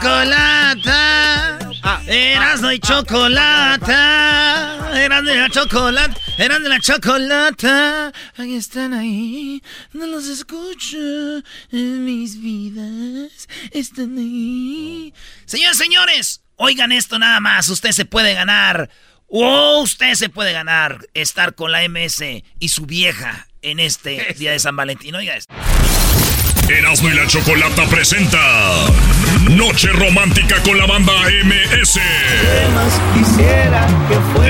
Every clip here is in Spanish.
Erasmo y la chocolata. Erasmo y chocolata, Erasmo y la chocolata, Erasmo y la chocolata. Ahí están ahí, no los escucho en mis vidas. Están ahí. Señores, señores, oigan esto nada más. Usted se puede ganar. O usted se puede ganar estar con la MS y su vieja en este día de San Valentín. Oiga esto. Erasmo y la Chocolata presenta Noche Romántica con la banda MS.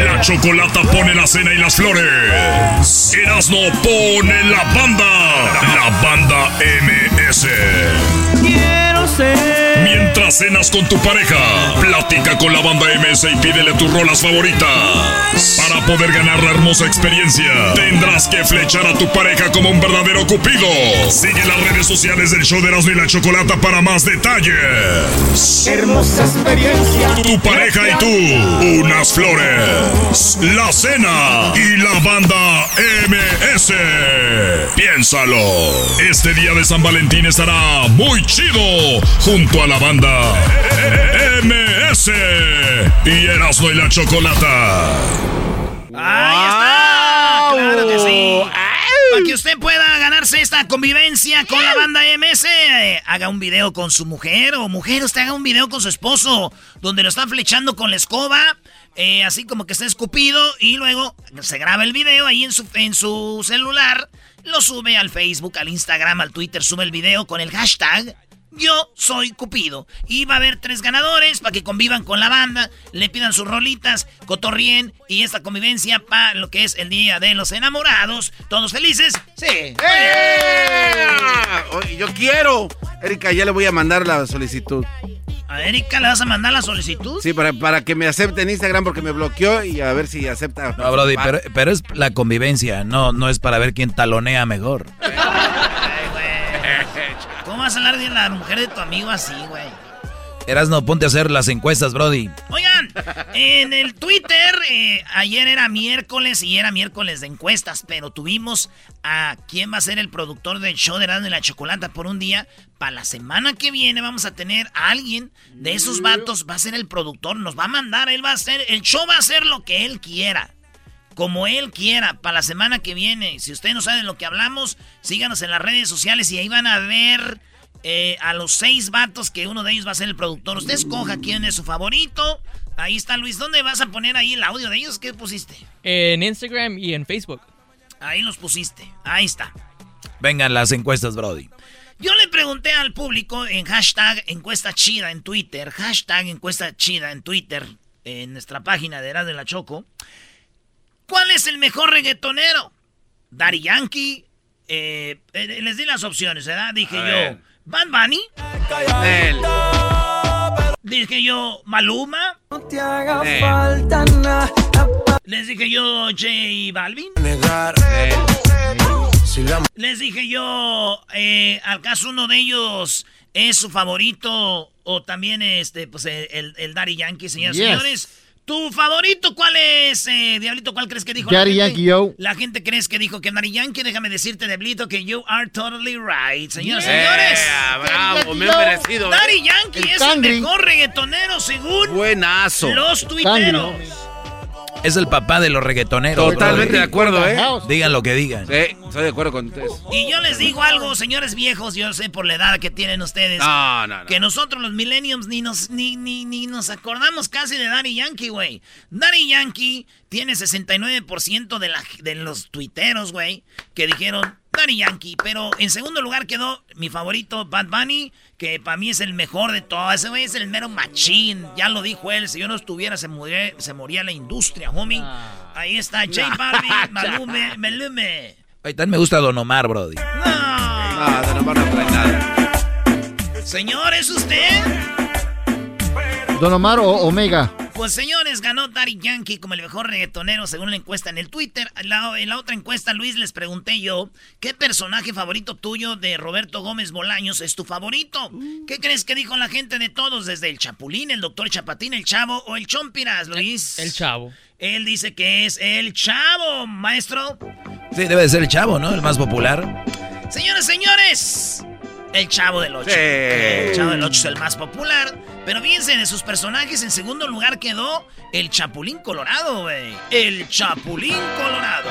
La Chocolata pone la cena y las flores. Erasmo pone la banda. La banda MS. Quiero ser. Mientras cenas con tu pareja, platica con la banda MS y pídele tus rolas favoritas. Para poder ganar la hermosa experiencia, tendrás que flechar a tu pareja como un verdadero cupido. Sigue las redes sociales del show de Erasmo y la Chocolata para más detalles. Hermosa experiencia. Tu pareja y tú, unas flores, la cena y la banda MS. Piénsalo. Este día de San Valentín estará muy chido junto a la banda MS y Erasmo y la Chocolata. ¡Ahí está! ¡Claro que sí! Para que usted pueda ganarse esta convivencia con la banda MS, eh, haga un video con su mujer o mujer, usted haga un video con su esposo donde lo está flechando con la escoba, eh, así como que está escupido y luego se graba el video ahí en su, en su celular, lo sube al Facebook, al Instagram, al Twitter, sube el video con el hashtag yo soy Cupido. Y va a haber tres ganadores para que convivan con la banda, le pidan sus rolitas, cotorrien y esta convivencia para lo que es el Día de los Enamorados. ¿Todos felices? Sí. ¡Eh! Yo quiero. Erika, ya le voy a mandar la solicitud. ¿A Erika le vas a mandar la solicitud? Sí, para, para que me acepte en Instagram porque me bloqueó y a ver si acepta. No, Brody, pero, pero es la convivencia, no, no es para ver quién talonea mejor. ¿Cómo vas a hablar de la mujer de tu amigo así, güey? Eras no, ponte a hacer las encuestas, Brody. Oigan, en el Twitter, eh, ayer era miércoles y era miércoles de encuestas, pero tuvimos a quién va a ser el productor del show de Erasmo y la Chocolata por un día. Para la semana que viene vamos a tener a alguien de esos vatos, va a ser el productor, nos va a mandar, él va a hacer, el show va a hacer lo que él quiera. Como él quiera, para la semana que viene. Si ustedes no saben de lo que hablamos, síganos en las redes sociales y ahí van a ver eh, a los seis vatos que uno de ellos va a ser el productor. Usted escoja quién es su favorito. Ahí está Luis. ¿Dónde vas a poner ahí el audio de ellos? ¿Qué pusiste? En Instagram y en Facebook. Ahí los pusiste. Ahí está. Vengan las encuestas, Brody. Yo le pregunté al público en hashtag encuesta chida en Twitter, hashtag encuesta chida en Twitter, en nuestra página de Erasmo de la Choco, ¿Cuál es el mejor reggaetonero? Daddy Yankee. Eh, eh, les di las opciones, ¿verdad? Dije A yo, ver. Bad Bunny. Él. Dije yo, Maluma. Él. Les dije yo, J Balvin. Les dije yo, eh, ¿acaso uno de ellos es su favorito o también este, pues el, el Daddy Yankee, señoras y Yes. señores? ¿Tu favorito cuál es, eh, Diablito? ¿Cuál crees que dijo Daddy la gente? Yankee, yo. La gente crees que dijo que Daddy Yankee. Déjame decirte, Diablito, que you are totally right, señoras y Yeah, señores. bravo, me han merecido. ¿eh? Daddy Yankee El es cangri. el mejor reggaetonero según Buenazo. los tuiteros. Es el papá de los reggaetoneros. Totalmente de acuerdo, ¿eh? Digan lo que digan. Sí, estoy de acuerdo con ustedes. Y yo les digo algo, señores viejos, yo sé por la edad que tienen ustedes. No, no, no. Que nosotros los millenniums ni nos, ni, ni, ni nos acordamos casi de Daddy Yankee, güey. Daddy Yankee tiene 69% de, la, de los tuiteros, güey, que dijeron Daddy Yankee. Pero en segundo lugar quedó mi favorito, Bad Bunny, que para mí es el mejor de todos. Ese güey es el mero machín. Ya lo dijo él, si yo no estuviera se moría, se moría la industria, homie. Ahí está, J Balvin, Malume, Melume. Ahí también me gusta Don Omar, Brody. No. No, no van a traer nada. Señor, ¿es usted? Don Omar o Omega. Pues señores, ganó Daddy Yankee como el mejor reggaetonero según la encuesta en el Twitter. En la, en la otra encuesta, Luis, les pregunté yo, ¿qué personaje favorito tuyo de Roberto Gómez Bolaños es tu favorito? ¿Qué crees que dijo la gente de todos? Desde el Chapulín, el Doctor Chapatín, el Chavo o el Chompiras, Luis. El chavo. Él dice que es el Chavo, maestro. Sí, debe de ser el chavo, ¿no? El más popular. Señores, señores, el Chavo del 8. Sí. El Chavo del 8 es el más popular. Pero fíjense, de sus personajes, en segundo lugar quedó el Chapulín Colorado, güey. El Chapulín Colorado.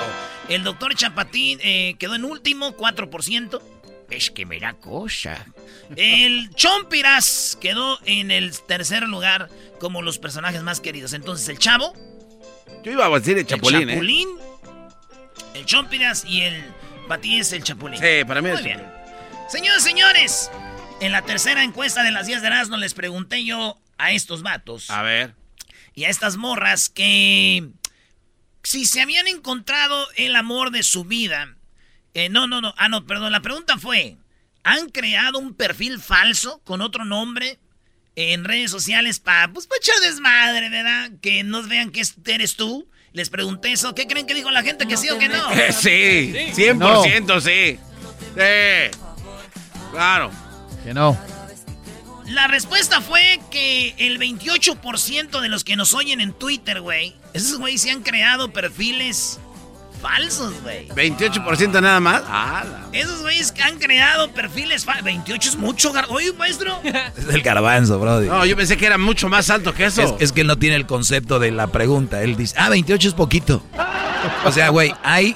El doctor Chapatín eh, quedó en último, 4%. Es que me da cosa. El Chompiras quedó en el tercer lugar como los personajes más queridos. Entonces, el Chavo, Yo iba a decir el Chapulín, el ¿eh? Chapulín, el Chompiras y el Patí es el Chapulín. Sí, para mí Muy es bien. Señores, señores, en la tercera encuesta de las 10 de Erasmo les pregunté yo a estos vatos A ver. y a estas morras que si se habían encontrado el amor de su vida. Eh, no, no, no. Ah, no, perdón. La pregunta fue, ¿han creado un perfil falso con otro nombre en redes sociales para, pues, para echar desmadre, ¿verdad? Que no vean que es- eres tú. Les pregunté eso. ¿Qué creen que dijo la gente? ¿Que sí o que no? Eh, sí, 100% sí. Sí. Claro. Que no. La respuesta fue que el 28% de los que nos oyen en Twitter, güey, esos güeyes se han creado perfiles falsos, güey. 28% nada más. Ah, la- Esos güeyes que han creado perfiles falsos. 28 es mucho, gar- Oye, maestro. Es el garbanzo, Brody. No, yo pensé que era mucho más alto que eso. Es, es que él no tiene el concepto de la pregunta. Él dice, ah, 28 es poquito. O sea, güey, hay,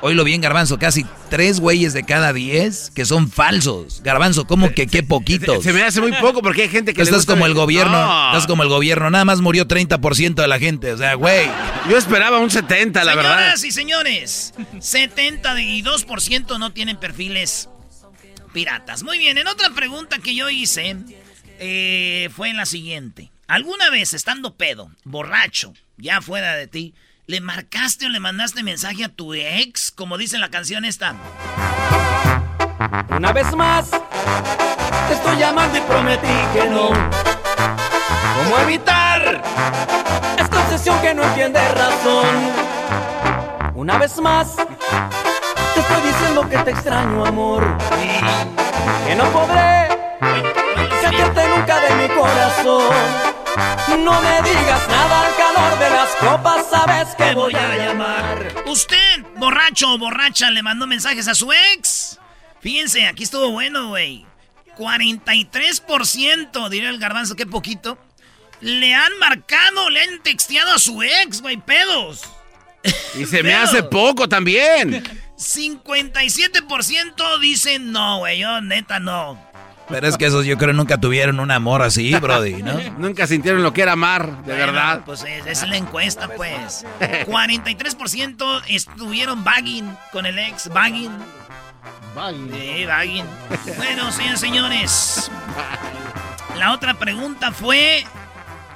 oílo bien, Garbanzo, casi tres güeyes de cada 10 que son falsos. Garbanzo, ¿cómo que qué poquitos? Se me hace muy poco porque hay gente que le Estás gusta- como el gobierno, No. estás como el gobierno, nada más murió 30% de la gente. O sea, güey. Yo esperaba un 70, la verdad. Señoras y señores, 72% no tienen perfiles piratas. Muy bien, en otra pregunta que yo hice eh, fue la siguiente. ¿Alguna vez estando pedo, borracho, ya fuera de ti, le marcaste o le mandaste mensaje a tu ex, como dice la canción esta? Una vez más, te estoy llamando y prometí que no. ¿Cómo evitar esta obsesión que no entiende razón? Una vez más, te estoy diciendo que te extraño, amor. Que no podré sacarte nunca de mi corazón. No me digas nada al calor de las copas, sabes que voy a llamar. ¿Usted, borracho o borracha, le mandó mensajes a su ex? Fíjense, aquí estuvo bueno, güey. 43%, diría el garbanzo, qué poquito. Le han marcado, le han texteado a su ex, güey, pedos. Y se me hace poco también. 57% dicen no, güey, yo neta no. Pero es que esos yo creo nunca tuvieron un amor así, Brody, ¿no? Nunca sintieron lo que era amar, de Bueno, verdad. Pues es, es la encuesta, pues. 43% estuvieron bagging con el ex, bagging. Sí, bagging. Bueno, señores, señores. La otra pregunta fue: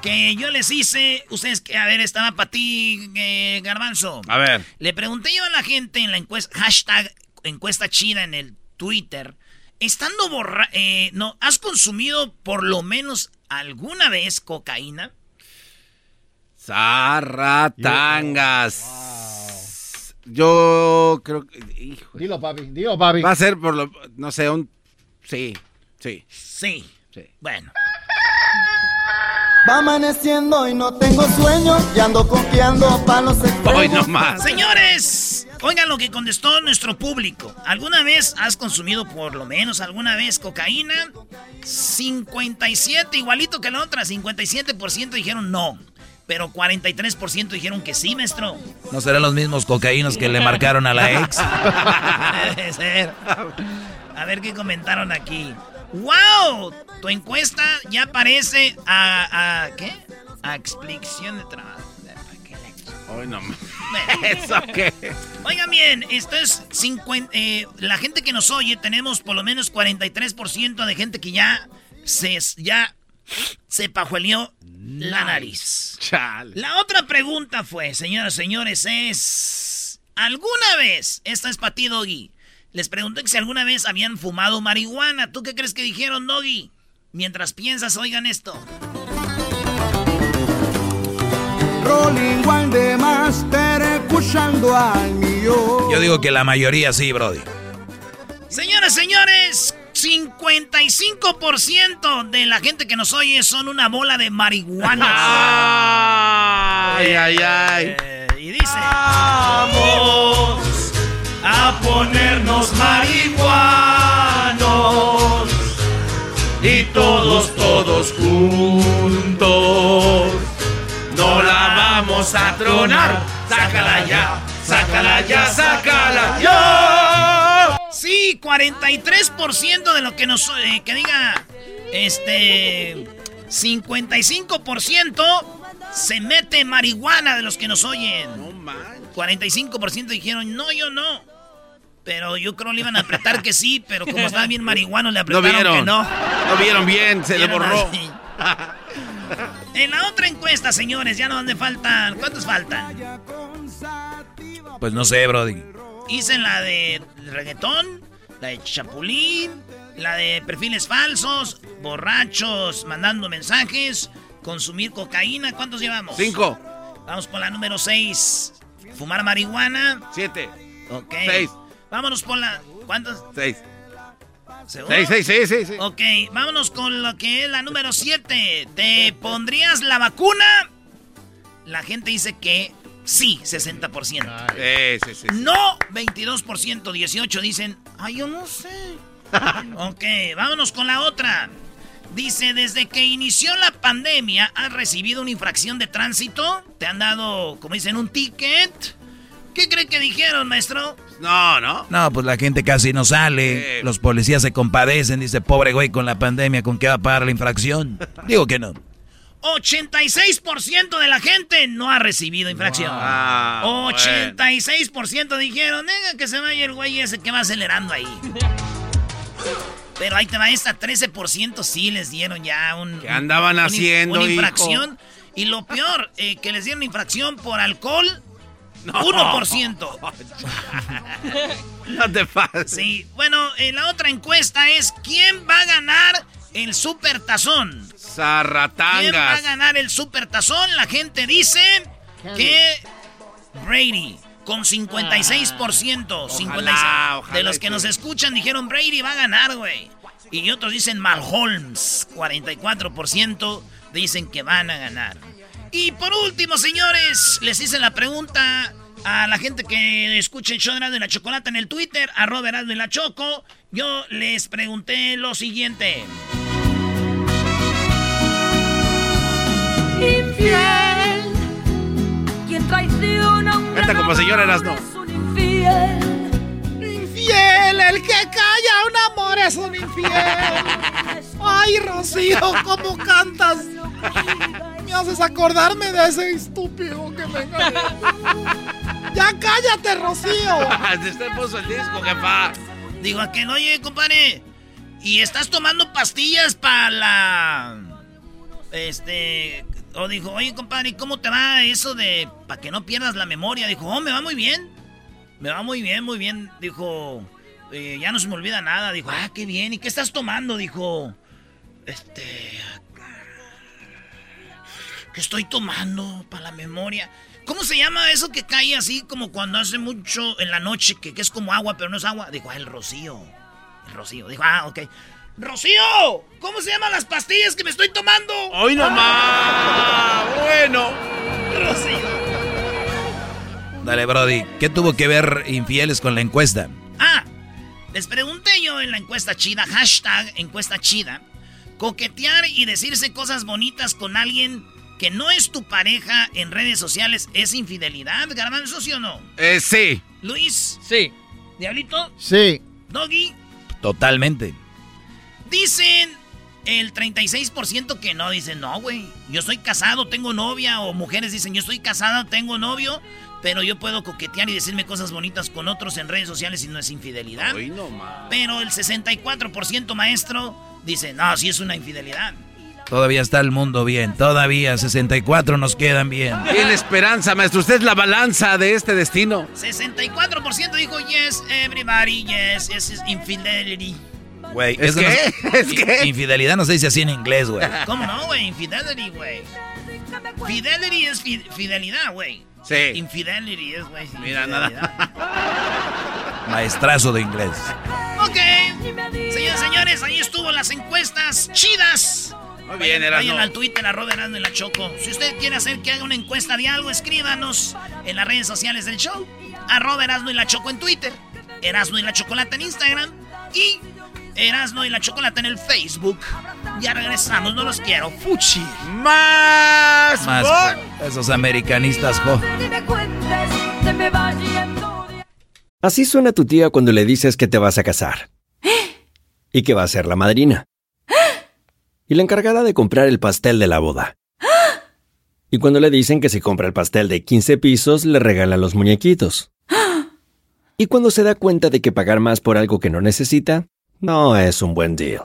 que yo les hice, ustedes que, a ver, estaba para ti, eh, Garbanzo. A ver. Le pregunté yo a la gente en la encuesta, hashtag encuesta chida en el Twitter, estando borra... Eh, no, ¿has consumido por lo menos alguna vez cocaína? Zarratangas. Yo creo que. hijo. Dilo, papi. Dilo, papi. Va a ser por lo. No sé, un. Sí, sí. Sí. Sí. Bueno. Va amaneciendo y no tengo sueño y ando confiando palos extremos. Hoy no más. Señores, oigan lo que contestó nuestro público. ¿Alguna vez has consumido por lo menos alguna vez cocaína? 57, igualito que la otra, 57% dijeron no. Pero 43% dijeron que sí, maestro. ¿No serán los mismos cocaínos que le marcaron a la ex? Debe ser. A ver qué comentaron aquí. ¡Wow! Tu encuesta ya aparece a. a ¿Qué? A explicación de trabajo. Hoy no. ¿Eso qué? Oigan bien, esto es 50, eh, la gente que nos oye, tenemos por lo menos 43% de gente que ya se, ya se pajueleó la nariz. Chale. La otra pregunta fue, señoras y señores, es... ¿Alguna vez, esta es para ti, Doggy, les pregunté que si alguna vez habían fumado marihuana. ¿Tú qué crees que dijeron, Doggy? Mientras piensas, oigan esto. Rolling One de Master escuchando al mío. Yo digo que la mayoría sí, Brody. Señoras, señores, 55% de la gente que nos oye son una bola de marihuana. Ay, ay, ay. Eh, y dice... Vamos a ponernos marihuanos y todos, todos juntos. No la vamos a tronar. Sácala ya, sácala ya, sácala ya. Sí, 43% de lo que nos... eh, que diga... Este... 55% se mete marihuana de los que nos oyen. No manches. 45% dijeron, no, yo no. Pero yo creo le iban a apretar que sí, pero como estaban bien marihuanos le No apretaron vieron. que no. No vieron bien, se le borró. En la otra encuesta, señores, ya no donde faltan. ¿Cuántos faltan? Pues no sé, Brody. Hice la de reggaetón, la de chapulín, la de perfiles falsos, borrachos mandando mensajes, consumir cocaína. ¿Cuántos llevamos? Cinco, Vamos con la número 6. Fumar marihuana. siete, Ok. Seis. Vámonos con la. ¿Cuántos? seis. ¿Seguro? Seis, sí, sí, sí. Ok, vámonos con lo que es la número 7. ¿Te pondrías la vacuna? La gente dice que sí, 60%. Sí, sí, sí. sí. No, 22%, 18% dicen, ay, yo no sé. ok, vámonos con la otra. Dice, desde que inició la pandemia, ¿has recibido una infracción de tránsito? ¿Te han dado, como dicen, un ticket? ¿Qué cree que dijeron, maestro? No, no. No, pues la gente casi no sale. Sí. Los policías se compadecen. Dice, pobre güey, con la pandemia, ¿con qué va a pagar la infracción? Digo que no. 86% de la gente no ha recibido infracción. Ah, 86% dijeron, venga que se vaya el güey ese que va acelerando ahí. Pero ahí te va esta, 13% sí les dieron ya un... ¿Qué andaban un- haciendo, Una hijo? infracción. Y lo peor, eh, que les dieron infracción por alcohol, 1%. No te pases. Sí, bueno, eh, la otra encuesta es, ¿quién va a ganar el super tazón? ¿Quién va a Zarratangas. ganar el super tazón? La gente dice que Brady con 56%. 56. ojalá de los que nos escuchan dijeron Brady va a ganar, güey. Y otros dicen Malholmes, 44% dicen que van a ganar. Y por último, señores, les hice la pregunta a la gente que escucha el show de Erasmo y la Chocolata en el Twitter, arroba Erasmo y la Choco. Yo les pregunté lo siguiente. Infiel. Quien traiciona a un Canta como señora Erasmo. es un infiel. Infiel, el que calla un amor es un infiel. Ay, Rocío, ¿cómo cantas? Me haces acordarme de ese estúpido que me engañó. Ya cállate, Rocío. Usted puso el disco, jefa. Digo, a que no, oye, compadre. ¿Y estás tomando pastillas para la. Este. O dijo, oye, compadre, ¿cómo te va eso de para que no pierdas la memoria? Dijo, oh, me va muy bien. Me va muy bien, muy bien. Dijo, eh, ya no se me olvida nada. Dijo, ah, qué bien. ¿Y qué estás tomando? Dijo, este... ¿Qué estoy tomando para la memoria? ¿Cómo se llama eso que cae así como cuando hace mucho en la noche, que, que es como agua, pero no es agua? Dijo, ah, el rocío. El rocío. Dijo, ah, ok. ¡Rocío! ¿Cómo se llaman las pastillas que me estoy tomando? ¡Hoy no más! Bueno. Rocío. Dale, Brody. ¿Qué tuvo que ver infieles con la encuesta? Ah, les pregunté yo en la encuesta chida, hashtag encuesta chida, coquetear y decirse cosas bonitas con alguien que no es tu pareja en redes sociales es infidelidad, Garbanzo, ¿sí o no? Eh, sí. Luis. Sí. Diablito. Sí. Doggy. Totalmente. Dicen el 36% que no. Dicen, no, güey. Yo soy casado, tengo novia. O mujeres dicen, yo estoy casada, tengo novio. Pero yo puedo coquetear y decirme cosas bonitas con otros en redes sociales y no es infidelidad. Hoy no más. Pero el 64% maestro dice, no, sí es una infidelidad. Todavía está el mundo bien. Todavía 64 nos quedan bien. Tiene esperanza, maestro. Usted es la balanza de este destino. 64% dijo, yes, everybody, yes, yes, is infidelity. Güey, ¿Es qué? no- ¿Es qué? Infidelidad no se dice así en inglés, güey. ¿Cómo no, güey? Infidelity, güey. Fidelity es fi- fidelidad, güey. Sí. Infidelity es, güey. Mira, infidelidad. Maestrazo de inglés. Ok. Señores, señores, ahí estuvo las encuestas chidas. Muy bien, Vayan Erasmo. al Twitter, arroba Erasmo y la Choco. Si usted quiere hacer que haga una encuesta de algo, escríbanos en las redes sociales del show. Arroba Erasmo y la Choco en Twitter. Erasmo y la Chocolata en Instagram. Y Erasmo y la Chocolata en el Facebook. Ya regresamos, no los quiero. Fuchi. Más. Más gol. esos americanistas, jo. Ni me cuentes, se me va yendo. Así suena tu tía cuando le dices que te vas a casar. Y que va a ser la madrina. Y la encargada de comprar el pastel de la boda. Y cuando le dicen que si compra el pastel de 15 pisos, le regala los muñequitos. Y cuando se da cuenta de que pagar más por algo que no necesita, no es un buen deal.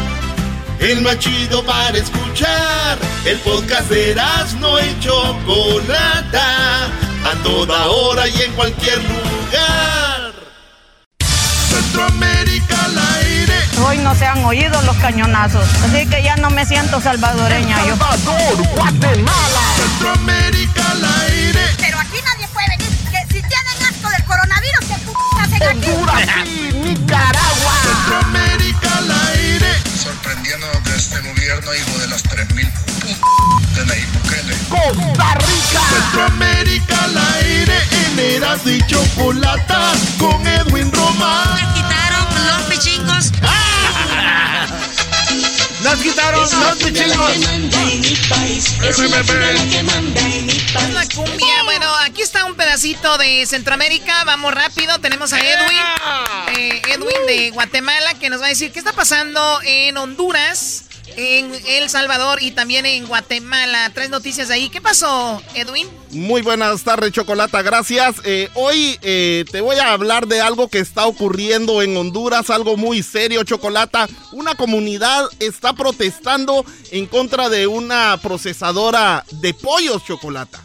El más chido para escuchar. El podcast de no y Chocolata. A toda hora y en cualquier lugar. Centroamérica al aire. Hoy no se han oído los cañonazos, así que ya no me siento salvadoreña yo. Guatemala. Centroamérica al aire. Pero aquí nadie puede venir. Que si tienen asco del coronavirus, ¿qué p hacen aquí? Nicaragua. Sorprendiendo de este gobierno, hijo de las 3000 de Nayib Bukele. Costa Rica. Centroamérica al aire. En Erasmo y Chocolata. Con Edwin Román. quitaron los pichingos. ¡Nos quitaron los pichingos. Es la cumbia. Bueno, aquí está un pedacito de Centroamérica. Vamos rápido. Tenemos a Edwin. Eh, Edwin de Guatemala que nos va a decir qué está pasando en Honduras, en El Salvador y también en Guatemala. Tres noticias ahí. ¿Qué pasó, Edwin? Muy buenas tardes, Chocolata, gracias. Eh, hoy eh, te voy a hablar de algo que está ocurriendo en Honduras, algo muy serio, Chocolata. Una comunidad está protestando en contra de una procesadora de pollos, Chocolata.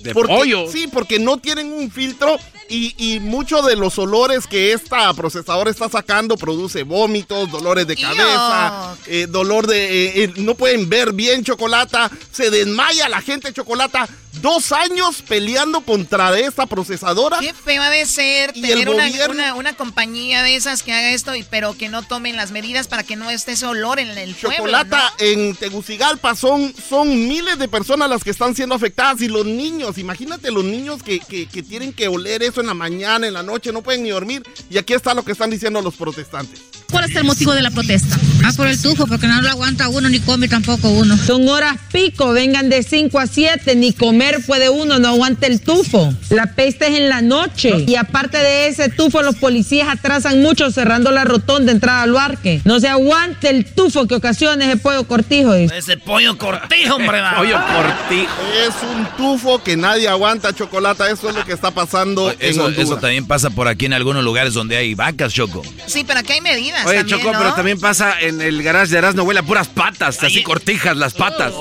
¿De Porque- pollo? Sí, porque no tienen un filtro y, y muchos de los olores que esta procesadora está sacando produce vómitos, dolores de cabeza, eh, dolor de... eh, eh, no pueden ver bien chocolata, se desmaya la gente chocolata. Dos años peleando contra esta procesadora. Qué feo ha de ser tener una, una- una compañía de esas que haga esto, y, pero que no tomen las medidas para que no esté ese olor en el pueblo. Chocolata en Tegucigalpa son, son miles de personas las que están siendo afectadas y los niños, imagínate los niños que, que- que tienen que oler eso en la mañana, en la noche, no pueden ni dormir. Y aquí está lo que están diciendo los protestantes. ¿Cuál es el motivo de la protesta? Ah, por el tufo, porque no lo aguanta uno ni come tampoco uno. Son horas pico, vengan de 5 a 7, ni comer puede uno, no aguanta el tufo. La peste es en la noche. Y aparte de ese tufo, los policías atrasan mucho cerrando la rotonda entrada al parque. No se aguante el tufo que ocasiona ese pollo cortijo. dice. Ese pollo cortijo, hombre. va. Es un tufo que nadie aguanta, Chocolata. Eso es lo que está pasando en Eso, eso también pasa por aquí en algunos lugares donde hay vacas, Choco. Sí, pero aquí hay medidas Oye, también, Choco, ¿no? pero también pasa en el garage de Erasmo, huele a puras patas, así cortijas las patas.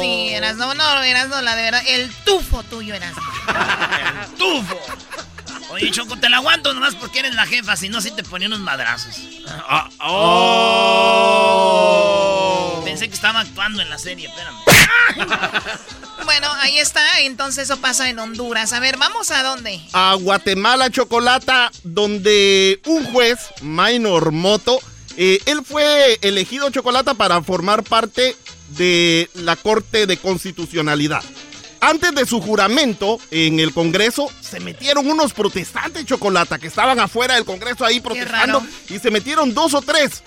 Sí, eras no, no, eras no, la de verdad. El tufo tuyo eras. el tufo. Oye, Choco, te la aguanto nomás porque eres la jefa, si no, sí te ponía unos madrazos. Ah, oh. Pensé que estaba actuando en la serie, espérame. bueno, ahí está, entonces eso pasa en Honduras. A ver, ¿vamos a dónde? a Guatemala Chocolata, donde un juez, Minor Moto, eh, él fue elegido Chocolata para formar parte de la Corte de Constitucionalidad. Antes de su juramento en el Congreso, se metieron unos protestantes Chocolata que estaban afuera del Congreso ahí protestando y se metieron dos o tres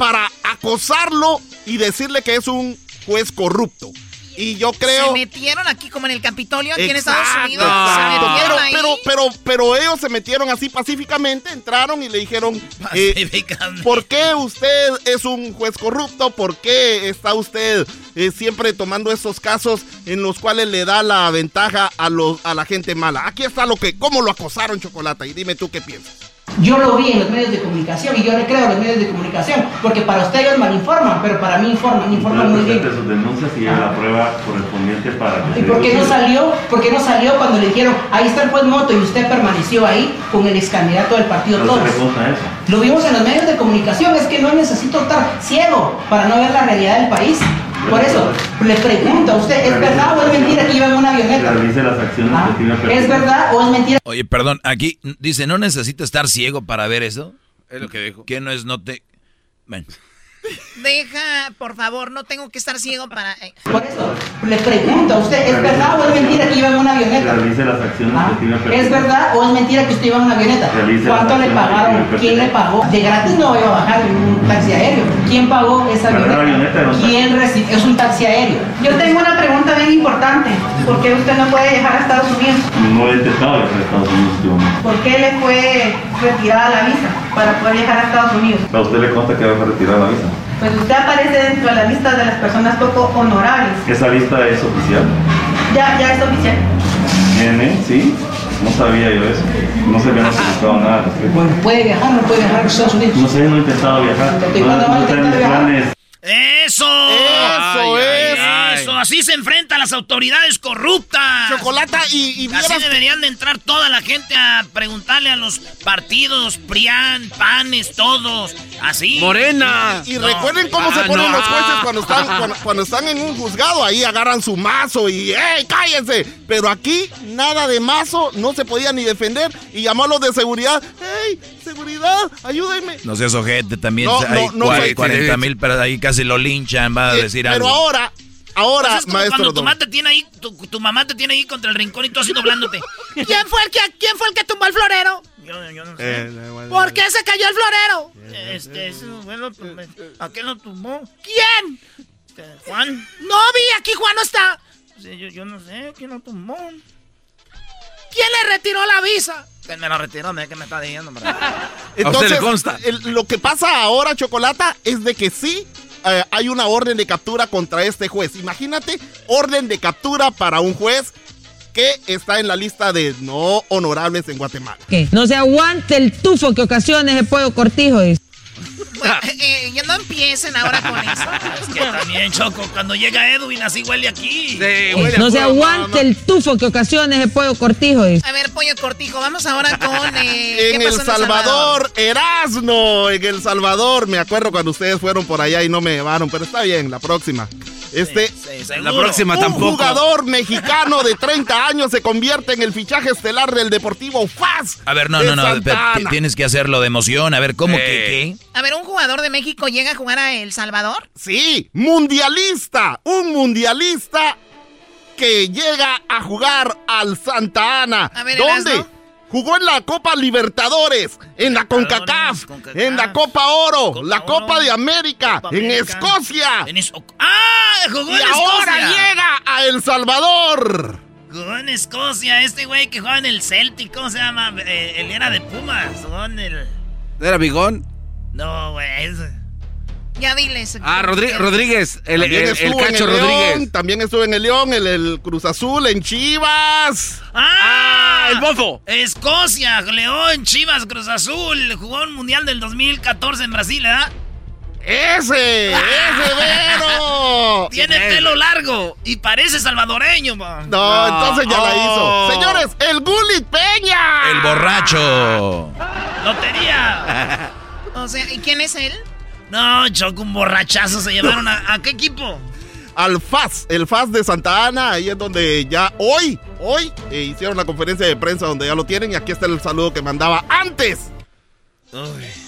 para acosarlo y decirle que es un juez corrupto. Y yo creo... Se metieron aquí como en el Capitolio, aquí en Estados Unidos. exacto. Se metieron ahí. Pero, pero, pero, ellos se metieron así pacíficamente, entraron y le dijeron, eh, ¿por qué usted es un juez corrupto? ¿Por qué está usted eh, siempre tomando estos casos en los cuales le da la ventaja a, los, a la gente mala? Aquí está lo que, cómo lo acosaron, Chocolata, y dime tú qué piensas. Yo lo vi en los medios de comunicación y yo le creo a los medios de comunicación, porque para ustedes ellos malinforman, pero para mí informan, informan muy bien. sus denuncias y la prueba correspondiente para que ¿Y por qué no salió? ¿Por qué no salió cuando le dijeron, ahí está el juez Moto y usted permaneció ahí con el ex candidato del partido Todos? Lo vimos en los medios de comunicación, es que no necesito estar ciego para no ver la realidad del país. Por eso, le pregunto a usted, ¿es verdad o es mentira que iba en una avioneta? Las acciones Ah, que ¿Es verdad o es mentira? Oye, perdón, aquí dice, ¿no necesita estar ciego para ver eso? Es lo que dijo. ¿Qué no es, no te... Ven. Deja, por favor, no tengo que estar ciego para... eh. Por eso, le pregunto a usted, ¿es verdad o es mentira que iba en una avioneta? Realice las acciones Ah, que tiene ¿Es verdad o es mentira que usted iba en una avioneta? Realice ¿Cuánto le pagaron? ¿Quién le pagó? De gratis no iba a bajar en un taxi aéreo. ¿Quién pagó esa avioneta? avioneta, no ¿Quién recibió? Es un taxi aéreo. Yo tengo una pregunta bien importante. ¿Por qué usted no puede viajar a Estados Unidos? No he intentado viajar a Estados Unidos últimamente. ¿Por qué le fue retirada la visa para poder viajar a Estados Unidos? ¿A usted le consta que va a retirar la visa? Pues usted aparece dentro de la lista de las personas poco honorables. ¿Esa lista es oficial? Ya, ya es oficial. ¿Tiene? ¿Sí? No sabía yo eso. No se había notificado nada. al respecto. Bueno, puede viajar, no puede viajar a Estados Unidos. No sé, no he intentado viajar. ¿De No, cuándo va a no viajar? planes. ¡Eso! Eso es. Eso, así se enfrentan las autoridades corruptas. Chocolata y, y Así deberían de entrar toda la gente a preguntarle a los partidos, PRIAN, PANES, todos. Así. Morena. Y No. recuerden cómo se Ah, ponen no. los jueces cuando están, cuando, cuando están en un juzgado. Ahí agarran su mazo y ¡ey, cállense! Pero aquí nada de mazo, no se podía ni defender. Y llamó a los de seguridad. ¡Ey, seguridad, ayúdenme! No seas ojete también. No, hay no, no cua- soy- 40 mil, pero ahí casi lo linchan, va a Eh, decir pero algo. ahora, ahora, Pues es como maestro cuando tu mamá te tiene ahí, tu, tu mamá te tiene ahí contra el rincón y tú así doblándote. ¿Quién fue el que, quién fue el que tumbó el florero? Yo, yo no sé. Eh, ¿Por qué se cayó el florero? Este, eso, bueno, pues, ¿a qué lo tumbó? ¿Quién? ¿Juan? No vi, aquí Juan no está. Sí, yo, yo no sé, ¿quién lo tumbó? ¿Quién le retiró la visa? ¿Quién me lo retiró? ¿Qué me está diciendo? Entonces, le consta? el- lo que pasa ahora, Chocolata, es de que sí eh, hay una orden de captura contra este juez. Imagínate, orden de captura para un juez que está en la lista de no honorables en Guatemala. ¿Qué? No se aguante el tufo que ocasiona ese pollo cortijo. dice. Bueno, eh, eh, ya no empiecen ahora con eso. Es que también, Choco, cuando llega Edwin así huele aquí. No se aguante el tufo que ocasiona ese pollo cortijo. dice. A ver, pollo cortijo, vamos ahora con. eh, En ¿qué El pasó Salvador, Erasno, en El Salvador. Me acuerdo cuando ustedes fueron por allá y no me llevaron, pero está bien, la próxima. Este, La próxima un tampoco. jugador mexicano de 30 años se convierte en el fichaje estelar del Deportivo FAS. A ver, no, no, no. Ana. Tienes que hacerlo de emoción. A ver, ¿cómo Eh. que qué? A ver, ¿un jugador de México llega a jugar a El Salvador? Sí, mundialista, un mundialista que llega a jugar al Santa Ana. A ver, ¿Dónde? Erasno. Jugó en la Copa Libertadores, en la CONCACAF, en la Copa Oro, la Copa de América, en América. Escocia. En es- ¡Ah! Jugó Y en ahora Escocia. llega a El Salvador. Jugó en Escocia. Este güey que juega en el Celtic, ¿cómo se llama? Eh, él era de Pumas. Jugó en el. ¿Era Bigón? No, güey. es- Ya diles. Ah, Rodri- Rodríguez. El, También el- el estuvo en Cacho el León, Rodríguez. también estuvo en el León, el, el Cruz Azul, en Chivas. ¡Ah! el bofo. Escocia, León, Chivas, Cruz Azul. Jugó un mundial del 2014 en Brasil, ¿verdad? ¡Ese! ¡Ese Vero! Tiene pelo largo y parece salvadoreño, man. No, entonces ya la Oh. hizo. Señores, el Gulit Peña. El borracho. ¡Lotería! O sea, ¿y quién es él? No, Choco, un borrachazo se llevaron a, ¿a qué equipo? Al FAS, el FAS de Santa Ana, ahí es donde ya hoy, hoy eh, hicieron la conferencia de prensa donde ya lo tienen y aquí está el saludo que mandaba antes.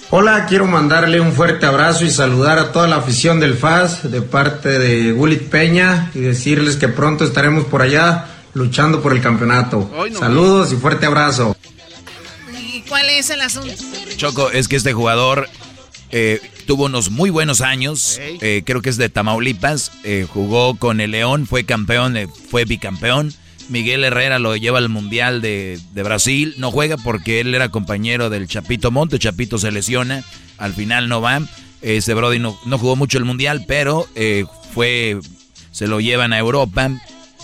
Hola, quiero mandarle un fuerte abrazo y saludar a toda la afición del FAS de parte de Gulit Peña y decirles que pronto estaremos por allá luchando por el campeonato. Saludos y fuerte abrazo. ¿Y cuál es el asunto? Choco, es que este jugador eh, tuvo unos muy buenos años. eh, creo que es de Tamaulipas. eh, jugó con el León, fue campeón, eh, fue bicampeón. Miguel Herrera lo lleva al Mundial de, de Brasil. No juega porque él era compañero del Chapito Monte. Chapito se lesiona. Al final no va. Ese Brody no, no jugó mucho el Mundial, pero fue. Se lo llevan a Europa.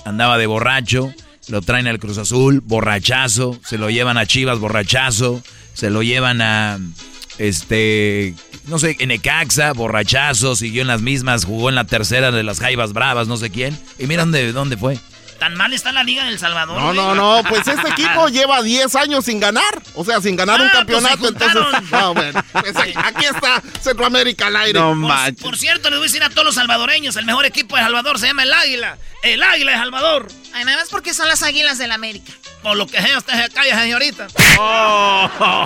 Andaba de borracho. Lo traen al Cruz Azul, borrachazo. Se lo llevan a Chivas, borrachazo. Se lo llevan a. Este. No sé, en Ecaxa, borrachazo. Siguió en las mismas. Jugó en la tercera de las Jaivas Bravas, no sé quién. Y mira dónde, dónde fue. ¿Tan mal está la Liga del Salvador? No, no, no, pues este equipo lleva 10 años sin ganar. O sea, sin ganar un Ah, pues se campeonato. entonces, no, bueno, pues aquí, aquí está Centroamérica al aire. por, por cierto, les voy a decir a todos los salvadoreños, el mejor equipo de Salvador se llama el Águila. El Águila de Salvador. Ay, nada más porque son las águilas del América. Por lo que sea, usted se calla, señorita.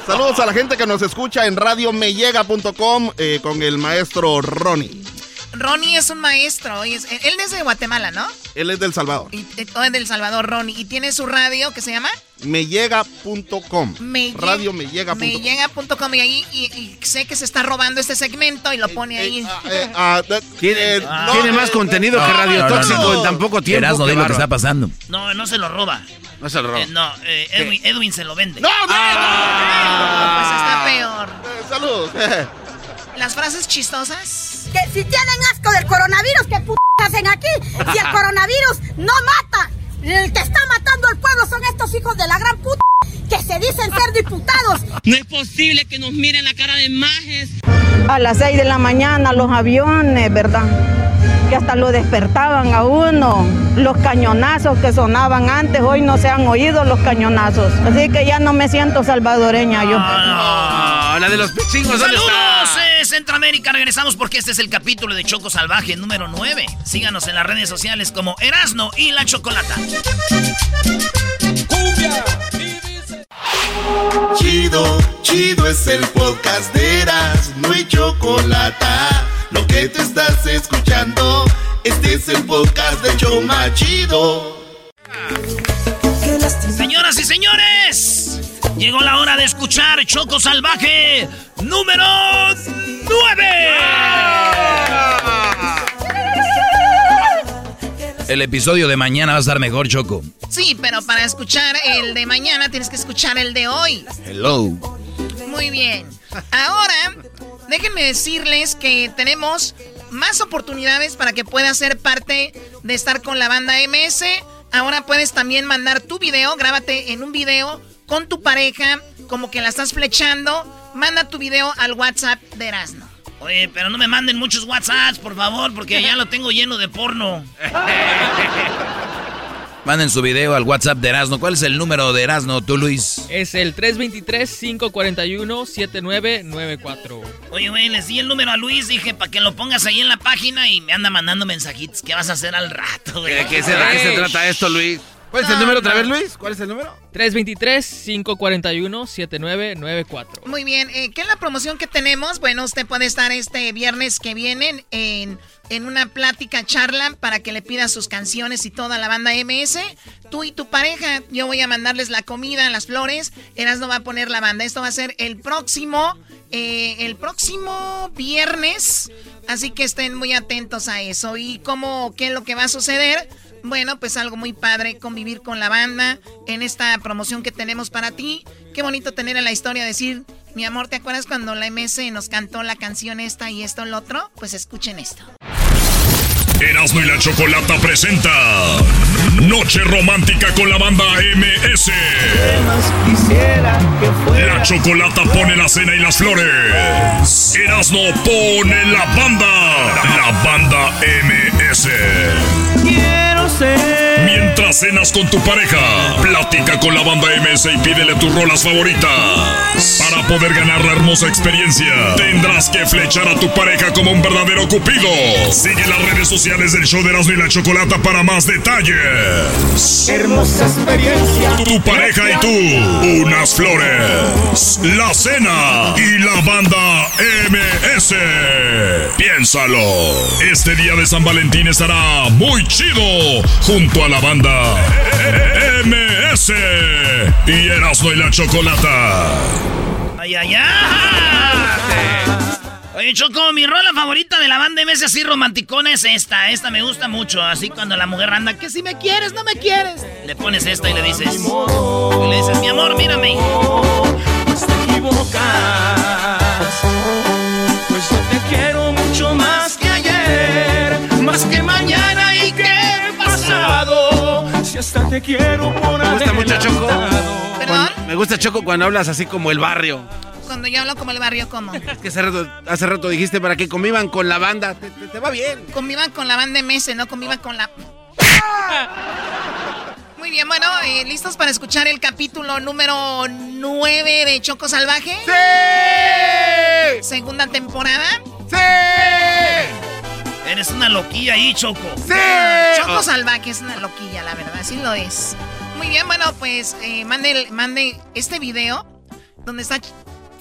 Saludos a la gente que nos escucha en radiomellega.com eh, con el maestro Ronnie. Ronnie es un maestro. y es- él es de Guatemala, ¿no? Él es del Salvador. Y, eh, o es del Salvador, Ronnie. Y tiene su radio que se llama Mellega.com. Me Radiomellega.com. Mellega.com. Y ahí y, y sé que se está robando este segmento y lo pone ahí. Eh, ah, Tiene, eh, eh, más contenido no, que Radio no, Tóxico no. en tan poco tiempo. Erasmo, lo que está pasando. No, no se lo roba. No se lo roba. Eh, no, eh, Edwin, Edwin se lo vende. ¡No, no! Pues está peor. Eh, Saludos. Las frases chistosas. Que si tienen asco del coronavirus, ¿qué p hacen aquí? Si el coronavirus no mata, el que está matando al pueblo son estos hijos de la gran puta que se dicen ser diputados. No es posible que nos miren la cara de majes. A las 6 de la mañana los aviones, ¿verdad? Que hasta lo despertaban a uno. Los cañonazos que sonaban antes, hoy no se han oído los cañonazos. Así que ya no me siento salvadoreña yo. Ah, la de los pichingos, ¿dónde Saludos, está? eh, Centroamérica. Regresamos porque este es el capítulo de Choco Salvaje número 9. Síganos en las redes sociales como Erasno y La Chocolata. Chido, chido es el podcast de Eras, no hay chocolate. Lo que te estás escuchando, este es el podcast de Choma Chido. Señoras y señores, llegó la hora de escuchar Choco Salvaje número 9. el episodio de mañana va a estar mejor, Choco. Sí, pero para escuchar el de mañana tienes que escuchar el de hoy. Hello. Muy bien. Ahora, déjenme decirles que tenemos más oportunidades para que puedas ser parte de estar con la banda MS. Ahora puedes también mandar tu video, grábate en un video con tu pareja, como que la estás flechando. Manda tu video al WhatsApp de Erasmo. Oye, pero no me manden muchos WhatsApps, por favor, porque ya lo tengo lleno de porno. Manden su video al WhatsApp de Erasno. ¿Cuál es el número de Erasno, tú, Luis? Es el 323-541-7994. Oye, güey, les di el número a Luis. Dije, para que lo pongas ahí en la página y me anda mandando mensajitos. ¿Qué vas a hacer al rato, güey? ¿De qué se, de qué se trata esto, Luis? ¿Cuál es el número otra vez, Luis? ¿Cuál es el número? 323-541-7994. Muy bien, eh, ¿qué es la promoción que tenemos? Bueno, usted puede estar este viernes que viene en, en una plática, charla, para que le pida sus canciones y toda la banda MS. Tú y tu pareja, yo voy a mandarles la comida, las flores. Erasno va a poner la banda. Esto va a ser el próximo, eh, el próximo viernes. Así que estén muy atentos a eso. ¿Y cómo, qué es lo que va a suceder? Bueno, pues algo muy padre, convivir con la banda en esta promoción que tenemos para ti. Qué bonito tener en la historia decir, mi amor, ¿te acuerdas cuando la MS nos cantó la canción esta y esto, el otro? Pues escuchen esto. Erasmo y la Chocolata presenta Noche Romántica con la banda MS. La Chocolata pone la cena y las flores. Erasmo pone la banda. La banda MS. Quiero ser. Mientras cenas con tu pareja, platica con la banda MS y pídele tus rolas favoritas. Para poder ganar la hermosa experiencia, tendrás que flechar a tu pareja como un verdadero cupido. Sigue las redes sociales del show de Erasmo y la Chocolata para más detalles. Hermosa experiencia. Tu pareja y tú, unas flores, la cena y la banda MS. Piénsalo. Este día de San Valentín estará muy chido junto a la banda MS y Erasmo y la Chocolata. ¡Ay, ay, ay! Oye, Choco, mi rola favorita de la banda MS así romanticona es esta. Esta me gusta mucho. Así cuando la mujer anda, que si me quieres, no me quieres. Le pones esta y le dices. Y le dices, mi amor, mírame. Pues te equivocas. Pues yo te quiero mucho más que ayer. Más que mañana te quiero por Me gusta mucho Choco. ¿Perdón? Me gusta Choco cuando hablas así como el barrio. Cuando yo hablo como el barrio, ¿cómo? Es que hace rato, hace rato dijiste para que convivan con la banda. Te, te- te va bien. Convivan con la banda MS, no convivan con la... Muy bien, bueno, eh, ¿listos para escuchar el capítulo número 9 de Choco Salvaje? ¡Sí! Segunda temporada. ¡Sí! Eres una loquilla ahí, Choco. ¡Sí! Choco Oh, Salvaje es una loquilla, la verdad, así lo es. Muy bien, bueno, pues eh, mande, mande este video donde está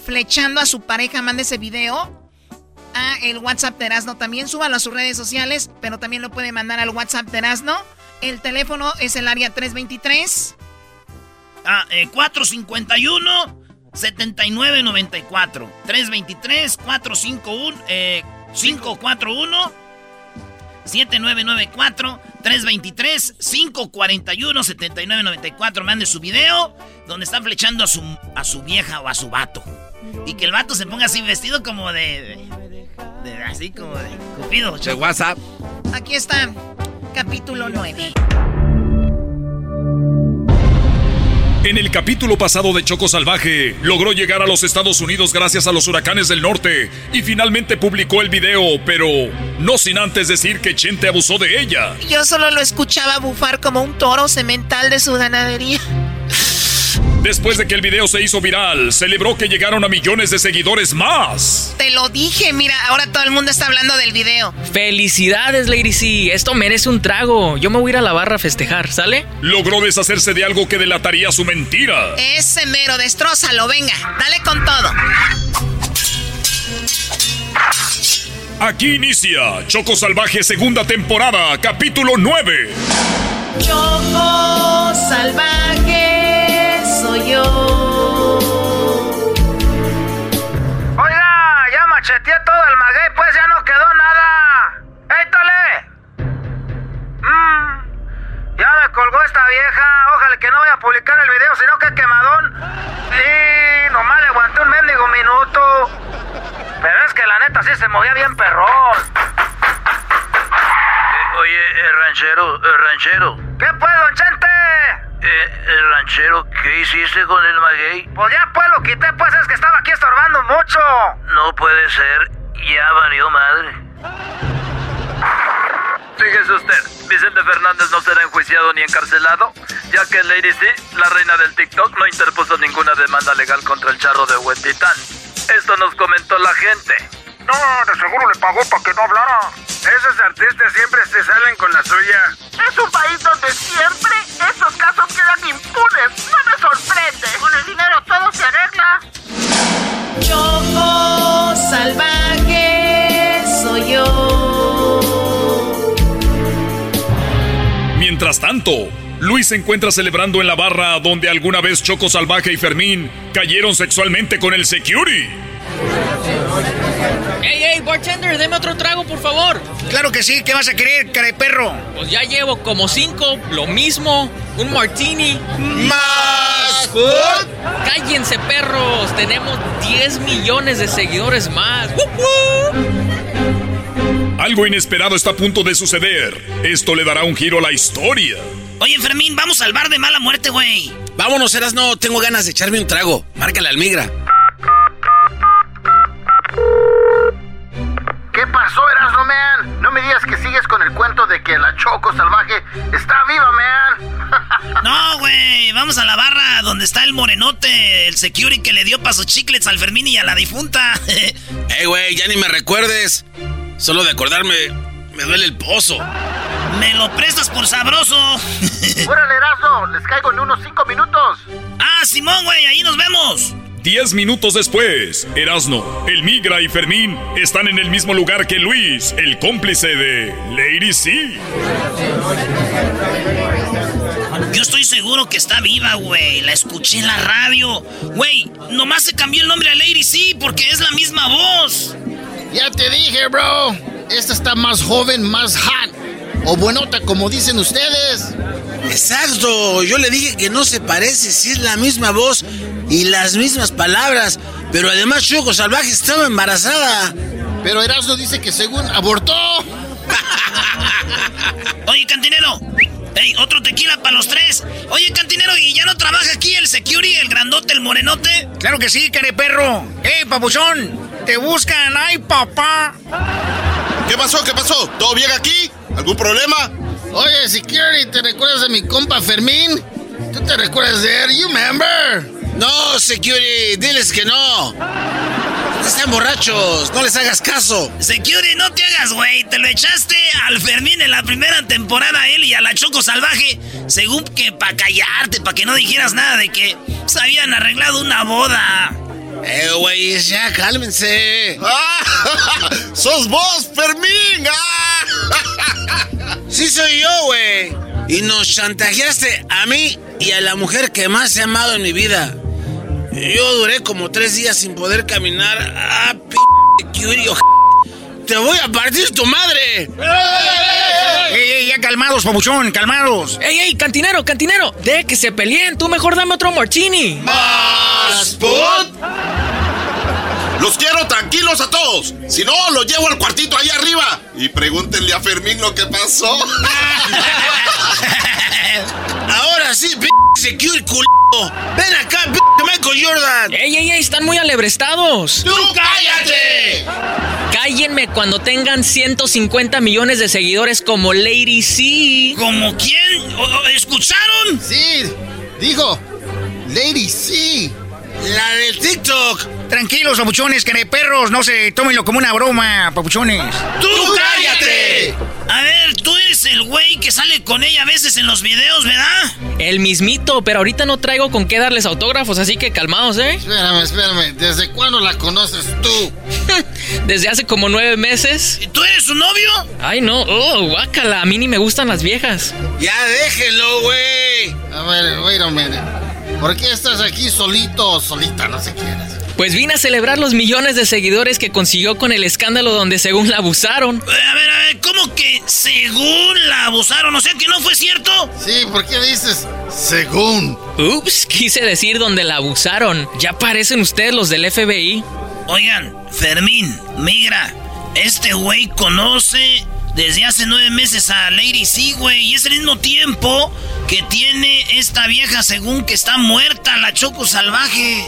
flechando a su pareja, mande ese video a el WhatsApp de Erasno. También súbalo a sus redes sociales, pero también lo puede mandar al WhatsApp de Erasno. El teléfono es el área 323. Ah, eh, 451 7994 323 451 eh, 541 7994 323 541 7994 mande su video donde está flechando a su a su vieja o a su vato. Y que el vato se ponga así vestido como de, de- de- así como de cupido. De WhatsApp. Aquí está, capítulo 9. En el capítulo pasado de Choco Salvaje, logró llegar a los Estados Unidos gracias a los huracanes del norte y finalmente publicó el video, pero no sin antes decir que Chente abusó de ella. Yo solo lo escuchaba bufar como un toro semental de su ganadería. Después de que el video se hizo viral, celebró que llegaron a millones de seguidores más. Te lo dije, mira, ahora todo el mundo está hablando del video. Felicidades, Lady C. Esto merece un trago. Yo me voy a ir a la barra a festejar, ¿sale? Logró deshacerse de algo que delataría su mentira. Ese mero, destrózalo, venga, dale con todo. Aquí inicia Choco Salvaje segunda temporada, capítulo 9. Choco salvaje Oiga, ya macheteé todo el maguey, pues ya no quedó nada. ¡Éítale! Mmm, colgó esta vieja. Ojalá que no vaya a publicar el video, sino que quemadón. Y nomás le aguanté un mendigo minuto. Pero es que la neta sí se movía bien perrón. Eh, oye, eh, ranchero, eh, ranchero. ¿Qué pues, don Chente? Eh, el ranchero, ¿qué hiciste con el maguey? Pues ya pues lo quité, pues es que estaba aquí estorbando mucho. No puede ser, ya valió madre. Fíjese usted, Vicente Fernández no será enjuiciado ni encarcelado, ya que Lady C, la reina del TikTok, no interpuso ninguna demanda legal contra el charro de Huentitán. Esto nos comentó la gente. No, de seguro le pagó para que no hablara. Esos artistas siempre se salen con la suya. Es un país donde siempre estos casos quedan impunes. No me sorprende. Con el dinero todo se arregla. Choco salvaje soy yo. Mientras tanto, Luis se encuentra celebrando en la barra donde alguna vez Choco Salvaje y Fermín cayeron sexualmente con el security. ¡Ey, ey, bartender, deme otro trago, por favor! Claro que sí, ¿qué vas a querer, cara de perro? Pues ya llevo como cinco, lo mismo, un martini. ¡Más food! ¡Cállense, perros! Tenemos 10 millones de seguidores más. Algo inesperado está a punto de suceder. Esto le dará un giro a la historia. Oye, Fermín, vamos al bar de mala muerte, güey. Vámonos, Eras, no tengo ganas de echarme un trago. Márcale al migra. ¿Qué pasó, Erasmo, man? No me digas que sigues con el cuento de que la Choco salvaje está viva, man. No, güey, vamos a la barra donde está el morenote, el security que le dio paso chiclets al Fermín y a la difunta. Ey, güey, ya ni me recuerdes. Solo de acordarme, me duele el pozo. ¿Me lo prestas por sabroso? Órale, Erasmo, les caigo en unos cinco minutos. Ah, Simón, güey, ahí nos vemos. Diez minutos después, Erasno, el Migra y Fermín están en el mismo lugar que Luis, el cómplice de Lady C. Yo estoy seguro que está viva, güey. La escuché en la radio. Güey, nomás se cambió el nombre a Lady C porque es la misma voz. Ya te dije, bro. Esta está más joven, más hot. O buenota, como dicen ustedes. Exacto, yo le dije que no se parece si es la misma voz y las mismas palabras, pero además Choco Salvaje estaba embarazada. Pero Erasmo dice que según abortó. Oye, cantinero. Ey, otro tequila para los tres. Oye, cantinero, ¿y ya no trabaja aquí el security, el grandote, el morenote? Claro que sí, care perro. ¡Ey, papuchón! ¡Te buscan! ¡Ay, papá! ¿Qué pasó? ¿Qué pasó? ¿Todo bien aquí? ¿Algún problema? Oye, security, ¿te recuerdas de mi compa Fermín? ¿Tú te recuerdas de él? You remember? No, security, diles que no. Están borrachos, no les hagas caso. Security, no te hagas, güey. Te lo echaste al Fermín en la primera temporada a él y a la Choco Salvaje. Según que para callarte, para que no dijeras nada de que se habían arreglado una boda. Eh, güey, ya cálmense. ¡Ah! ¡Sos vos, Fermín! Sí soy yo, güey. Y nos chantajeaste a mí y a la mujer que más he amado en mi vida. Yo duré como tres días sin poder caminar. ¡Ah, p*** curio! ¡Te voy a partir tu madre! ¡Ey, ey, ya calmados, papuchón, calmados! ¡Ey, ey, cantinero, cantinero! De que se peleen, tú mejor dame otro martini. ¡Más put! Los quiero tranquilos a todos. Si no, los llevo al cuartito ahí arriba. Y pregúntenle a Fermín lo que pasó. Ahora sí, p secure culo. Ven acá, p Michael Jordan. ¡Ey, ey, ey! Están muy alebrestados. ¡Tú cállate! Cállenme cuando tengan 150 millones de seguidores como Lady C. ¿Como quién? ¿O- o- ¿Escucharon? Sí, dijo. Lady C. La del TikTok. Tranquilos, papuchones, perros, no se tómenlo como una broma, papuchones. ¡Tú cállate! A ver, tú eres el güey que sale con ella a veces en los videos, ¿verdad? El mismito, pero ahorita no traigo con qué darles autógrafos, así que calmados, ¿eh? Espérame, espérame. ¿Desde cuándo la conoces tú? Desde hace como nueve meses. ¿Y tú eres su novio? Ay, no, oh, guácala, a mí ni me gustan las viejas. Ya déjenlo, güey. A ver, wait a minute. ¿Por qué estás aquí solito o solita? No sé qué eres. Pues vine a celebrar los millones de seguidores que consiguió con el escándalo donde según la abusaron. Eh, a ver, a ver, ¿cómo que según la abusaron? O sea que no fue cierto. Sí, ¿por qué dices según? Ups, quise decir donde la abusaron. Ya parecen ustedes los del FBI. Oigan, Fermín, migra, este güey conoce desde hace nueve meses a Lady C, güey. Y es el mismo tiempo que tiene esta vieja según que está muerta, la Choco Salvaje.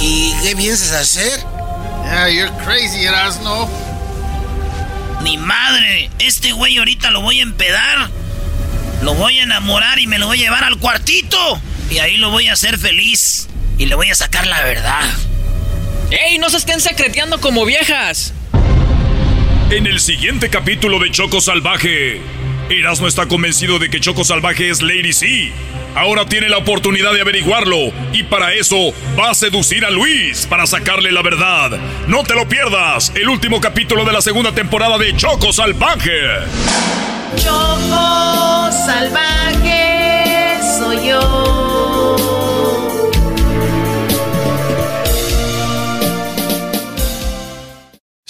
¿Y qué piensas hacer? Yeah, you're crazy, Erasno. Ni madre, este güey ahorita lo voy a empedar. Lo voy a enamorar y me lo voy a llevar al cuartito. Y ahí lo voy a hacer feliz. Y le voy a sacar la verdad. ¡Ey, no se estén secreteando como viejas! En el siguiente capítulo de Choco Salvaje, Erasmo está convencido de que Choco Salvaje es Lady C. Ahora tiene la oportunidad de averiguarlo y para eso va a seducir a Luis para sacarle la verdad. No te lo pierdas, el último capítulo de la segunda temporada de Choco Salvaje. Choco salvaje soy yo.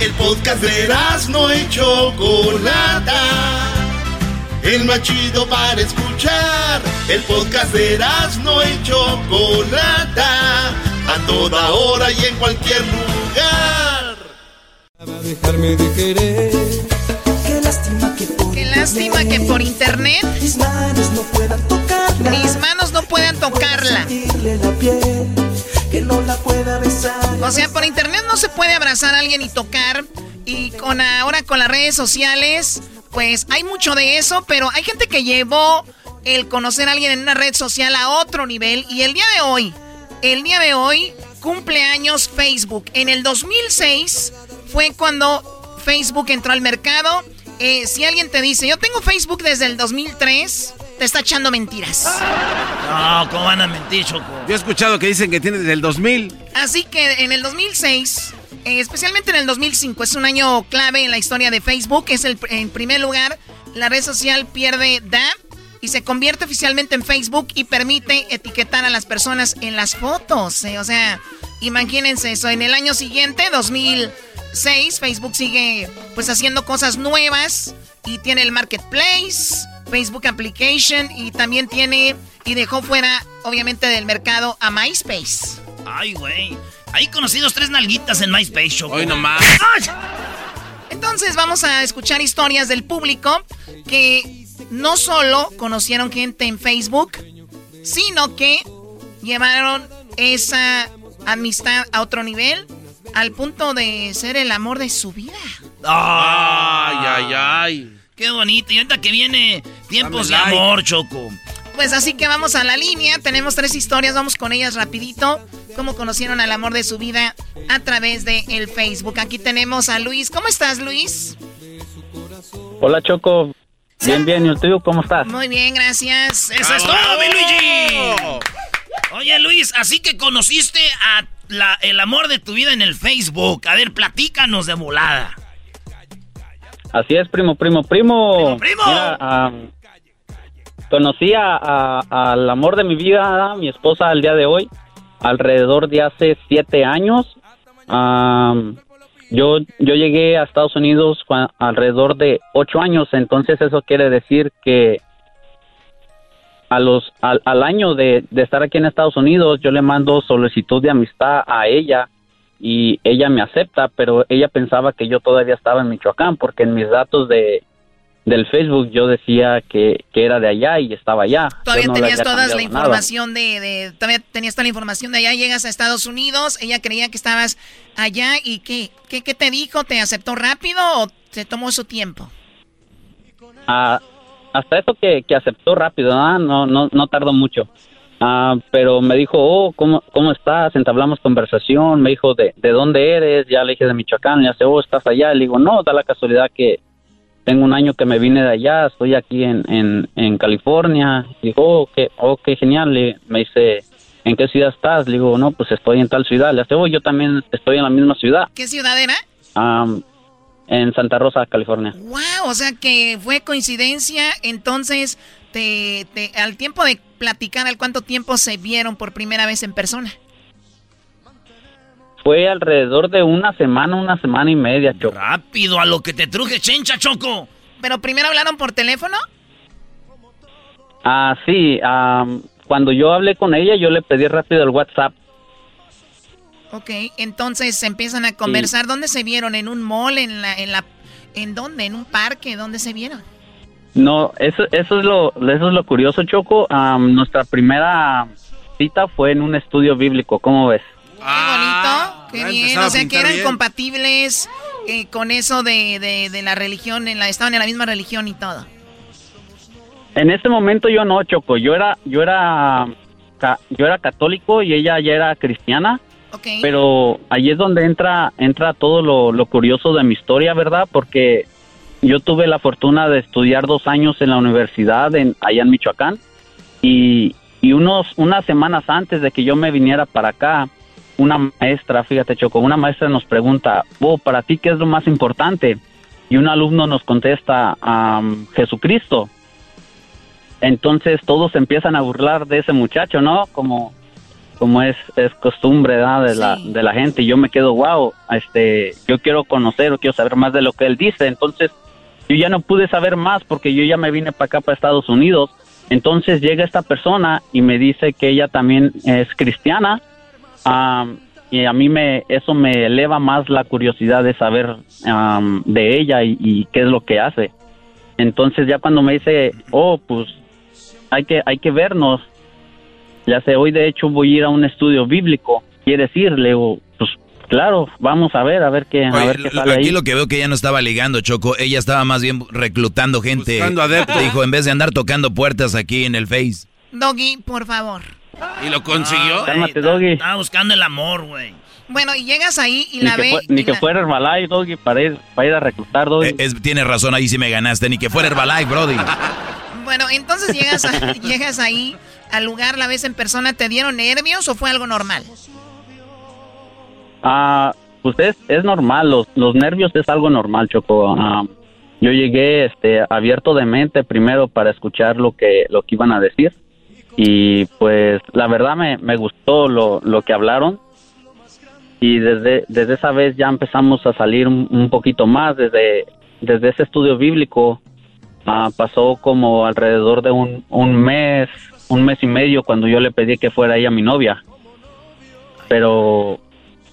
El podcast de no y Chocolata. El más chido para escuchar. El podcast de no y Chocolata. A toda hora y en cualquier lugar. Dejarme de querer. Qué lástima que por, Qué lástima que por internet mis manos no puedan tocarla. Mis manos no puedan tocarla. Que no la. O sea, por internet no se puede abrazar a alguien y tocar. Y con ahora con las redes sociales, pues hay mucho de eso, pero hay gente que llevó el conocer a alguien en una red social a otro nivel. Y el día de hoy, el día de hoy, cumpleaños Facebook. En el 2006 fue cuando Facebook entró al mercado. Eh, si alguien te dice, yo tengo Facebook desde el 2003, te está echando mentiras. No, ¿cómo van a mentir, Choco? Yo he escuchado que dicen que tiene desde el 2000. Así que en el 2006, eh, especialmente en el 2005, es un año clave en la historia de Facebook. Es el en primer lugar, la red social pierde DAP y se convierte oficialmente en Facebook y permite etiquetar a las personas en las fotos. eh, O sea, imagínense eso. En el año siguiente, 2006, Facebook sigue pues haciendo cosas nuevas y tiene el marketplace, Facebook Application y también tiene y dejó fuera obviamente del mercado a MySpace. Ay, güey. Ahí conocí dos tres nalguitas en MySpace, Choco. Hoy nomás. Entonces vamos a escuchar historias del público que no solo conocieron gente en Facebook, sino que llevaron esa amistad a otro nivel al punto de ser el amor de su vida. Ay, ay, ay. Qué bonito. Y ahorita que viene tiempos de like. amor, Choco. Pues así que vamos a la línea, tenemos tres historias, vamos con ellas rapidito. Cómo conocieron al amor de su vida a través de el Facebook. Aquí tenemos a Luis. ¿Cómo estás, Luis? Hola Choco, bien, bien, ¿y tú cómo estás? Muy bien, gracias. ¡Eso es todo, mi Luigi! Oye, Luis, así que conociste a la- el amor de tu vida en el Facebook. A ver, platícanos de volada. Así es, primo, primo, primo. primo. Mira, am, conocí a- a- al amor de mi vida, a mi esposa, al día de hoy, alrededor de hace siete años. Yo, yo llegué a Estados Unidos alrededor de ocho años, entonces eso quiere decir que a los, al, al año de, de estar aquí en Estados Unidos, yo le mando solicitud de amistad a ella y ella me acepta, pero ella pensaba que yo todavía estaba en Michoacán porque en mis datos de del Facebook yo decía que, que era de allá y estaba allá. Todavía no tenías toda la información de, de- todavía tenías toda la información de allá, llegas a Estados Unidos, ella creía que estabas allá y ¿qué, qué, qué te dijo? ¿Te aceptó rápido o te tomó su tiempo? Ah, hasta eso que, que aceptó rápido, ¿ah? no, no, no tardó mucho. Ah, pero me dijo, oh, ¿cómo, ¿cómo estás? Entablamos conversación, me dijo, ¿de, ¿de dónde eres? Ya le dije de Michoacán, ya sé, oh, ¿estás allá? Le digo, no, da la casualidad que tengo un año que me vine de allá, estoy aquí en, en, en California. Dijo, oh, qué, oh, qué genial. Le- me dice, ¿en qué ciudad estás? Le digo, no, pues estoy en tal ciudad. Le dice, oh, yo también estoy en la misma ciudad, ¿Qué ciudad era? ah, en Santa Rosa, California. Wow, o sea que fue coincidencia, entonces te, te- al tiempo de platicar, ¿al cuánto tiempo se vieron por primera vez en persona? Fue alrededor de una semana, una semana y media, Choco. Rápido, a lo que te truje, chencha, Choco. ¿Pero primero hablaron por teléfono? Ah, sí, am, cuando yo hablé con ella, yo le pedí rápido el WhatsApp. Ok, entonces se empiezan a conversar. ¿Dónde se vieron? ¿En un mall? ¿En la, en la, en dónde? ¿En un parque? ¿Dónde se vieron? No, eso, eso es lo, eso es lo curioso, Choco. Am, nuestra primera cita fue en un estudio bíblico, ¿cómo ves? bonito, qué ya bien. O sea que eran bien. compatibles eh, con eso de, de, de la religión, en la, estaban en la misma religión y todo. En ese momento yo no, Choco. Yo era, yo era, yo era católico y ella ya era cristiana. Pero ahí es donde entra, entra todo lo, lo curioso de mi historia, ¿verdad? Porque yo tuve la fortuna de estudiar dos años en la universidad en, allá en Michoacán y, y unos, unas semanas antes de que yo me viniera para acá, una maestra, fíjate Choco, una maestra nos pregunta, oh, para ti qué es lo más importante? Y un alumno nos contesta, "Am, Jesucristo. Entonces todos empiezan a burlar de ese muchacho, ¿no? Como, como es, es costumbre ¿verdad? de, la, de la gente. Y yo me quedo, wow, este, yo quiero conocer o quiero saber más de lo que él dice. Entonces yo ya no pude saber más porque yo ya me vine para acá, para Estados Unidos. Entonces llega esta persona y me dice que ella también es cristiana. am, y a mí me, eso me eleva más la curiosidad de saber am, de ella y, y qué es lo que hace. Entonces ya cuando me dice, oh, pues hay que, hay que vernos. Ya sé, hoy de hecho voy a ir a un estudio bíblico. ¿Quieres ir? Le digo, pues claro, vamos a ver, a ver qué, a ver qué lo- sale aquí ahí. lo que veo que ella no estaba ligando, Choco. Ella estaba más bien reclutando gente. Buscando adeptos. Dijo, en vez de andar tocando puertas aquí en el Face. Doggy, por favor. ¿Y lo consiguió? Cálmate, Doggy. Estaba buscando el amor, güey. Bueno, y llegas ahí y Ni la que, ve. ni que la- fuera Herbalife, Doggy, para ir, para ir a reclutar, Doggy. Eh, es- tienes razón, ahí sí me ganaste. Ni que fuera Herbalife, Brody. Bueno, entonces llegas, a- llegas ahí al lugar, la ves en persona, ¿te dieron nervios o fue algo normal? Ah, pues es, normal, los, los nervios es algo normal, Choco. Ah, yo llegué este, abierto de mente primero para escuchar lo que, lo que iban a decir y pues la verdad me, me gustó lo, lo que hablaron y desde, desde esa vez ya empezamos a salir un, un poquito más, desde, desde ese estudio bíblico ah, pasó como alrededor de un, un mes, un mes y medio cuando yo le pedí que fuera ella mi novia. Pero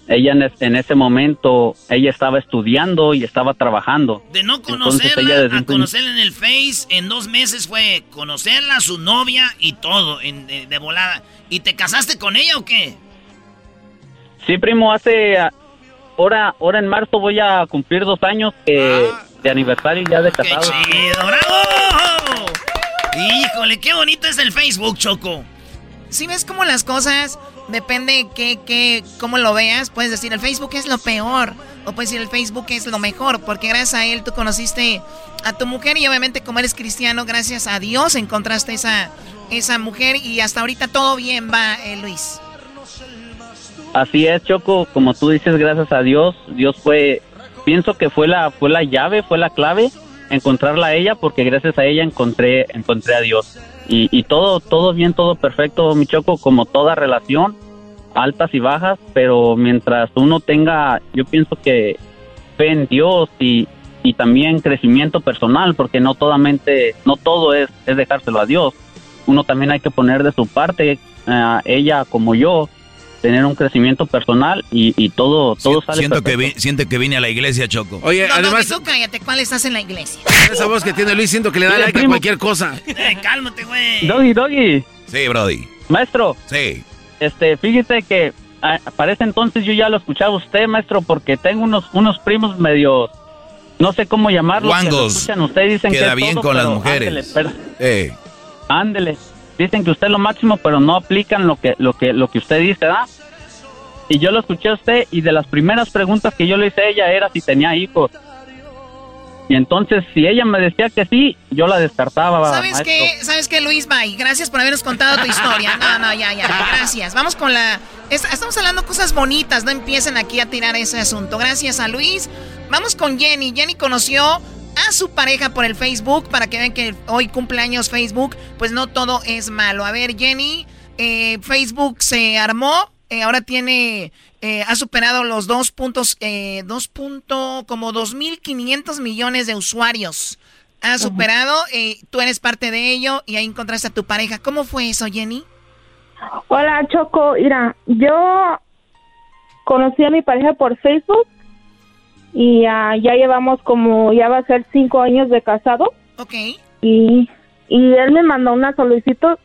ella en, en ese momento, ella estaba estudiando y estaba trabajando. De no conocerla a conocerla en el Face, en dos meses fue conocerla, su novia y todo, en- de, de volada. ¿Y te casaste con ella o qué? Sí, primo, hace ah, ahora, ahora en marzo voy a cumplir dos años eh, de aniversario ya de casado. ¡Chido, bravo! Híjole, qué bonito es el Facebook, Choco. Si ves cómo las cosas, depende que, que, cómo lo veas, puedes decir el Facebook es lo peor, o puedes decir el Facebook es lo mejor, porque gracias a él tú conociste a tu mujer y obviamente como eres cristiano, gracias a Dios encontraste esa, esa mujer y hasta ahorita todo bien va, eh, Luis. Así es, Choco, como tú dices, gracias a Dios, Dios fue, pienso que fue la, fue la llave, fue la clave, encontrarla a ella, porque gracias a ella encontré, encontré a Dios. Y, y todo, todo bien, todo perfecto, mi Choco, como toda relación, altas y bajas, pero mientras uno tenga, yo pienso que fe en Dios y, y también crecimiento personal, porque no todamente, no todo es, es dejárselo a Dios. Uno también hay que poner de su parte, eh, ella como yo, tener un crecimiento personal y, y todo, todo sale Siento que, vi- siento que vine a la iglesia, Choco. Oye, no, además, no, tú cállate, ¿cuál estás en la iglesia? esa voz que tiene Luis, siento que le da like a primo. cualquier cosa. Eh, cálmate, güey. Doggy, Doggy, Sí, Brody. maestro, Sí. este, fíjese que ah, para ese entonces yo ya lo escuchaba usted, maestro, porque tengo unos, unos primos medio, no sé cómo llamarlos, que lo Guangos. escuchan usted y dicen que Queda es bien todo, con las mujeres. ándele, pero- Eh. Ándele. Dicen que usted es lo máximo, pero no aplican lo que, lo que, lo que usted dice, ¿verdad? Y yo lo escuché a usted y de las primeras preguntas que yo le hice a ella era si tenía hijos. Y entonces, si ella me decía que sí, yo la descartaba. ¿Sabes qué? ¿Sabes qué, Luis? Bye. Gracias por habernos contado tu historia. No, no, ya, ya. Gracias. Vamos con la... es- Estamos hablando cosas bonitas. No empiecen aquí a tirar ese asunto. Gracias a Luis. Vamos con Jenny. Jenny conoció a su pareja por el Facebook para que vean que hoy cumpleaños Facebook. Pues no todo es malo. A ver, Jenny, eh, Facebook se armó. eh, ahora tiene... eh, ha superado los dos puntos... Eh, dos punto... Como 2.500 millones de usuarios ha superado, eh, tú eres parte de ello y ahí encontraste a tu pareja. ¿Cómo fue eso, Jenny? Hola, Choco. Mira, yo conocí a mi pareja por Facebook y ah, ya llevamos como, ya va a ser cinco años de casado. Ok. Y, y él me mandó una solicitud,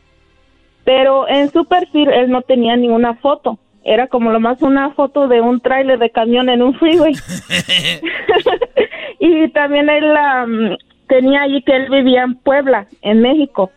pero en su perfil él no tenía ninguna foto. Era como lo más una foto de un tráiler de camión en un freeway. y también él am, tenía allí que él vivía en Puebla, en México.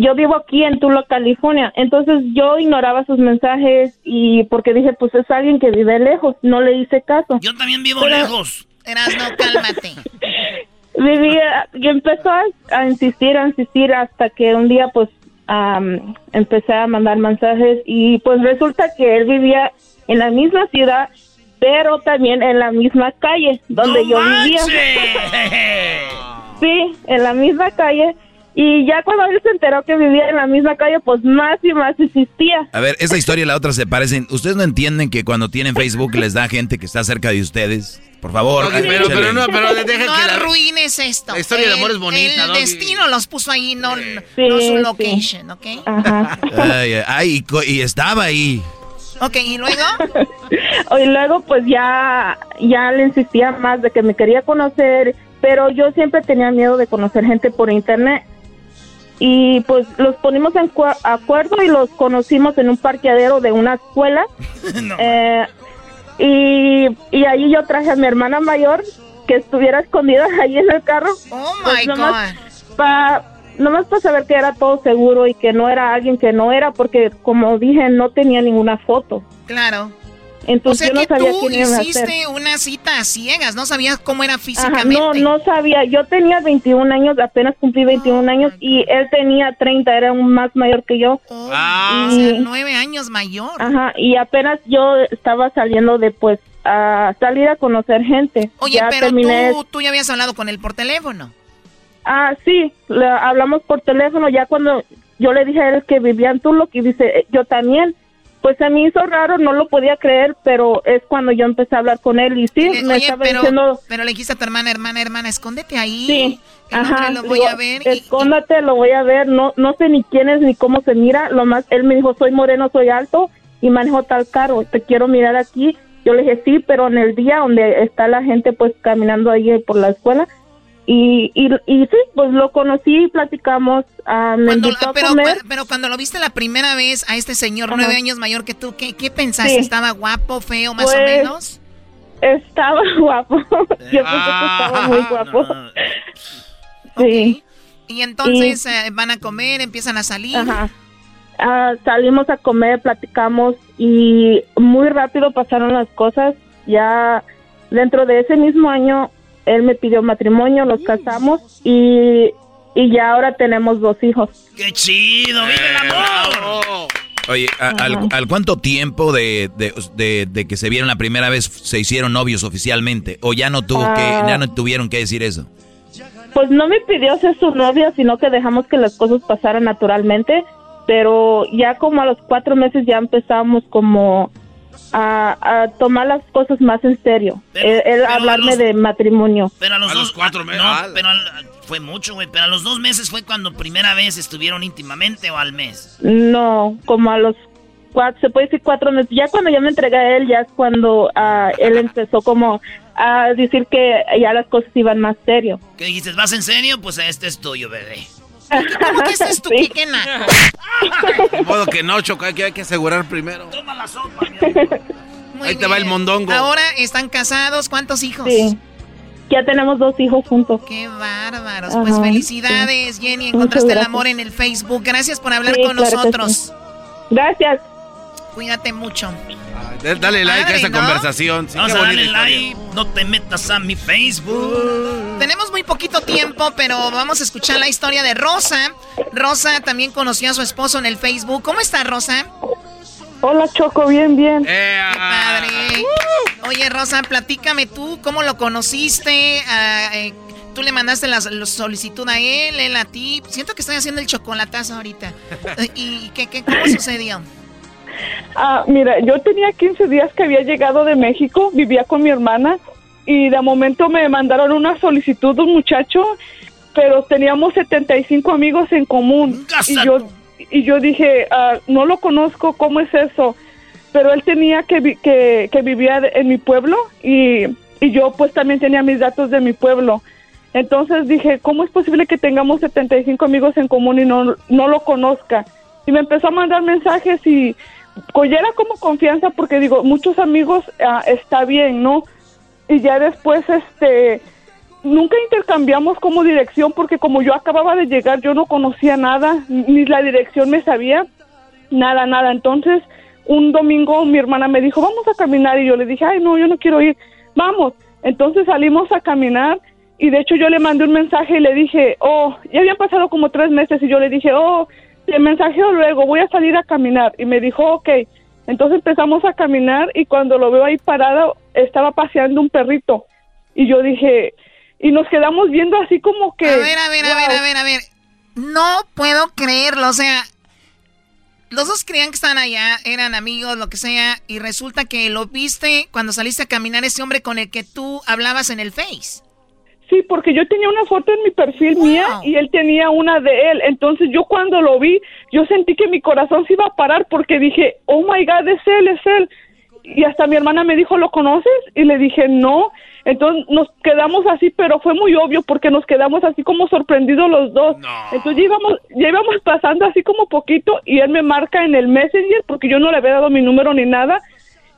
Yo vivo aquí en Tula, California, entonces yo ignoraba sus mensajes y porque dije, pues es alguien que vive lejos, no le hice caso. Yo también vivo Pero- lejos. Erasno, cálmate. Vivía, y empezó a, a insistir, a insistir hasta que un día pues am, empecé a mandar mensajes y pues resulta que él vivía en la misma ciudad, pero también en la misma calle donde yo vivía. Sí, en la misma calle. Y ya cuando él se enteró que vivía en la misma calle, pues más y más insistía. A ver, esta historia y la otra se parecen. ¿Ustedes no entienden que cuando tienen Facebook les da gente que está cerca de ustedes? Por favor, pero- pero no, pero deja no que la- arruines esto. la historia de amor El- es bonita, El destino los puso ahí, no, no Sí, su sí. location, ¿ok? Ay, ay, ay, y, co- y estaba ahí. Ok, ¿y luego? Y luego pues ya, ya le insistía más de que me quería conocer, pero yo siempre tenía miedo de conocer gente por internet. Y pues los ponimos en acuerdo y los conocimos en un parqueadero de una escuela. Eh, y, y ahí yo traje a mi hermana mayor que estuviera escondida ahí en el carro. Oh Pues my nomás pa- nomás para saber que era todo seguro y que no era alguien que no era, porque como dije, no tenía ninguna foto. Claro. O Entonces sea yo no que sabía tú quién iba a ser. hiciste una cita a ciegas, no sabías cómo era Ajá, físicamente. no, no sabía. Yo tenía 21 años, apenas cumplí 21 años y él tenía 30, era un más mayor que yo. Ah, o Y- sea, nueve años mayor. Ajá, y apenas yo estaba saliendo de pues a salir a conocer gente. Oye, ya pero terminé. tú, tú ya habías hablado con él por teléfono. Ah, sí, le hablamos por teléfono ya cuando yo le dije a él que vivía en Tuloc y dice, "Eh, yo también. Pues se me hizo raro, no lo podía creer, pero es cuando yo empecé a hablar con él y sí, Le- me oye, estaba pero, diciendo, pero le dijiste a tu hermana, hermana, hermana, escóndete ahí. Sí, ajá, lo voy digo, a ver. y- Escóndate, lo voy a ver. No, no sé ni quién es ni cómo se mira. Lo más, él me dijo, soy moreno, soy alto y manejo tal carro. Te quiero mirar aquí. Yo le dije sí, pero en el día donde está la gente pues caminando ahí por la escuela. Y, y, y sí, pues lo conocí, platicamos, ah, me Cuando- invitó a pero, comer. pero cuando lo viste la primera vez a este señor Ajá. nueve años mayor que tú, ¿qué, qué pensaste? Sí. ¿Estaba guapo, feo, más o Pues, menos? Estaba guapo. Yo pensé que estaba muy guapo. Sí. Y entonces eh, van a comer, empiezan a salir. Ajá. Ah, salimos a comer, platicamos y muy rápido pasaron las cosas. Ya dentro de ese mismo año, él me pidió matrimonio, nos casamos y, y ya ahora tenemos dos hijos. ¡Qué chido! ¡Vive el amor! Oye, a- al, al cuánto tiempo de, de- de- de que se vieron la primera vez se hicieron novios oficialmente? ¿O ya no tuvo Ah. que, ya no tuvieron que decir eso? Pues no me pidió ser su novia, sino que dejamos que las cosas pasaran naturalmente. Pero ya como a los cuatro meses ya empezamos como a, a tomar las cosas más en serio. él él pero a hablarme los- de matrimonio. Pero a los A dos... los cuatro meses. No, pero al- fue mucho, güey. Pero a los dos meses fue cuando primera vez estuvieron íntimamente o al mes. No, como a los cuatro, se puede decir cuatro meses. Ya cuando ya me entregué a él, ya es cuando ah, él empezó como a decir que ya las cosas iban más serio. ¿Qué dices? ¿Vas en serio? Pues este es tuyo, bebé. ¿Cómo que es tu Sí. De modo que no, Choco, hay que, hay que asegurar primero. Toma la sopa. Ahí te va el mondongo. Ahora están casados, ¿cuántos hijos? Sí. Ya tenemos dos hijos juntos. Qué bárbaros. Ajá, Pues felicidades, Jenny. Encontraste el amor en el Facebook. Gracias por hablar Sí, con claro nosotros. sí. Gracias. Cuídate mucho. Dale like a esta ¿no? conversación. Sí, Vamos qué a bonita darle historia. like. No te metas a mi Facebook. Tenemos muy poquito tiempo, pero vamos a escuchar la historia de Rosa. Rosa también conoció a su esposo en el Facebook. ¿Cómo está Rosa? Hola, Choco, bien, bien. Padre. Oye, Rosa, platícame tú, ¿cómo lo conociste? Ah, eh, ¿Tú le mandaste la, solicitud a él, él a ti? Siento que estoy haciendo el chocolatazo ahorita. ¿Y qué, qué, cómo sucedió? Ah, mira, yo tenía 15 días que había llegado de México, vivía con mi hermana y de momento me mandaron una solicitud de un muchacho, pero teníamos 75 amigos en común. Y yo, y yo dije, ah, no lo conozco, ¿cómo es eso? Pero él tenía que, vi- que, que vivía en mi pueblo y, y yo pues también tenía mis datos de mi pueblo. Entonces dije, ¿cómo es posible que tengamos 75 amigos en común y no, no lo conozca? Y me empezó a mandar mensajes y pues ya era como confianza porque digo, muchos amigos ah, está bien, ¿no? Y ya después, este, nunca intercambiamos como dirección porque como yo acababa de llegar, yo no conocía nada, ni la dirección me sabía, nada, nada. Entonces, un domingo mi hermana me dijo, vamos a caminar y yo le dije, ay, no, yo no quiero ir, vamos. Entonces salimos a caminar y de hecho yo le mandé un mensaje y le dije, oh, ya habían pasado como tres meses y yo le dije, oh, te mensajeo luego, voy a salir a caminar. Y me dijo, ok. Entonces empezamos a caminar y cuando lo veo ahí parado, estaba paseando un perrito. Y yo dije, y nos quedamos viendo así como que... A ver, a ver, a ver, a ver, a ver. No puedo creerlo, o sea, los dos creían que estaban allá, eran amigos, lo que sea, y resulta que lo viste cuando saliste a caminar ese hombre con el que tú hablabas en el Face. Sí, porque yo tenía una foto en mi perfil mía y él tenía una de él. Entonces yo cuando lo vi, yo sentí que mi corazón se iba a parar porque dije, oh my God, es él, es él. Y hasta mi hermana me dijo, ¿lo conoces? Y le dije, no. Entonces nos quedamos así, pero fue muy obvio porque nos quedamos así como sorprendidos los dos. Entonces ya íbamos, ya íbamos pasando así como poquito y él me marca en el Messenger porque yo no le había dado mi número ni nada.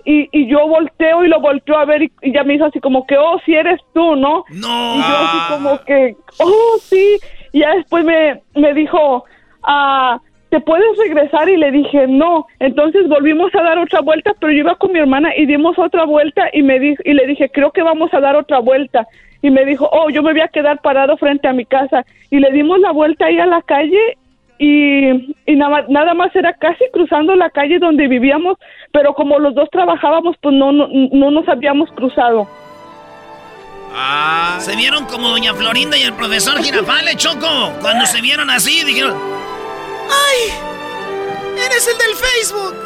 Y, y yo volteo y lo volteo a ver y, y ya me hizo así como que, oh, si eres tú, ¿no? No. Y yo así como que, oh, sí. Y ya después me, me dijo, ah, ¿te puedes regresar? Y le dije, no. Entonces volvimos a dar otra vuelta, pero yo iba con mi hermana y dimos otra vuelta y, me di y le dije, creo que vamos a dar otra vuelta. Y me dijo, oh, yo me voy a quedar parado frente a mi casa. Y le dimos la vuelta ahí a la calle y, y nada, nada más era casi cruzando la calle donde vivíamos, pero como los dos trabajábamos, pues no, no, no nos habíamos cruzado. Se vieron como Doña Florinda y el profesor Girafale, Choco. Cuando se vieron así, dijeron... ¡Ay! ¡Eres el del Facebook!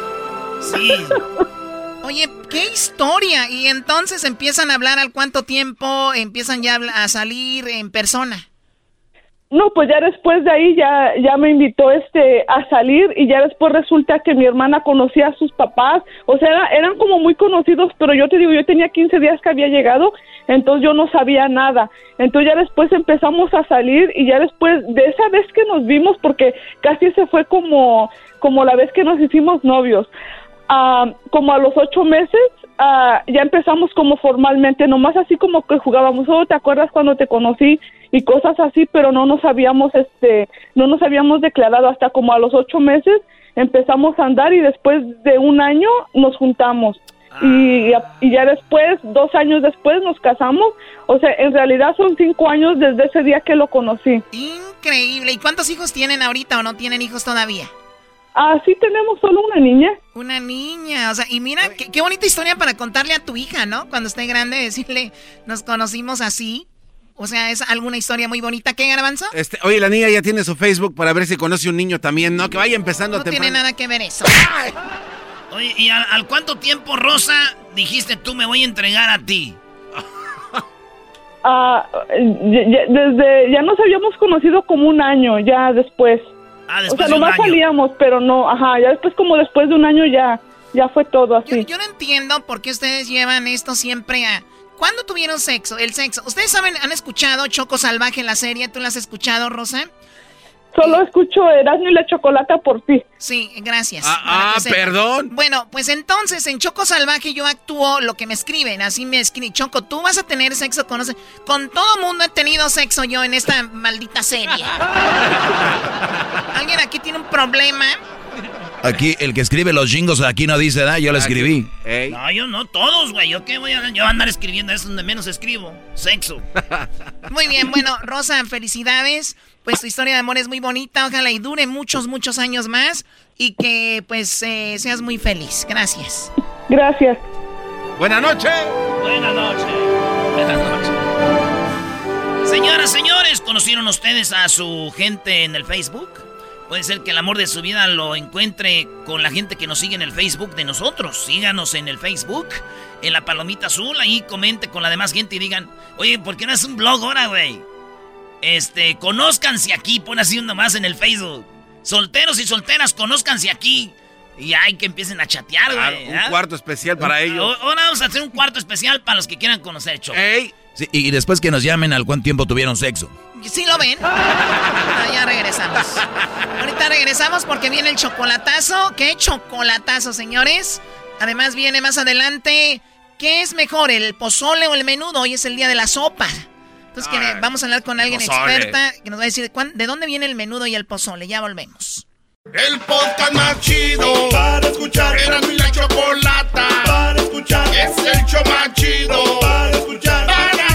Sí. Oye, qué historia. Y entonces empiezan a hablar al cuánto tiempo, empiezan ya a salir en persona. No, pues ya después de ahí ya, ya me invitó este a salir y ya después resulta que mi hermana conocía a sus papás, o sea, era- eran como muy conocidos, pero yo te digo, yo tenía 15 días que había llegado, entonces yo no sabía nada. Entonces ya después empezamos a salir y ya después de esa vez que nos vimos, porque casi se fue como, como la vez que nos hicimos novios, ah, como a los ocho meses ah, ya empezamos como formalmente, nomás así como que jugábamos, oh, ¿te acuerdas cuando te conocí? Y cosas así, pero no nos habíamos, este, no nos habíamos declarado hasta como a los ocho meses empezamos a andar y después de un año nos juntamos. Y, y ya después, dos años después, nos casamos. O sea, en realidad son cinco años desde ese día que lo conocí. Increíble. ¿Y cuántos hijos tienen ahorita o no tienen hijos todavía? Ah, sí tenemos solo una niña. Una niña, o sea, y mira, qué, qué bonita historia para contarle a tu hija, ¿no? Cuando esté grande, decirle, nos conocimos así. O sea, es alguna historia muy bonita. ¿Qué, Garbanzo? Este, oye, la niña ya tiene su Facebook para ver si conoce un niño también, ¿no? Que vaya empezando No temprano. tiene nada que ver eso. Oye, ¿y al, al cuánto tiempo, Rosa, dijiste tú me voy a entregar a ti? Ah, ya- ya- desde, ya nos habíamos conocido como un año, ya después. Ah, o después sea, de un nomás año. salíamos, pero no, ajá, ya después como después de un año ya, ya fue todo así. Yo no entiendo por qué ustedes llevan esto siempre a... ¿Cuándo tuvieron sexo? El sexo. ¿Ustedes saben, han escuchado Choco Salvaje, la serie? ¿Tú la has escuchado, Rosa? Solo escucho Erasmo y la Chocolata por ti. Sí, gracias. Ah, ah, perdón. Bueno, pues entonces en Choco Salvaje yo actúo lo que me escriben. Así me escriben. Choco, tú vas a tener sexo con... Con todo mundo he tenido sexo yo en esta maldita serie. ¿Alguien aquí tiene un problema? Aquí, el que escribe los jingos aquí no dice nada, yo lo escribí. No, yo no, todos, güey. ¿Yo qué voy a, yo voy a andar escribiendo? Es donde menos escribo. Sexo. Muy bien, bueno, Rosa, felicidades. Pues tu historia de amor es muy bonita. Ojalá y dure muchos, muchos años más. Y que pues eh, seas muy feliz. Gracias. Gracias. Buenas noches. Buenas noches. Buenas noches. Señoras, señores, ¿conocieron ustedes a su gente en el Facebook? Puede ser que el amor de su vida lo encuentre con la gente que nos sigue en el Facebook de nosotros. Síganos en el Facebook, en la palomita azul, ahí comente con la demás gente y digan, oye, ¿por qué no es un blog ahora, güey? Este, conózcanse aquí, pon así uno más en el Facebook. Solteros y solteras, conózcanse aquí. Y hay que empiecen a chatear, Claro, güey. un ¿ah? cuarto especial para ellos. Ahora vamos a hacer un cuarto especial para los que quieran conocer, Choco. Sí, y después que nos llamen al cuánto tiempo tuvieron sexo. ¿Sí lo ven? Ah, ya regresamos. Ahorita regresamos porque viene el chocolatazo. ¿Qué chocolatazo, señores? Además viene más adelante. ¿Qué es mejor, el pozole o el menudo? Hoy es el día de la sopa. Entonces Ay, vamos a hablar con alguien pozole. experta que nos va a decir cuán- de dónde viene el menudo y el pozole. Ya volvemos. El podcast más chido para escuchar. Era mi la chocolata para escuchar. Es el show más chido para escuchar. Para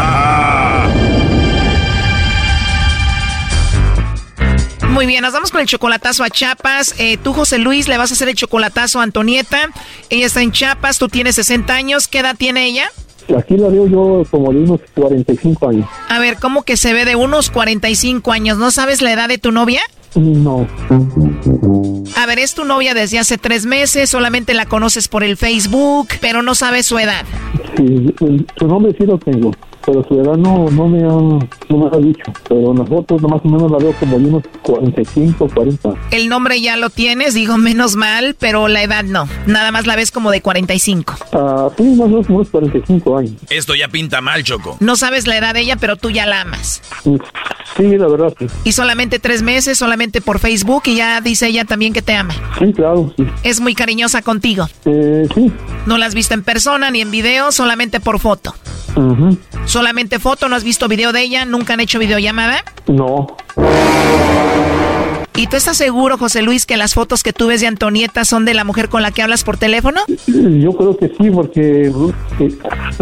Muy bien, nos vamos con el chocolatazo a Chiapas. Eh, tú, José Luis, le vas a hacer el chocolatazo a Antonieta. Ella está en Chiapas, tú tienes 60 años. ¿Qué edad tiene ella? Aquí la veo yo como de unos 45 años. A ver, ¿cómo que se ve de unos 45 años? ¿No sabes la edad de tu novia? No. A ver, es tu novia desde hace tres meses, solamente la conoces por el Facebook, pero no sabes su edad. Sí, su nombre sí lo tengo, pero su edad no, no, me, ha, no me ha dicho. Pero en las fotos más o menos la veo como de unos 45, 40. El nombre ya lo tienes, digo menos mal, pero la edad no. Nada más la ves como de 45. Ah, sí, más o menos como unos 45 años. Esto ya pinta mal, Choco. No sabes la edad de ella, pero tú ya la amas. Sí, la verdad, sí. Y solamente tres meses, solamente por Facebook, y ya dice ella también que te ama. Sí, claro, sí. Es muy cariñosa contigo. Eh, sí. No la has visto en persona ni en video, solamente por foto. Ujú. Solamente foto, no has visto video de ella, nunca han hecho videollamada. No. ¿Y tú estás seguro, José Luis, que las fotos que tú ves de Antonieta son de la mujer con la que hablas por teléfono? Yo creo que sí, porque eh,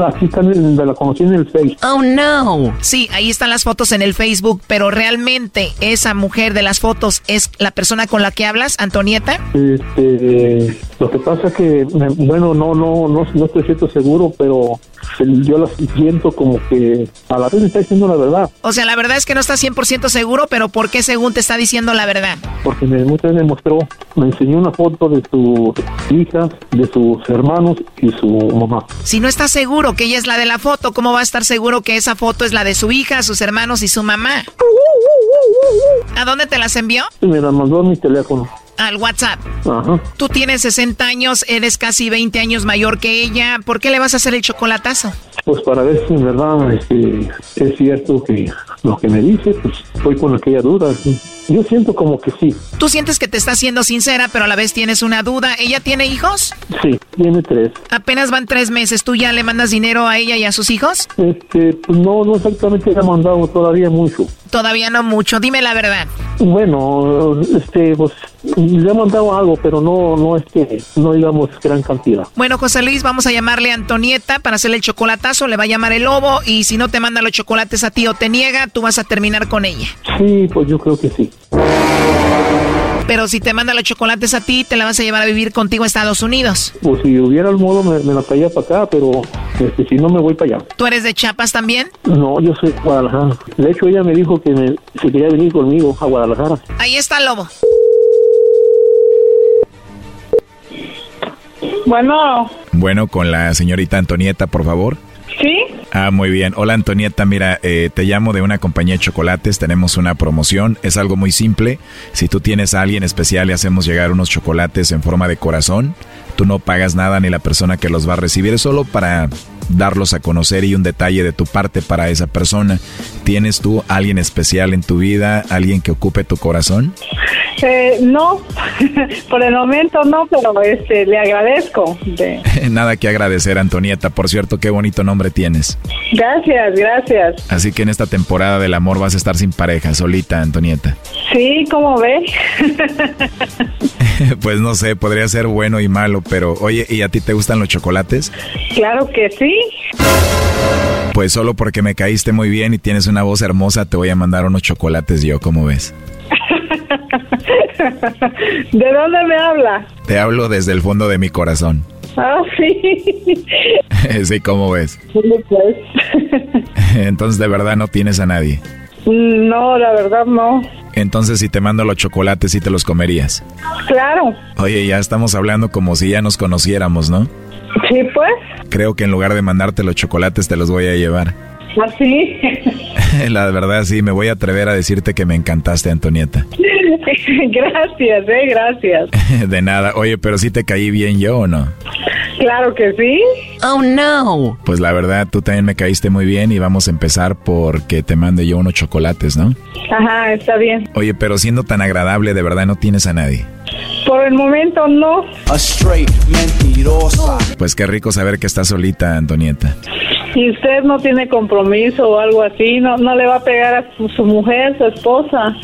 aquí están, en- la conocí en el Face. Oh no. Sí, ahí están las fotos en el Facebook, pero realmente esa mujer de las fotos es la persona con la que hablas, Antonieta. Este, lo que pasa es que, me- bueno, no, no, no, no estoy cierto seguro, pero yo la siento como que a la vez está diciendo la verdad, O sea, la verdad es que no estás 100% seguro, pero ¿por qué según te está diciendo la verdad? porque me, muchas me mostró, me enseñó una foto de sus hijas, de sus hermanos y su mamá. Si no estás seguro que ella es la de la foto, ¿cómo va a estar seguro que esa foto es la de su hija, sus hermanos y su mamá? ¿A dónde te las envió? Me la mandó a mi teléfono. Al WhatsApp. Ajá. Tú tienes 60 años, eres casi 20 años mayor que ella. ¿Por qué le vas a hacer el chocolatazo? Pues para ver si en verdad este, es cierto que lo que me dice, pues estoy con aquella duda. ¿sí? Yo siento como que sí. Tú sientes que te está siendo sincera, pero a la vez tienes una duda. ¿Ella tiene hijos? Sí, tiene tres. Apenas van tres meses. ¿Tú ya le mandas dinero a ella y a sus hijos? Este, pues no, no exactamente le he mandado todavía mucho. Todavía no mucho. Dime la verdad. Bueno, este, pues le he mandado algo, pero no, no este, no digamos gran cantidad. Bueno, José Luis, vamos a llamarle a Antonieta para hacerle el chocolatazo. Le va a llamar el lobo y si no te manda los chocolates a ti o te niega, tú vas a terminar con ella. Sí, pues yo creo que sí. Pero si te manda los chocolates a ti, te la vas a llevar a vivir contigo a Estados Unidos. Pues si hubiera el modo, me, me la traía para acá, pero este, si no, me voy para allá. ¿Tú eres de Chiapas también? No, yo soy de Guadalajara. De hecho, ella me dijo que me, si quería venir conmigo a Guadalajara. Ahí está Lobo. Bueno, Bueno, con la señorita Antonieta, por favor. ¿Sí? Ah, muy bien. Hola Antonieta, mira, eh, te llamo de una compañía de chocolates, tenemos una promoción, es algo muy simple. Si tú tienes a alguien especial, le hacemos llegar unos chocolates en forma de corazón. Tú no pagas nada ni la persona que los va a recibir, es solo para darlos a conocer y un detalle de tu parte para esa persona. ¿Tienes tú alguien especial en tu vida, alguien que ocupe tu corazón? Eh, no, por el momento no, pero este, le agradezco. De- Nada que agradecer, Antonieta. Por cierto, qué bonito nombre tienes. Gracias, gracias. Así que en esta temporada del amor vas a estar sin pareja, solita, Antonieta. Sí, ¿cómo ve? pues no sé, podría ser bueno y malo, pero oye, ¿y a ti te gustan los chocolates? claro que sí. Pues solo porque me caíste muy bien y tienes una voz hermosa, te voy a mandar unos chocolates yo, ¿cómo ves? ¿De dónde me habla? Te hablo desde el fondo de mi corazón. Ah, sí. sí, ¿cómo ves? Pues. Entonces de verdad no tienes a nadie. No, la verdad no. Entonces si te mando los chocolates, sí te los comerías. Claro. Oye, ya estamos hablando como si ya nos conociéramos, ¿no? Sí, pues. Creo que en lugar de mandarte los chocolates te los voy a llevar. Así. La verdad sí, me voy a atrever a decirte que me encantaste, Antonieta. gracias, eh, gracias. De nada. Oye, pero sí te caí bien yo o no? Claro que sí. Oh, no. Pues la verdad, tú también me caíste muy bien y vamos a empezar porque te mande yo unos chocolates, ¿no? Ajá, está bien. Oye, pero siendo tan agradable, de verdad no tienes a nadie. Por el momento no. Pues qué rico saber que estás solita, Antonieta. Si usted no tiene compromiso o algo así, no, no le va a pegar a su, su mujer, su esposa.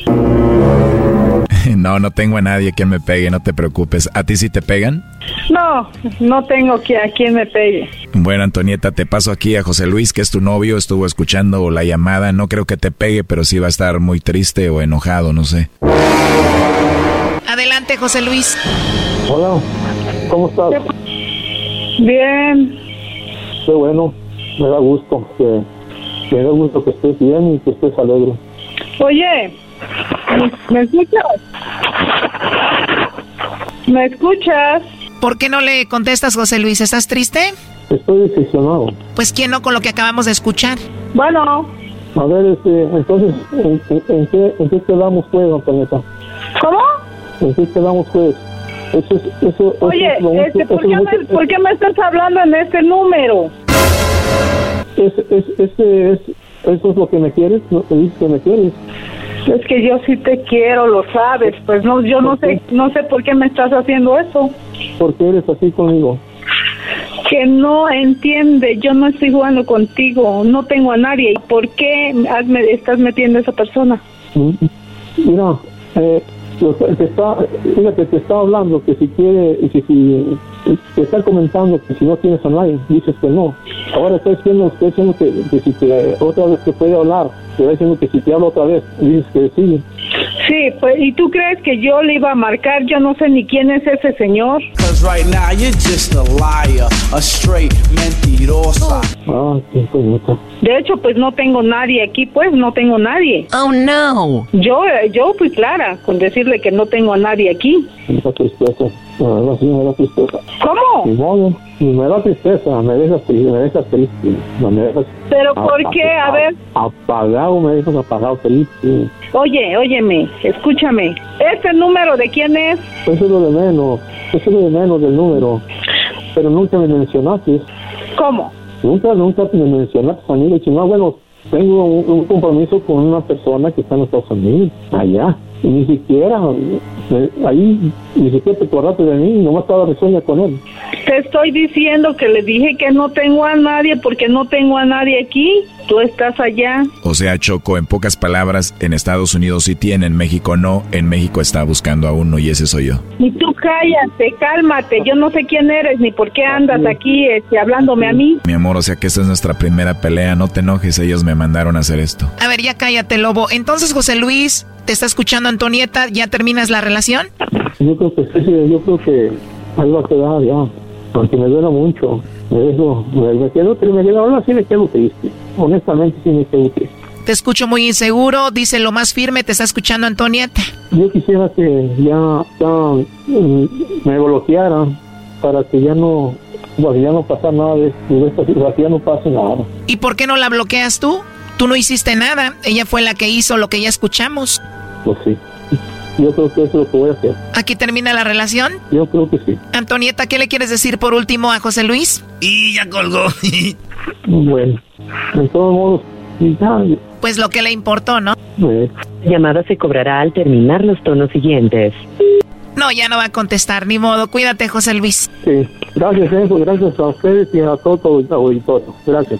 No, no tengo a nadie que me pegue, no te preocupes. ¿A ti sí te pegan? No, no tengo que a quien me pegue. Bueno, Antonieta, te paso aquí a José Luis, que es tu novio, estuvo escuchando la llamada. No creo que te pegue, pero sí va a estar muy triste o enojado, no sé. Adelante, José Luis. Hola, ¿cómo estás? Bien. Qué bueno, me da gusto que me da gusto que estés bien y que estés alegre. Oye, ¿me escuchas? ¿Me escuchas? ¿Por qué no le contestas, José Luis? ¿Estás triste? Estoy decepcionado. Pues quién no con lo que acabamos de escuchar. Bueno. A ver, este, entonces, ¿en, en- en qué, en qué quedamos pues, Antonieta? ¿Cómo? ¿En qué quedamos pues? Eso es, eso, eso Oye, es lo este, ¿por, qué me, lo- por qué me estás hablando en este número? es, es, ese es, eso es lo que me quieres, ¿no? ¿Te dices que me quieres? Es que yo sí te quiero, lo sabes. Pues no, yo no sé, no sé por qué me estás haciendo eso. ¿Por qué eres así conmigo? Que no entiende, yo no estoy jugando contigo, no tengo a nadie. ¿Y por qué has- me estás metiendo a esa persona? Mm, Mira, eh, te está, fíjate, te está hablando que si quiere, si, te está comentando que si no tienes nadie, dices que no. Ahora está diciendo, está diciendo que, que si te, otra vez te puede hablar, te está diciendo que si te habla otra vez, dices que sí. Sí, pues, ¿y tú crees que yo le iba a marcar? Yo no sé ni quién es ese señor. Right now you're just a liar, a straight mentirosa. Bonita. De hecho, pues no tengo nadie aquí, pues no tengo nadie. Oh, no. Yo, eh, yo fui clara con decirle que no tengo a nadie aquí. Verdad sí me da tristeza. ¿Cómo? Y me da tristeza, me dejas triste, me dejas triste, no me dejas... ¿Pero por qué? A ver. Apagado, me dejas apagado, triste. Oye, óyeme, escúchame. ¿Este número de quién es? Eso es lo de menos, eso es lo de menos del número. Pero nunca me mencionaste. ¿Cómo? Nunca, nunca me mencionaste a mí. Le dije, no, bueno, tengo un, un compromiso con una persona que está en Estados Unidos, allá. Ni siquiera, eh, ahí, ni siquiera te acordaste de mí, nomás estaba de sueño con él. Te estoy diciendo que le dije que no tengo a nadie porque no tengo a nadie aquí. Tú estás allá. O sea, Choco, en pocas palabras, en Estados Unidos sí tiene, en México no, en México está buscando a uno y ese soy yo. Y tú cállate, cálmate. Yo no sé quién eres ni por qué andas aquí este, hablándome a mí. Mi amor, o sea que esta es nuestra primera pelea, no te enojes, ellos me mandaron a hacer esto. A ver, ya cállate, lobo. Entonces, José Luis, ¿Te está escuchando Antonieta? ¿Ya terminas la relación? Yo creo que sí, sí, yo creo que ahí va a quedar ya, porque me duele mucho. Me, me quedo, me quedo, ahora sí me quedo triste. Honestamente sí me quedo triste. Te escucho muy inseguro, dice lo más firme, te está escuchando Antonieta. Yo quisiera que ya, ya mm, me bloquearan para que ya no, bueno, ya no pasa nada de, de esta situación, no pase nada. ¿Y por qué no la bloqueas tú? Tú no hiciste nada, ella fue la que hizo lo que ya escuchamos. Pues sí. Yo creo que eso es lo que voy a hacer. ¿Aquí termina la relación? Yo creo que sí. Antonieta, ¿qué le quieres decir por último a José Luis? Y ya colgó. Bueno, de todos modos, ya, Pues lo que le importó, ¿no? eh, Llamada se cobrará al terminar los tonos siguientes. No, ya no va a contestar, ni modo. Cuídate, José Luis. sí. Gracias, pues gracias a ustedes y a todo el auditorio. Gracias.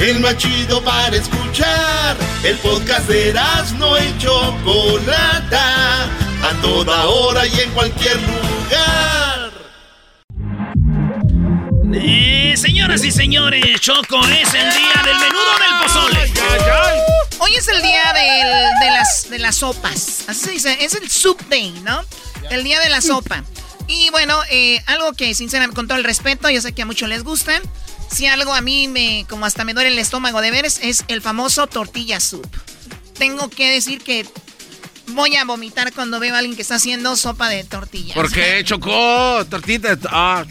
El más chido para escuchar. El podcast de no y Chocolata. A toda hora y en cualquier lugar. Eh, señoras y señores, Choco, es el día del menudo del pozole. Hoy es el día del- de, las, de las sopas. Así se dice, es el soup day, ¿no? El día de la sopa. Y bueno, eh, algo que sinceramente, con todo el respeto, yo sé que a muchos les gusta. Si algo a mí me, como hasta me duele el estómago de ver, es, el famoso tortilla soup. Tengo que decir que voy a vomitar cuando veo a alguien que está haciendo sopa de tortillas. ¿Por qué? Chocó, tortita. Ah,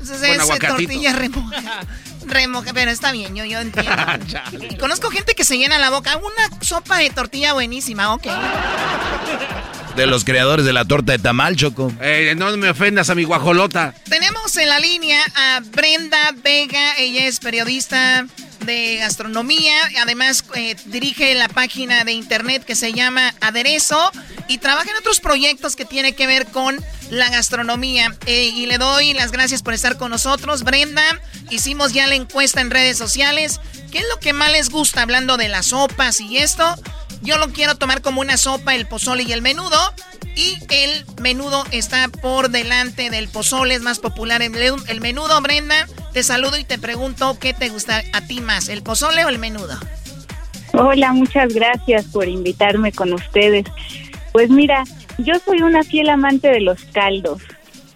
Entonces es tortilla remoja. Remoja, pero está bien, yo, yo entiendo. Conozco gente que se llena la boca. Una sopa de tortilla buenísima, ok. De los creadores de la torta de tamal, Choco. eh, no me ofendas a mi guajolota. Tenemos en la línea a Brenda Vega. Ella es periodista de gastronomía. Además, eh, dirige la página de internet que se llama Aderezo y trabaja en otros proyectos que tiene que ver con la gastronomía. Eh, y le doy las gracias por estar con nosotros. Brenda, hicimos ya la encuesta en redes sociales. ¿Qué es lo que más les gusta hablando de las sopas y esto? Yo lo quiero tomar como una sopa, el pozole y el menudo. Y el menudo está por delante del pozole, es más popular el, el menudo. Brenda, te saludo y te pregunto qué te gusta a ti más, el pozole o el menudo. Hola, muchas gracias por invitarme con ustedes. Pues mira, yo soy una fiel amante de los caldos.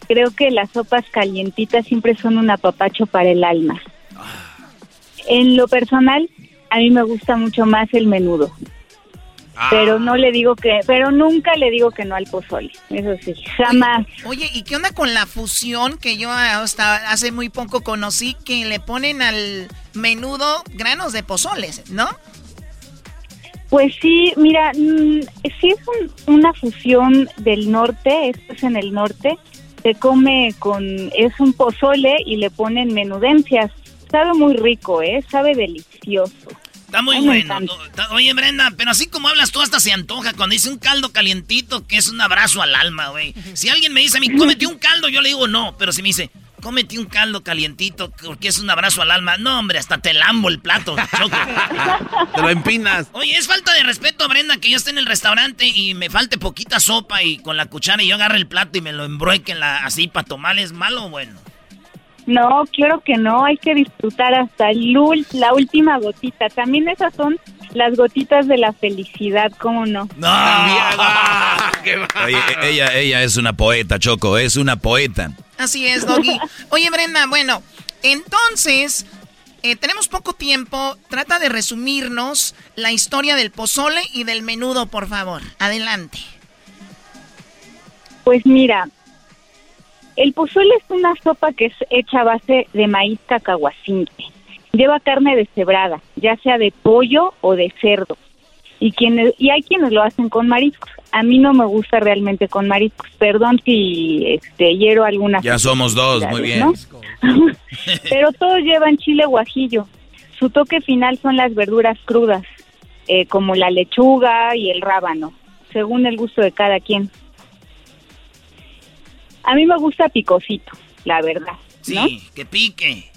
Creo que las sopas calientitas siempre son un apapacho para el alma. En lo personal, a mí me gusta mucho más el menudo. Pero no le digo que, pero nunca le digo que no al pozole. Eso sí, jamás. Oye, ¿y qué onda con la fusión que yo hasta hace muy poco conocí que le ponen al menudo granos de pozoles, ¿no? Pues sí, mira, mm, sí es un- una fusión del norte, esto es en el norte, se come con, es un pozole y le ponen menudencias. Sabe muy rico, ¿eh? Sabe delicioso. Está muy Ay, bueno. Está- Oye, Brenda, pero así como hablas tú, hasta se antoja cuando dice un caldo calientito que es un abrazo al alma, güey. Si alguien me dice a mí, cómete un caldo, yo le digo no. Pero si me dice, cómete un caldo calientito porque es un abrazo al alma, no, hombre, hasta te lambo el plato, choco. Te lo empinas. Oye, es falta de respeto, Brenda, que yo esté en el restaurante y me falte poquita sopa y con la cuchara y yo agarre el plato y me lo embrueque en la, así para tomar, ¿es malo o bueno? No, claro que no, hay que disfrutar hasta el ul- la última gotita. También esas son las gotitas de la felicidad, ¿cómo no? Oye, e- ella, ella es una poeta, Choco, es una poeta. Así es, Doggy. Oye, Brenda, bueno, entonces, eh, tenemos poco tiempo. Trata de resumirnos la historia del pozole y del menudo, por favor. Adelante. Pues mira, el pozole es una sopa que es hecha a base de maíz cacahuacinque. Lleva carne deshebrada, ya sea de pollo o de cerdo. Y quienes y hay quienes lo hacen con mariscos. A mí no me gusta realmente con mariscos. Perdón si este hiero algunas. Ya somos dos, muy bien. ¿no? Pero todos llevan chile guajillo. Su toque final son las verduras crudas, eh, como la lechuga y el rábano. según el gusto de cada quien. A mí me gusta picosito, la verdad. ¿no? Sí, que pique.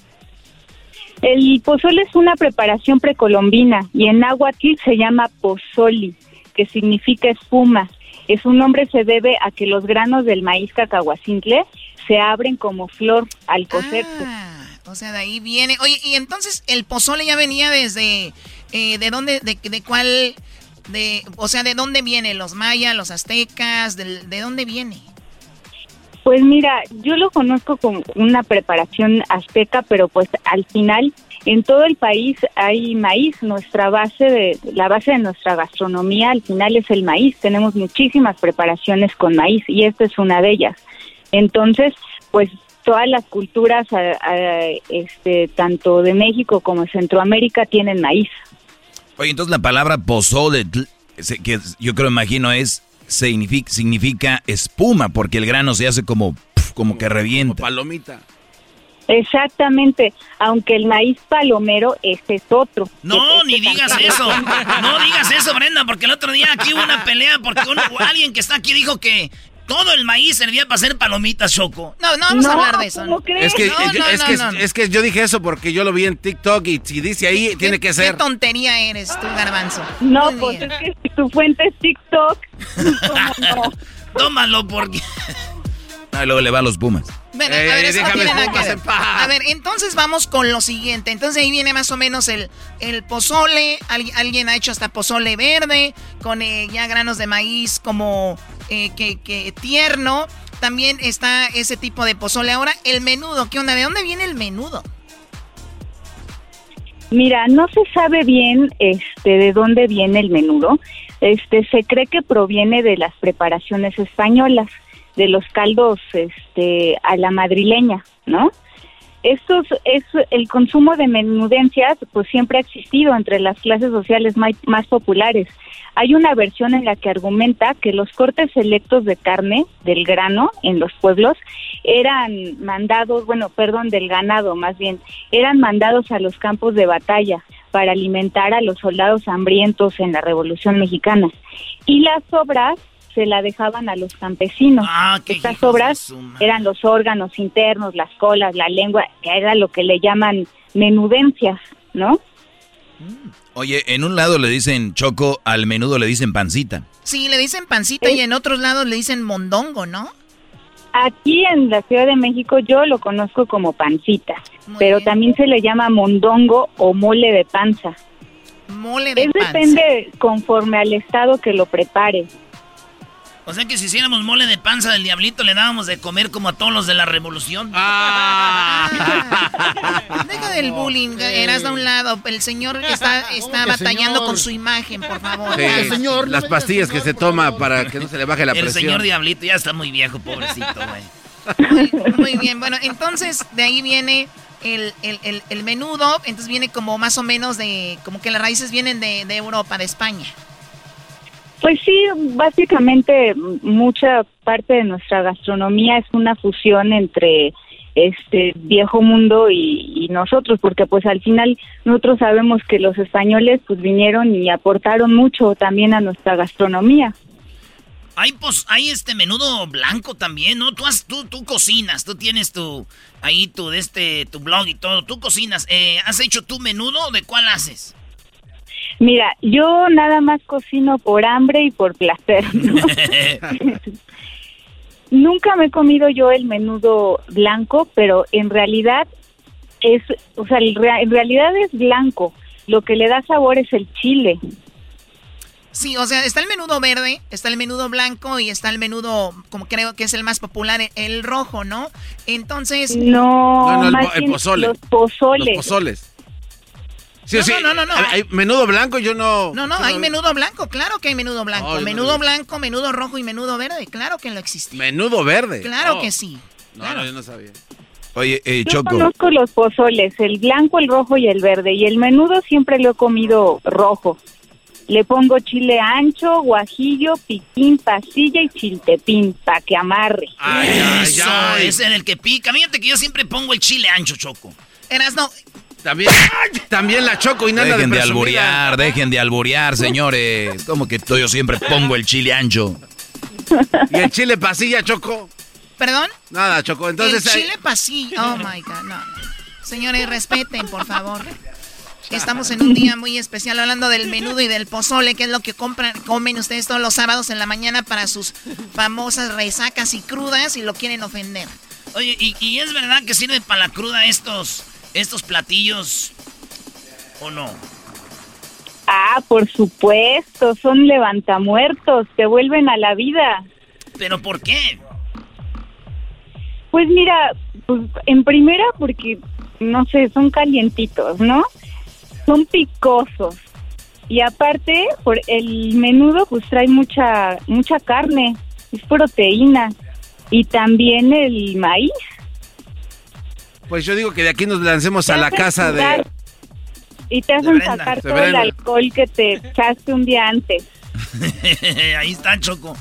El pozole es una preparación precolombina y en náhuatl se llama pozoli, que significa espuma. Es un nombre se debe a que los granos del maíz cacahuacintle se abren como flor al cocerse. Ah, o sea, de ahí viene. Oye, y entonces el pozole ya venía desde eh, de dónde, de, de cuál, de, o sea, de dónde viene, los mayas, los aztecas, de, de dónde viene. Pues mira, yo lo conozco como una preparación azteca, pero pues al final en todo el país hay maíz. Nuestra base de la base de nuestra gastronomía al final es el maíz. Tenemos muchísimas preparaciones con maíz y esta es una de ellas. Entonces, pues todas las culturas, este, tanto de México como de Centroamérica, tienen maíz. Oye, entonces la palabra pozole, que yo creo, imagino, es significa, significa espuma, porque el grano se hace como, como que revienta. Como palomita. Exactamente, aunque el maíz palomero este es otro. No, ni digas eso. No digas eso, Brenda, porque el otro día aquí hubo una pelea porque alguien que está aquí dijo que todo el maíz servía para hacer palomitas, Choco. No, no vamos a hablar de eso. ¿cómo crees? Es que, No, yo, no, es, no, que, no, no. es que yo dije eso porque yo lo vi en TikTok y si dice ahí, tiene que ¿Qué ser. tontería eres tú, Garbanzo? No, Muy pues bien. es que si tu fuente es TikTok, ¿cómo no? Tómalo porque... Ah, luego le va a los Pumas. Bueno, Eh, a ver, eso no déjame Pumas en paz. A ver, entonces vamos con lo siguiente. Entonces ahí viene más o menos el, el pozole. Al- alguien ha hecho hasta pozole verde con eh, ya granos de maíz como eh, que, que tierno. También está ese tipo de pozole. Ahora, el menudo. ¿Qué onda? ¿De dónde viene el menudo? Mira, no se sabe bien este de dónde viene el menudo. Este se cree que proviene de las preparaciones españolas, de los caldos este a la madrileña, ¿no? Estos es el consumo de menudencias pues siempre ha existido entre las clases sociales mai- más populares. Hay una versión en la que argumenta que los cortes selectos de carne del grano en los pueblos eran mandados, bueno, perdón, del ganado más bien, eran mandados a los campos de batalla para alimentar a los soldados hambrientos en la Revolución Mexicana. Y las sobras se la dejaban a los campesinos. Ah, Estas madre. eran los órganos internos, las colas, la lengua, que era lo que le llaman menudencias, ¿no? Oye, en un lado le dicen choco, al menudo le dicen pancita. Sí, le dicen pancita y en otros lados le dicen mondongo, ¿no? Aquí en la Ciudad de México yo lo conozco como pancita, pero también se le llama mondongo o mole de panza. Mole de Es panza. depende conforme al estado que lo prepare. O sea que si hiciéramos mole de panza del diablito, le dábamos de comer como a todos los de la revolución. Deja del bullying, eras de un lado. El señor está, está batallando señor? con su imagen, por favor. Sí, las pastillas que se toma para que no se le baje la El presión. señor diablito ya está muy viejo, pobrecito, güey. Muy, muy bien, bueno, entonces de ahí viene el, el, el, el menudo, entonces viene como más o menos de, como que las raíces vienen de, de Europa, de España. Pues sí, básicamente mucha parte de nuestra gastronomía es una fusión entre este viejo mundo y, nosotros, porque pues al final nosotros sabemos que los españoles pues vinieron y aportaron mucho también a nuestra gastronomía. Hay, pues, hay este menudo blanco también, ¿no? Tú, has, tú, tú cocinas, tú tienes tu, ahí tu, de este, tu blog y todo, tú cocinas. Eh, ¿Has hecho tu menudo? ¿De cuál haces? Mira, yo nada más cocino por hambre y por placer. ¿no? Nunca me he comido yo el menudo blanco, pero en realidad es, o sea, en realidad es blanco. Lo que le da sabor es el chile. Sí, o sea, está el menudo verde, está el menudo blanco y está el menudo, como creo que es el más popular, el rojo, ¿no? Entonces... No, No, no, el, más po- el bien pozole. los pozoles. Los pozoles. Sí, No, sí. no, no, no, no. Hay menudo blanco, yo no. No, no, hay menudo blanco, claro que hay menudo blanco. No, yo no menudo blanco, menudo rojo y menudo verde, claro que lo existe. Menudo verde. Claro Oh. que sí. No, no, yo no sabía. Oye, eh, Yo Choco, conozco los pozoles, el blanco, el rojo y el verde. Y el menudo siempre lo he comido rojo. Le pongo chile ancho, guajillo, piquín, pasilla y chiltepín para que amarre. Eso, ese del que pica. Fíjate que yo siempre pongo el chile ancho, Choco. Eras no. También, también la choco y nada Dejen de, de alburear, dejen de alburear, señores. Como que yo siempre pongo el chile ancho. ¿Y el chile pasilla, Choco? ¿Perdón? Nada, Choco. Entonces. el chile pasilla. Oh my God, no. Señores, respeten, por favor. Estamos en un día muy especial hablando del menudo y del pozole, que es lo que compran, comen ustedes todos los sábados en la mañana para sus famosas resacas y crudas y lo quieren ofender. Oye, ¿y, y es verdad que sirve para la cruda estos, estos platillos o no? Ah, por supuesto, son levantamuertos, te vuelven a la vida. ¿Pero por qué? Pues mira, pues en primera porque, no sé, son calientitos, ¿no? Son picosos. Y aparte, por el menudo pues trae mucha mucha carne, es proteína. Y también el maíz. Pues yo digo que de aquí nos lancemos a la casa de. Y te hacen sacar todo el alcohol que te echaste un día antes. Ahí está, Choco.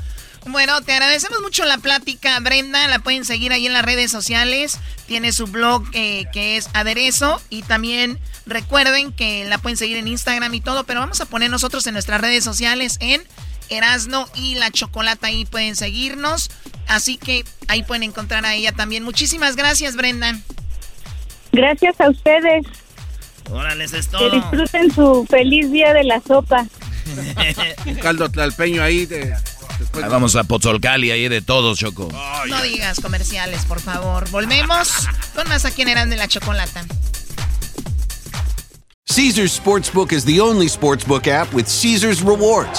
Bueno, te agradecemos mucho la plática, Brenda. La pueden seguir ahí en las redes sociales. Tiene su blog eh, que es Aderezo. Y también recuerden que la pueden seguir en Instagram y todo. Pero vamos a poner nosotros en nuestras redes sociales en Erasno y la Chocolata. Ahí pueden seguirnos. Así que ahí pueden encontrar a ella también. Muchísimas gracias, Brenda. Gracias a ustedes. Órale, eso es Que todo. disfruten su feliz día de la sopa. Un caldo tlalpeño ahí. De, después- Ahí vamos a Pozolcali, ahí de todos, Choco. No digas comerciales, por favor. Volvemos con más aquí en Erasno y la Chocolata. Caesar's Sportsbook is the only sportsbook app with Caesar's rewards.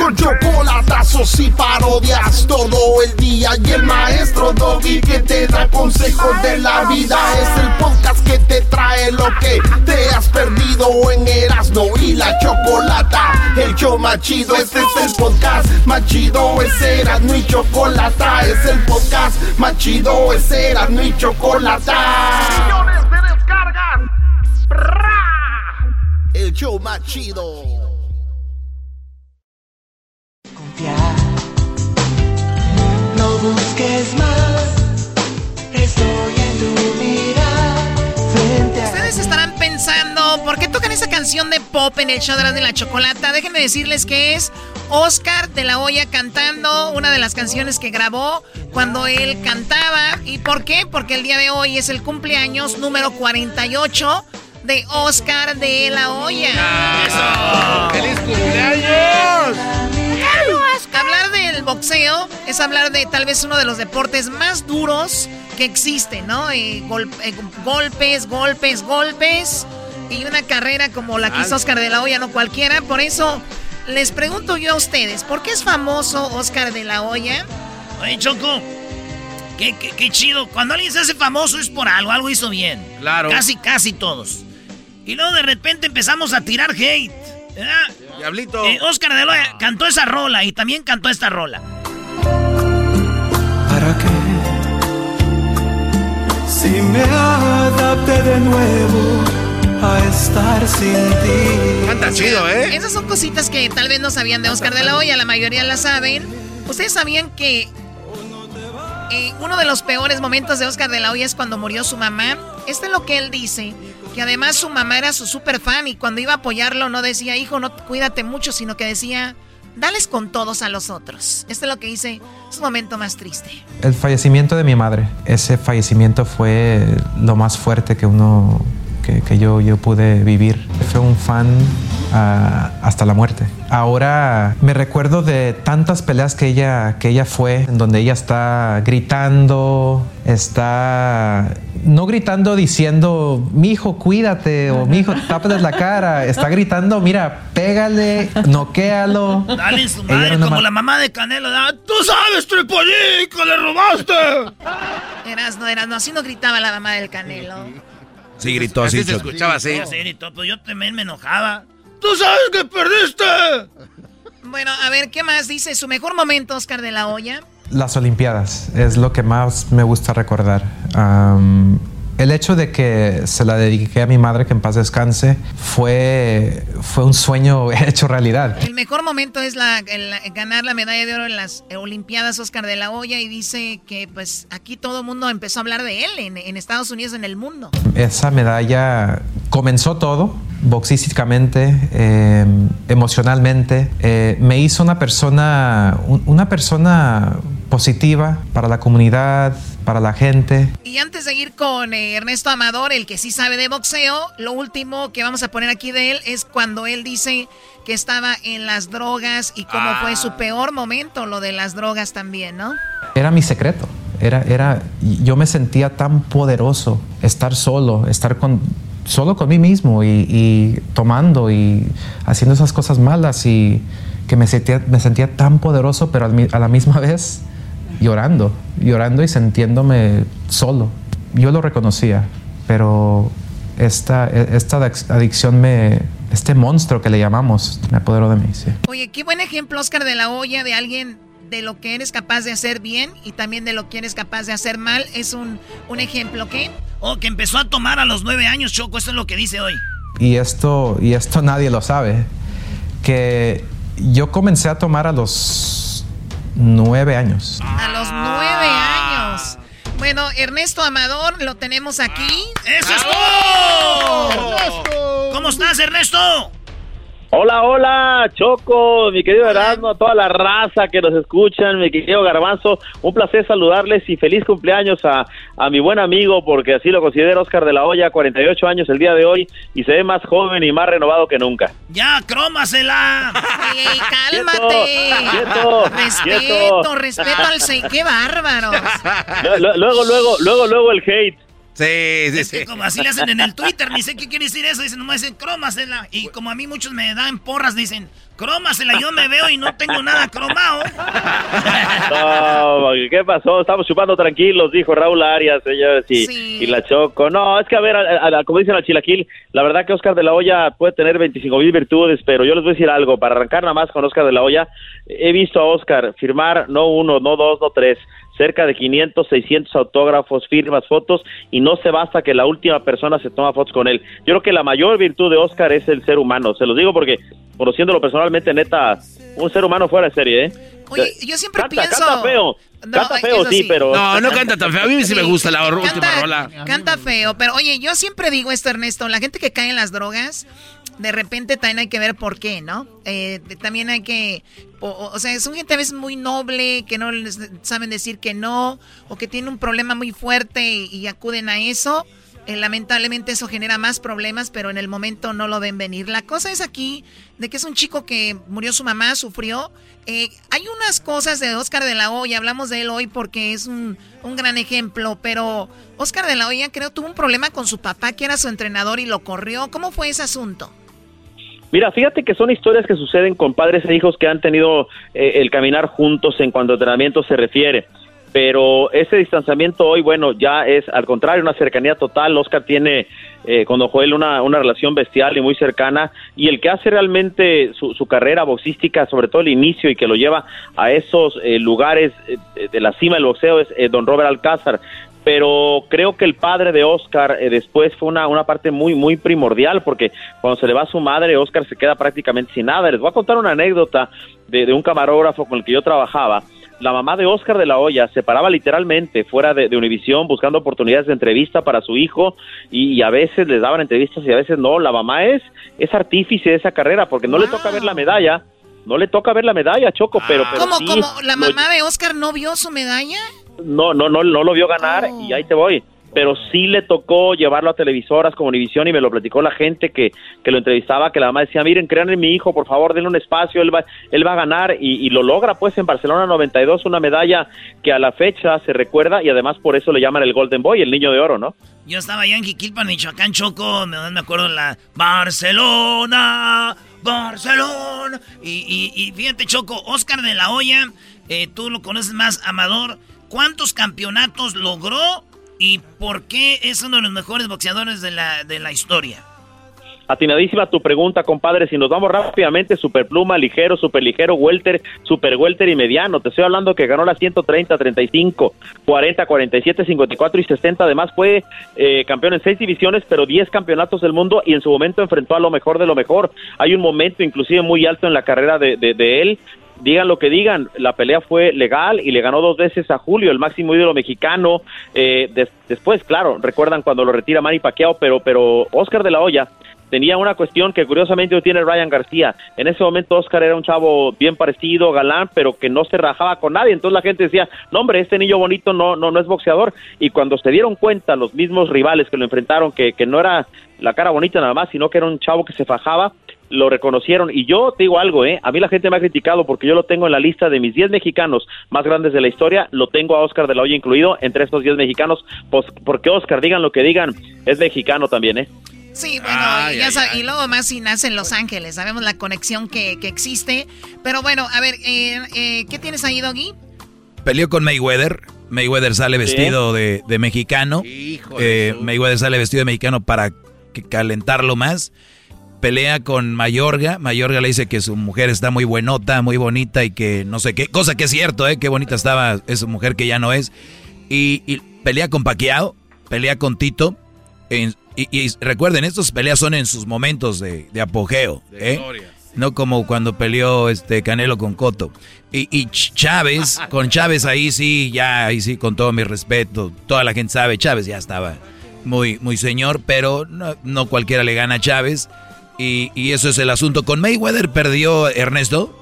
Con chocolatazos y parodias todo el día y el maestro Doggy que te da consejos de la vida es el podcast que te trae lo que te has perdido en Erasmo y la chocolata. El show más chido, este es el podcast más chido, es Erasmo y chocolata, es el podcast más chido, es Erasmo y chocolata. Millones de descargas. El show más chido. No busques más, estoy en tu mirar. Frente a Ustedes estarán pensando, ¿por qué tocan esa canción de pop en el show de la de la chocolata? Déjenme decirles que es Oscar de la Hoya cantando una de las canciones que grabó cuando él cantaba. ¿Y por qué? Porque el día de hoy es el cumpleaños número 48 de Oscar de la Hoya. ¡Feliz cumpleaños! Hablar del boxeo es hablar de tal vez uno de los deportes más duros que existen, ¿no? Eh, gol- eh, golpes, golpes, golpes. Y una carrera como la que hizo Oscar de la Hoya, no cualquiera. Por eso les pregunto yo a ustedes, ¿por qué es famoso Oscar de la Hoya? Oye, Choco, qué, qué- qué chido. Cuando alguien se hace famoso es por algo, algo hizo bien. Claro. Casi, casi todos. Y luego de repente empezamos a tirar hate. ¿Verdad? Diablito. Eh, Oscar de la Hoya cantó esa rola y también cantó esta rola. ¿Para qué? Si me adapté de nuevo a estar sin ti. Canta chido, ¿eh? Esas son cositas que tal vez no sabían de Oscar de la Hoya, la mayoría la saben. Ustedes sabían que eh, uno de los peores momentos de Oscar de la Hoya es cuando murió su mamá. Esto es lo que él dice, que además su mamá era su super fan y cuando iba a apoyarlo no decía, hijo, no cuídate mucho, sino que decía, dales con todos a los otros. Esto es lo que dice, es un momento más triste. El fallecimiento de mi madre, ese fallecimiento fue lo más fuerte que uno que, que yo, yo pude vivir. Fue un fan ah, hasta la muerte. Ahora me recuerdo de tantas peleas que ella, que ella fue, en donde ella está gritando, está no gritando diciendo, mi hijo, cuídate, o mi hijo, tápate la cara. Está gritando, mira, pégale, noquéalo. Dale en su madre, como ma- la mamá de Canelo. ¡Tú sabes, Tripolin, que le robaste! Eras, no, eras, no, así no gritaba la mamá del Canelo. Sí, gritó así. se escuchaba así. Sí, gritó, pues yo también me enojaba. ¡Tú sabes que perdiste! Bueno, a ver, ¿qué más dice? Su mejor momento, Oscar de la Hoya. Las Olimpiadas es lo que más me gusta recordar. Am, el hecho de que se la dediqué a mi madre, que en paz descanse, fue, fue un sueño hecho realidad. El mejor momento es la, el- ganar la medalla de oro en las Olimpiadas Oscar de la Hoya y dice que pues aquí todo el mundo empezó a hablar de él en, en Estados Unidos, en el mundo. Esa medalla comenzó todo, boxísticamente, eh, emocionalmente. Eh, me hizo una persona, un- una persona positiva para la comunidad, para la gente. Y antes de ir con eh, Ernesto Amador, el que sí sabe de boxeo, lo último que vamos a poner aquí de él es cuando él dice que estaba en las drogas y cómo fue su peor momento, lo de las drogas también, ¿no? Era mi secreto. Era, era, yo me sentía tan poderoso estar solo, estar con, solo con mí mismo y, y tomando y haciendo esas cosas malas y que me sentía, me sentía tan poderoso, pero a la misma vez llorando, llorando y sintiéndome solo. Yo lo reconocía, pero esta, esta adic- adicción me, este monstruo que le llamamos, me apoderó de mí. Sí. Oye, qué buen ejemplo, Oscar de la Hoya, de alguien de lo que eres capaz de hacer bien y también de lo que eres capaz de hacer mal. Es un, un ejemplo, ¿qué? Oh, que empezó a tomar a los nueve años, Choco. Eso es lo que dice hoy. y esto, y esto nadie lo sabe, que yo comencé a tomar a los nueve años. A los nueve años. Bueno, Ernesto Amador, lo tenemos aquí. ¡Eso es todo! ¿Cómo estás, Ernesto? Hola, hola, Choco, mi querido Erasmo, a toda la raza que nos escuchan, mi querido Garbanzo, un placer saludarles y feliz cumpleaños a, a mi buen amigo, porque así lo considero Oscar de la Hoya, 48 años el día de hoy, y se ve más joven y más renovado que nunca. ¡Ya, crómasela! ¡Ey, cálmate! Quieto, respeto, quieto. respeto al se... ¡Qué bárbaros! Lu- lu- Luego, luego, luego, luego el hate. Sí, sí, Es que como así le hacen en el Twitter, ni sé qué quiere decir eso. Dicen, nomás dicen, crómasela. Y como a mí muchos me dan porras, dicen, crómasela. Yo me veo y no tengo nada cromado. No, ¿qué pasó? Estamos chupando tranquilos, dijo Raúl Arias, señores, y, Sí. y la Choco. No, es que a ver, a- a- a- como dicen al Chilaquil, la verdad que Oscar de la Hoya puede tener 25 mil virtudes, pero yo les voy a decir algo, para arrancar nada más con Oscar de la Hoya, he visto a Oscar firmar no uno, no dos, no tres, cerca de 500, 600 autógrafos, firmas, fotos, y no se basta que la última persona se toma fotos con él. Yo creo que la mayor virtud de Oscar es el ser humano, se los digo porque, conociéndolo personalmente, neta, un ser humano fuera de serie, ¿eh? Oye, yo siempre Canta, pienso... canta feo. No, canta feo, sí, sí. pero. No, no canta tan feo. A mí sí me gusta la última rola. Canta feo, pero oye, yo siempre digo esto, Ernesto, la gente que cae en las drogas, de repente también hay que ver por qué, ¿no? Eh, también hay que, o, o- sea, son gente a veces muy noble, que no les saben decir que no, o que tienen un problema muy fuerte y, y acuden a eso. Eh, lamentablemente eso genera más problemas, pero en el momento no lo ven venir. La cosa es aquí de que es un chico que murió su mamá, sufrió. Eh, hay unas cosas de Oscar de la Hoya, hablamos de él hoy porque es un, un gran ejemplo, pero Oscar de la Hoya creo tuvo un problema con su papá que era su entrenador y lo corrió. ¿Cómo fue ese asunto? Mira, fíjate que son historias que suceden con padres e hijos que han tenido eh, el caminar juntos en cuanto a entrenamiento se refiere. Pero ese distanciamiento hoy, bueno, ya es al contrario, una cercanía total. Oscar tiene eh, con Don Joel una, una relación bestial y muy cercana. Y el que hace realmente su, su carrera boxística, sobre todo el inicio y que lo lleva a esos eh, lugares eh, de la cima del boxeo, es eh, Don Robert Alcázar pero creo que el padre de Oscar eh, después fue una, una parte muy, muy primordial, porque cuando se le va a su madre, Oscar se queda prácticamente sin nada. Les voy a contar una anécdota de, de un camarógrafo con el que yo trabajaba. La mamá de Oscar de la Hoya se paraba literalmente fuera de, de Univisión buscando oportunidades de entrevista para su hijo y, y a veces les daban entrevistas y a veces no. La mamá es, es artífice de esa carrera porque no le toca ver la medalla. No le toca ver la medalla, Choco, pero, pero ¿Cómo, sí cómo? ¿La lo- mamá de Oscar no vio su medalla? No, no, no, no lo vio ganar y ahí te voy. pero sí le tocó llevarlo a televisoras como Univisión y me lo platicó la gente que, que lo entrevistaba, que la mamá decía, miren, crean en mi hijo, por favor, denle un espacio, él va, él va a ganar y, y lo logra pues en Barcelona 92, una medalla que a la fecha se recuerda y además por eso le llaman el Golden Boy, el niño de oro, ¿no? Yo estaba allá en Jiquilpan, Michoacán, Choco, me, me acuerdo la Barcelona, Barcelona. Y, y, y fíjate, Choco, Oscar de la Hoya, eh, tú lo conoces más, Amador. ¿Cuántos campeonatos logró y por qué es uno de los mejores boxeadores de la, de la historia? Atinadísima tu pregunta, compadre. Si nos vamos rápidamente, superpluma, ligero, super ligero, welter, super welter y mediano. Te estoy hablando que ganó las 130, 35, 40, 47, 54 y 60. Además fue eh, campeón en seis divisiones, pero 10 campeonatos del mundo y en su momento enfrentó a lo mejor de lo mejor. Hay un momento inclusive muy alto en la carrera de, de él digan lo que digan, la pelea fue legal y le ganó dos veces a Julio, el máximo ídolo mexicano. Eh, des, después, claro, recuerdan cuando lo retira Manny Pacquiao, pero, pero Oscar de la Hoya tenía una cuestión que curiosamente no tiene Ryan García. En ese momento Oscar era un chavo bien parecido, galán, pero que no se rajaba con nadie. Entonces la gente decía, no hombre, este niño bonito no, no, no es boxeador. Y cuando se dieron cuenta los mismos rivales que lo enfrentaron, que, que no era la cara bonita nada más, sino que era un chavo que se fajaba, lo reconocieron. Y yo te digo algo, ¿eh? A mí la gente me ha criticado porque yo lo tengo en la lista de mis 10 mexicanos más grandes de la historia. Lo tengo a Oscar de la Hoya incluido entre estos 10 mexicanos. Pues porque Oscar, digan lo que digan, es mexicano también, ¿eh? Sí, bueno, ay, y, ay, ay. y, luego más si nace en Los Ángeles. Sabemos la conexión que, que existe. Pero bueno, a ver, eh, eh, ¿qué tienes ahí, Doggy? Peleó con Mayweather. Mayweather sale vestido de, de, mexicano. Eh, Mayweather sale vestido de mexicano para calentarlo más pelea con Mayorga. Mayorga le dice que su mujer está muy buenota, muy bonita y que no sé qué. Cosa que es cierto, ¿eh? Qué bonita estaba esa mujer que ya no es. Y, y pelea con Paquiao, pelea con Tito. En, y, y, recuerden, estas peleas son en sus momentos de, de apogeo. De ¿eh? No como cuando peleó este Canelo con Coto. Y, y Chávez, con Chávez ahí sí, ya, ahí sí, con todo mi respeto. Toda la gente sabe, Chávez ya estaba muy, muy señor, pero no, no cualquiera le gana a Chávez. Y, y, eso es el asunto. ¿Con Mayweather perdió Ernesto?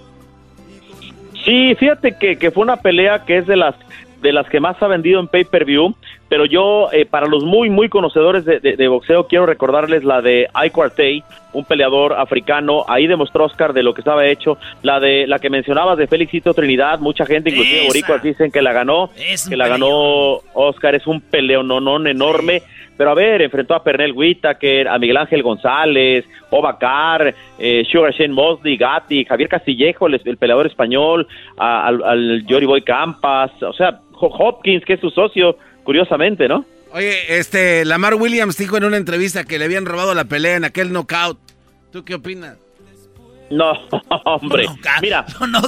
Sí, fíjate que, que, fue una pelea que es de las de las que más ha vendido en pay-per-view, pero yo, eh, para los muy, muy conocedores de, de, de, boxeo, quiero recordarles la de Ike Quartey, un peleador africano, ahí demostró Oscar de lo que estaba hecho, la de la que mencionabas de Félixito Trinidad, mucha gente, inclusive boricuas, dicen que la ganó, es que la ganó Oscar, es un peleononón enorme, sí. Pero a ver, enfrentó a Pernell Whitaker, a Miguel Ángel González, Obacar, eh, Sugar Shane Mosley, Gatti, Javier Castillejo, el, el peleador español, al, al Jory Boy Campas, o sea, Hopkins, que es su socio, curiosamente, ¿no? Oye, este, Lamar Williams dijo en una entrevista que le habían robado la pelea en aquel knockout. ¿Tú qué opinas? No, hombre. No, Mira. No, no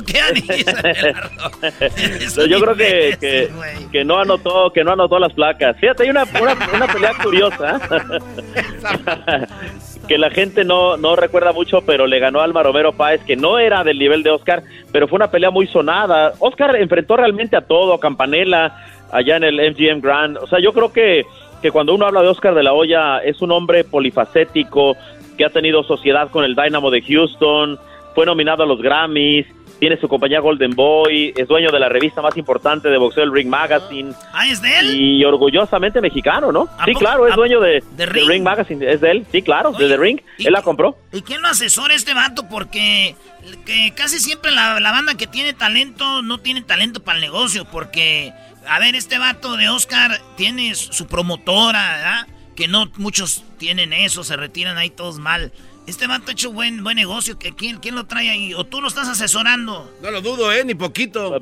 Yo creo que, que, que, no anotó, que no anotó las placas. Fíjate, hay una, una, una pelea curiosa. que la gente no, no recuerda mucho, pero le ganó a Alma Romero Páez, que no era del nivel de Oscar, pero fue una pelea muy sonada. Oscar enfrentó realmente a todo, a Campanella, allá en el MGM Grand. O sea, yo creo que, que cuando uno habla de Oscar de la Hoya, es un hombre polifacético, que ha tenido sociedad con el Dynamo de Houston, fue nominado a los Grammys, tiene su compañía Golden Boy, es dueño de la revista más importante de boxeo, el Ring Magazine. Ah, ¿es de él? Y orgullosamente mexicano, ¿no? Sí, claro, es dueño de, de, Ring? de, Ring? Magazine, es de él, sí, claro, Oye, de The Ring, él la compró. ¿Y quién lo asesora este vato? Porque que casi siempre la, la banda que tiene talento no tiene talento para el negocio, porque, a ver, este vato de Oscar tiene su promotora, ¿verdad? Que no muchos tienen eso, se retiran ahí todos mal. Este vato ha hecho buen, buen negocio. ¿Quién, ¿Quién lo trae ahí? ¿O tú lo estás asesorando? No lo dudo, ¿eh? Ni poquito.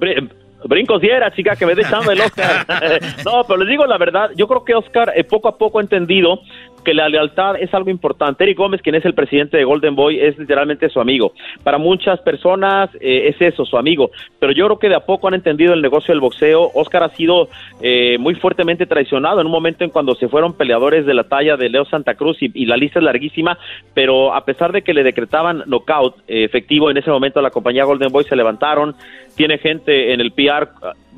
Brincos y era, chica, que me dé el Oscar. no, pero les digo la verdad, yo creo que Oscar eh, poco a poco ha entendido que la lealtad es algo importante. Eric Gómez, quien es el presidente de Golden Boy, es literalmente su amigo. Para muchas personas eh, es eso, su amigo. Pero yo creo que de a poco han entendido el negocio del boxeo. Oscar ha sido eh, muy fuertemente traicionado en un momento en cuando se fueron peleadores de la talla de Leo Santa Cruz y, la lista es larguísima, pero a pesar de que le decretaban knockout eh, efectivo en ese momento a la compañía Golden Boy se levantaron, tiene gente en el PR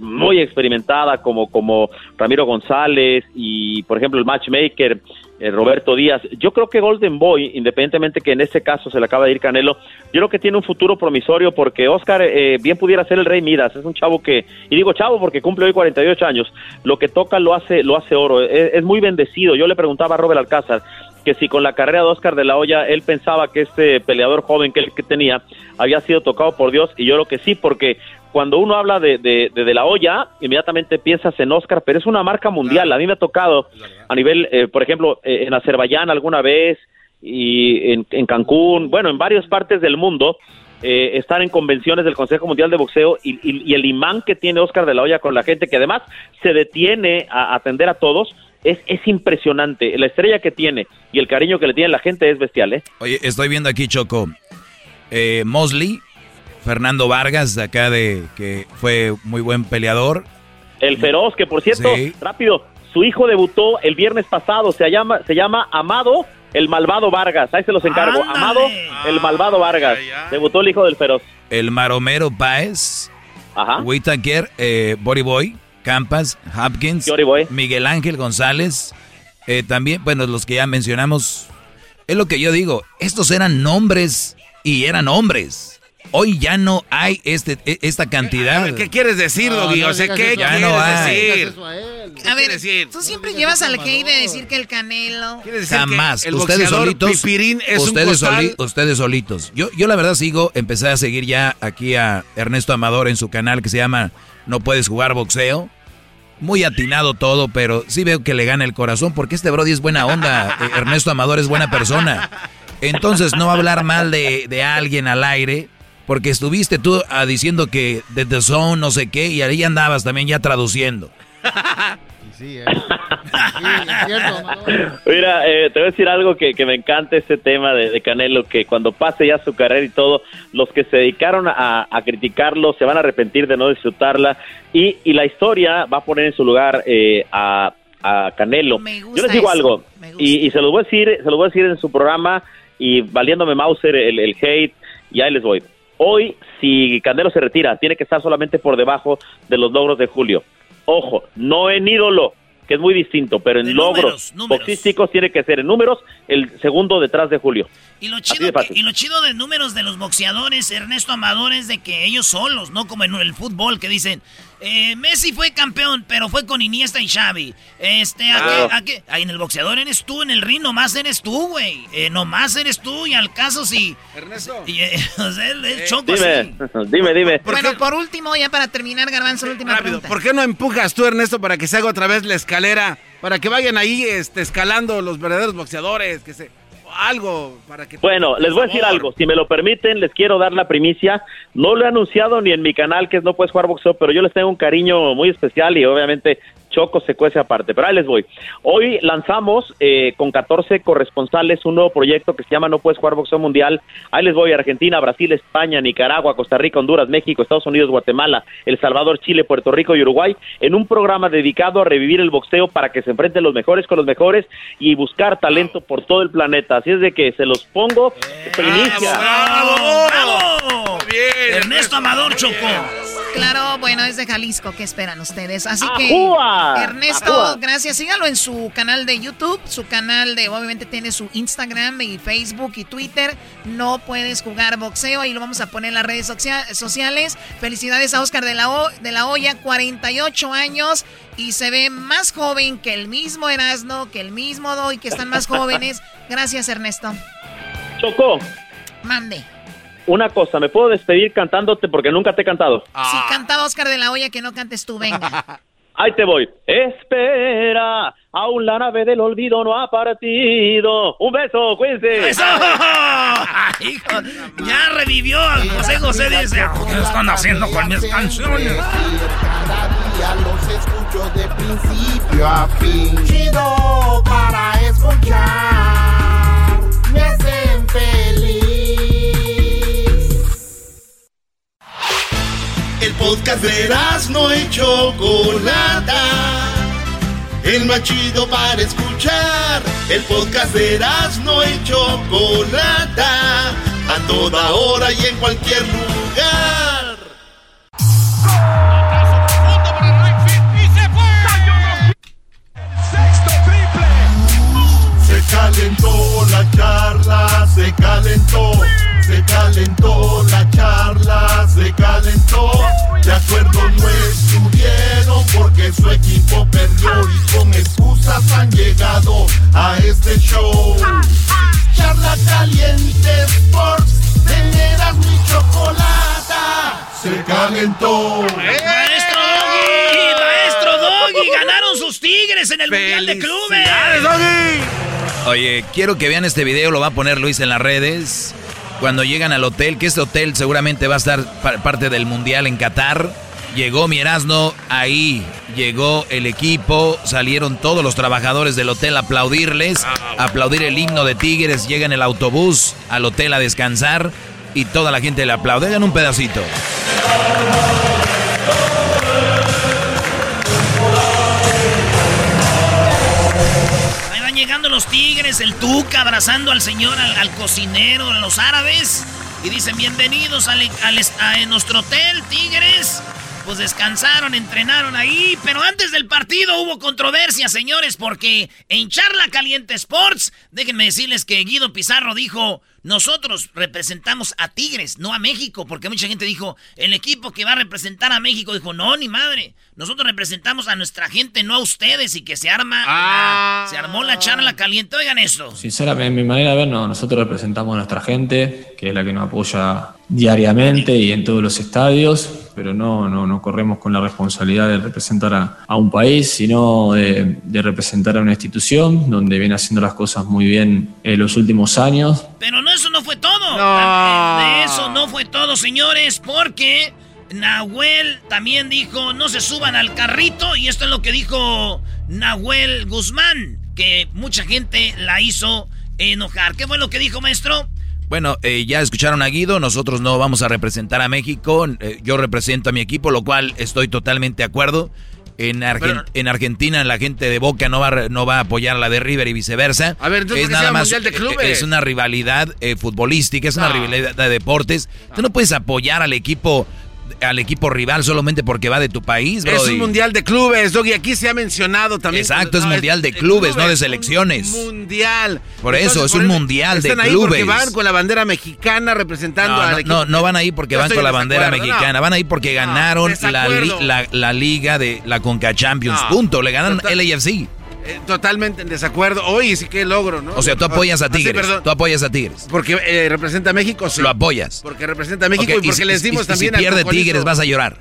muy experimentada como, como Ramiro González y, por ejemplo, el matchmaker eh, Roberto Díaz. Yo creo que Golden Boy, independientemente que en este caso se le acaba de ir Canelo, yo creo que tiene un futuro promisorio porque Oscar eh, bien pudiera ser el Rey Midas. Es un chavo que, y digo chavo porque cumple hoy 48 años, lo que toca lo hace, lo hace oro. Es, es muy bendecido. Yo le preguntaba a Robert Alcázar que si con la carrera de Oscar de la Hoya él pensaba que este peleador joven que él que tenía había sido tocado por Dios y yo creo que sí porque cuando uno habla de, de, de, de la olla, inmediatamente piensas en Oscar, pero es una marca mundial. A mí me ha tocado a nivel, eh, por ejemplo, eh, en Azerbaiyán alguna vez y en, en Cancún, bueno, en varias partes del mundo, eh, estar en convenciones del Consejo Mundial de Boxeo y, y- y el imán que tiene Oscar de la Hoya con la gente, que además se detiene a atender a todos, es, es impresionante. La estrella que tiene y el cariño que le tiene la gente es bestial, ¿eh? Oye, estoy viendo aquí, Choco, eh, Mosley, Fernando Vargas, de acá de que fue muy buen peleador. El feroz, que por cierto, Sí. rápido, su hijo debutó el viernes pasado, se llama, se llama Amado el Malvado Vargas, ahí se los encargo, Amado el Malvado Vargas, debutó el hijo del feroz. El Maromero Páez, Whitaker, eh, Body Boy, Campas, Hopkins, Miguel Ángel González, eh, también, bueno, los que ya mencionamos, es lo que yo digo, estos eran nombres y eran hombres. Hoy ya no hay este, e- esta cantidad. ¿Qué quieres decir, Doggy? O sea, ¿qué Ya quieres no hay. decir? A ver, tú siempre llevas al hate de decir que el Canelo. Jamás. el ustedes solitos. Pipirín es un ustedes, soli- ustedes solitos. Yo, yo la verdad sigo, empecé a seguir ya aquí a Ernesto Amador en su canal que se llama No puedes jugar boxeo. Muy atinado todo, pero sí veo que le gana el corazón porque este Brody es buena onda. Eh, Ernesto Amador es buena persona. Entonces no hablar mal de, de alguien al aire. Porque estuviste tú ah, diciendo que de The Zone, no sé qué, y ahí andabas también ya traduciendo. Sí, ¿eh? Mira, eh, te voy a decir algo que, que me encanta este tema de, de Canelo, que cuando pase ya su carrera y todo, los que se dedicaron a, a criticarlo se van a arrepentir de no disfrutarla y, y la historia va a poner en su lugar eh, a, a Canelo. gusta Yo les digo eso, algo y, y se los voy a decir, se los voy a decir en su programa y valiéndome Mauser el, el hate y ahí les voy. Hoy, si Canelo se retira, tiene que estar solamente por debajo de los logros de Julio. Ojo, no en ídolo, que es muy distinto, pero en logros boxísticos tiene que ser en números el segundo detrás de Julio. Y lo, chido que- y lo chido de números de los boxeadores, Ernesto Amador, es de que ellos solos, no como en el fútbol que dicen, eh, Messi fue campeón, pero fue con Iniesta y Xavi. Este, ¿a Claro. qué- a qué? Ahí en el boxeador eres tú, en el ring nomás eres tú, güey. Eh, nomás eres tú y al caso sí. Ernesto. Y, eh, o sea, él es choco así. Dime, dime, dime. Bueno, por último, ya para terminar, Garbanzo, la última pregunta. ¿Por qué no empujas tú, Ernesto, para que se haga otra vez la escalera? Para que vayan ahí este, escalando los verdaderos boxeadores, que se... Algo para que... Bueno, les voy a decir algo. Si me lo permiten, les quiero dar la primicia. No lo he anunciado ni en mi canal, que es No Puedes Jugar Boxeo, pero yo les tengo un cariño muy especial y obviamente Choco se cuece aparte. Pero ahí les voy. Hoy lanzamos eh, con 14 corresponsales un nuevo proyecto que se llama No Puedes Jugar Boxeo Mundial. Ahí les voy. Argentina, Brasil, España, Nicaragua, Costa Rica, Honduras, México, Estados Unidos, Guatemala, El Salvador, Chile, Puerto Rico y Uruguay en un programa dedicado a revivir el boxeo para que se enfrenten los mejores con los mejores y buscar talento por todo el planeta. Así es de que se los pongo primicia. ¡Bravo! ¡Bravo! Ernesto Amador Choco. Claro, bueno, es de Jalisco. ¿Qué esperan ustedes? Así que, ¡Ajúa! Ernesto, ¡Ajúa! gracias. Sígalo en su canal de YouTube, su canal de, obviamente tiene su Instagram y Facebook y Twitter. No puedes jugar boxeo. Ahí lo vamos a poner en las redes socia- sociales. Felicidades a Oscar de la, O- de la Hoya, 48 años. Y se ve más joven que el mismo Erasno, que el mismo Doy, que están más jóvenes. Gracias, Ernesto. Choco, Mande. Una cosa, ¿me puedo despedir cantándote porque nunca te he cantado? Si cantaba Oscar de la Hoya, que no cantes tú, venga. Ahí te voy. Espera, aún la nave del olvido no ha partido. Un beso, cuídense. ¡Eso! Hijo, ya revivió a José José. Dice, ¿qué están haciendo con mis canciones? Ya los escucho de principio a fin. Chido para escuchar. Me hacen feliz. El podcast de no y Chocolata. El más chido para escuchar. El podcast de no y Chocolata. A toda hora y en cualquier lugar. Se calentó la charla, se calentó la charla se calentó. De acuerdo no estuvieron porque su equipo perdió y con excusas han llegado a este show. Charla caliente Sports, teneras mi chocolata. Se calentó. ¡Maestro Doggy! ¡Maestro Doggy! ¡Ganaron sus tigres en el Mundial de Clubes! Oye, quiero que vean este video, lo va a poner Luis en las redes. Cuando llegan al hotel, que este hotel seguramente va a estar pa- parte del Mundial en Qatar. Llegó mi Erasmo, ahí llegó el equipo, salieron todos los trabajadores del hotel a aplaudirles, a aplaudir el himno de Tigres, llega en el autobús al hotel a descansar y toda la gente le aplaude. Hagan un pedacito. Los tigres, el Tuca abrazando al señor, al, cocinero, a los árabes. Y dicen, bienvenidos al, a nuestro hotel, tigres. Pues descansaron, entrenaron ahí, pero antes del partido hubo controversia, señores, porque en Charla Caliente Sports, déjenme decirles que Guido Pizarro dijo, nosotros representamos a Tigres, no a México, porque mucha gente dijo, el equipo que va a representar a México, dijo, no, ni madre, nosotros representamos a nuestra gente, no a ustedes, y que se arma, la- se armó la charla caliente, oigan esto. Sinceramente, en mi manera de ver, no, nosotros representamos a nuestra gente, que es la que nos apoya diariamente y en todos los estadios, pero no, no, no corremos con la responsabilidad de representar a, a un país, sino de, de representar a una institución donde viene haciendo las cosas muy bien en los últimos años. Pero no, eso no fue todo. De eso no fue todo, señores, porque Nahuel también dijo, no se suban al carrito, y esto es lo que dijo Nahuel Guzmán, que mucha gente la hizo enojar. ¿Qué fue lo que dijo, maestro? Bueno, eh, ya escucharon a Guido, nosotros no vamos a representar a México, eh, yo represento a mi equipo, lo cual estoy totalmente de acuerdo. En, Argen- Pero- en Argentina la gente de Boca no va, no va a apoyar a la de River y viceversa. A ver, entonces, es ¿por qué se llama Mundial de eh, Clubes? es una rivalidad eh, futbolística, es una No. rivalidad de deportes. Tú no puedes apoyar al equipo al equipo rival solamente porque va de tu país, Es brody. un mundial de clubes, Doggy. Aquí se ha mencionado también. Exacto, es No, mundial de clubes, no de un selecciones. mundial. Por eso, es un mundial de están ahí porque clubes. van con la bandera mexicana representando No, al no, equipo. no, no van ahí porque Yo van con la bandera mexicana, van ahí porque ganaron la, li- la, la liga de la Conca Champions. Punto, le ganan Total- LAFC. Eh, totalmente en desacuerdo. Oye, sí que logro, ¿no? O sea, tú apoyas a Ah, sí, Tigres. tú apoyas a Tigres. Porque eh, representa a México, sí. Lo apoyas. Porque representa a México y porque si- les y- dimos y también Si al pierde. Tigres, vas a llorar.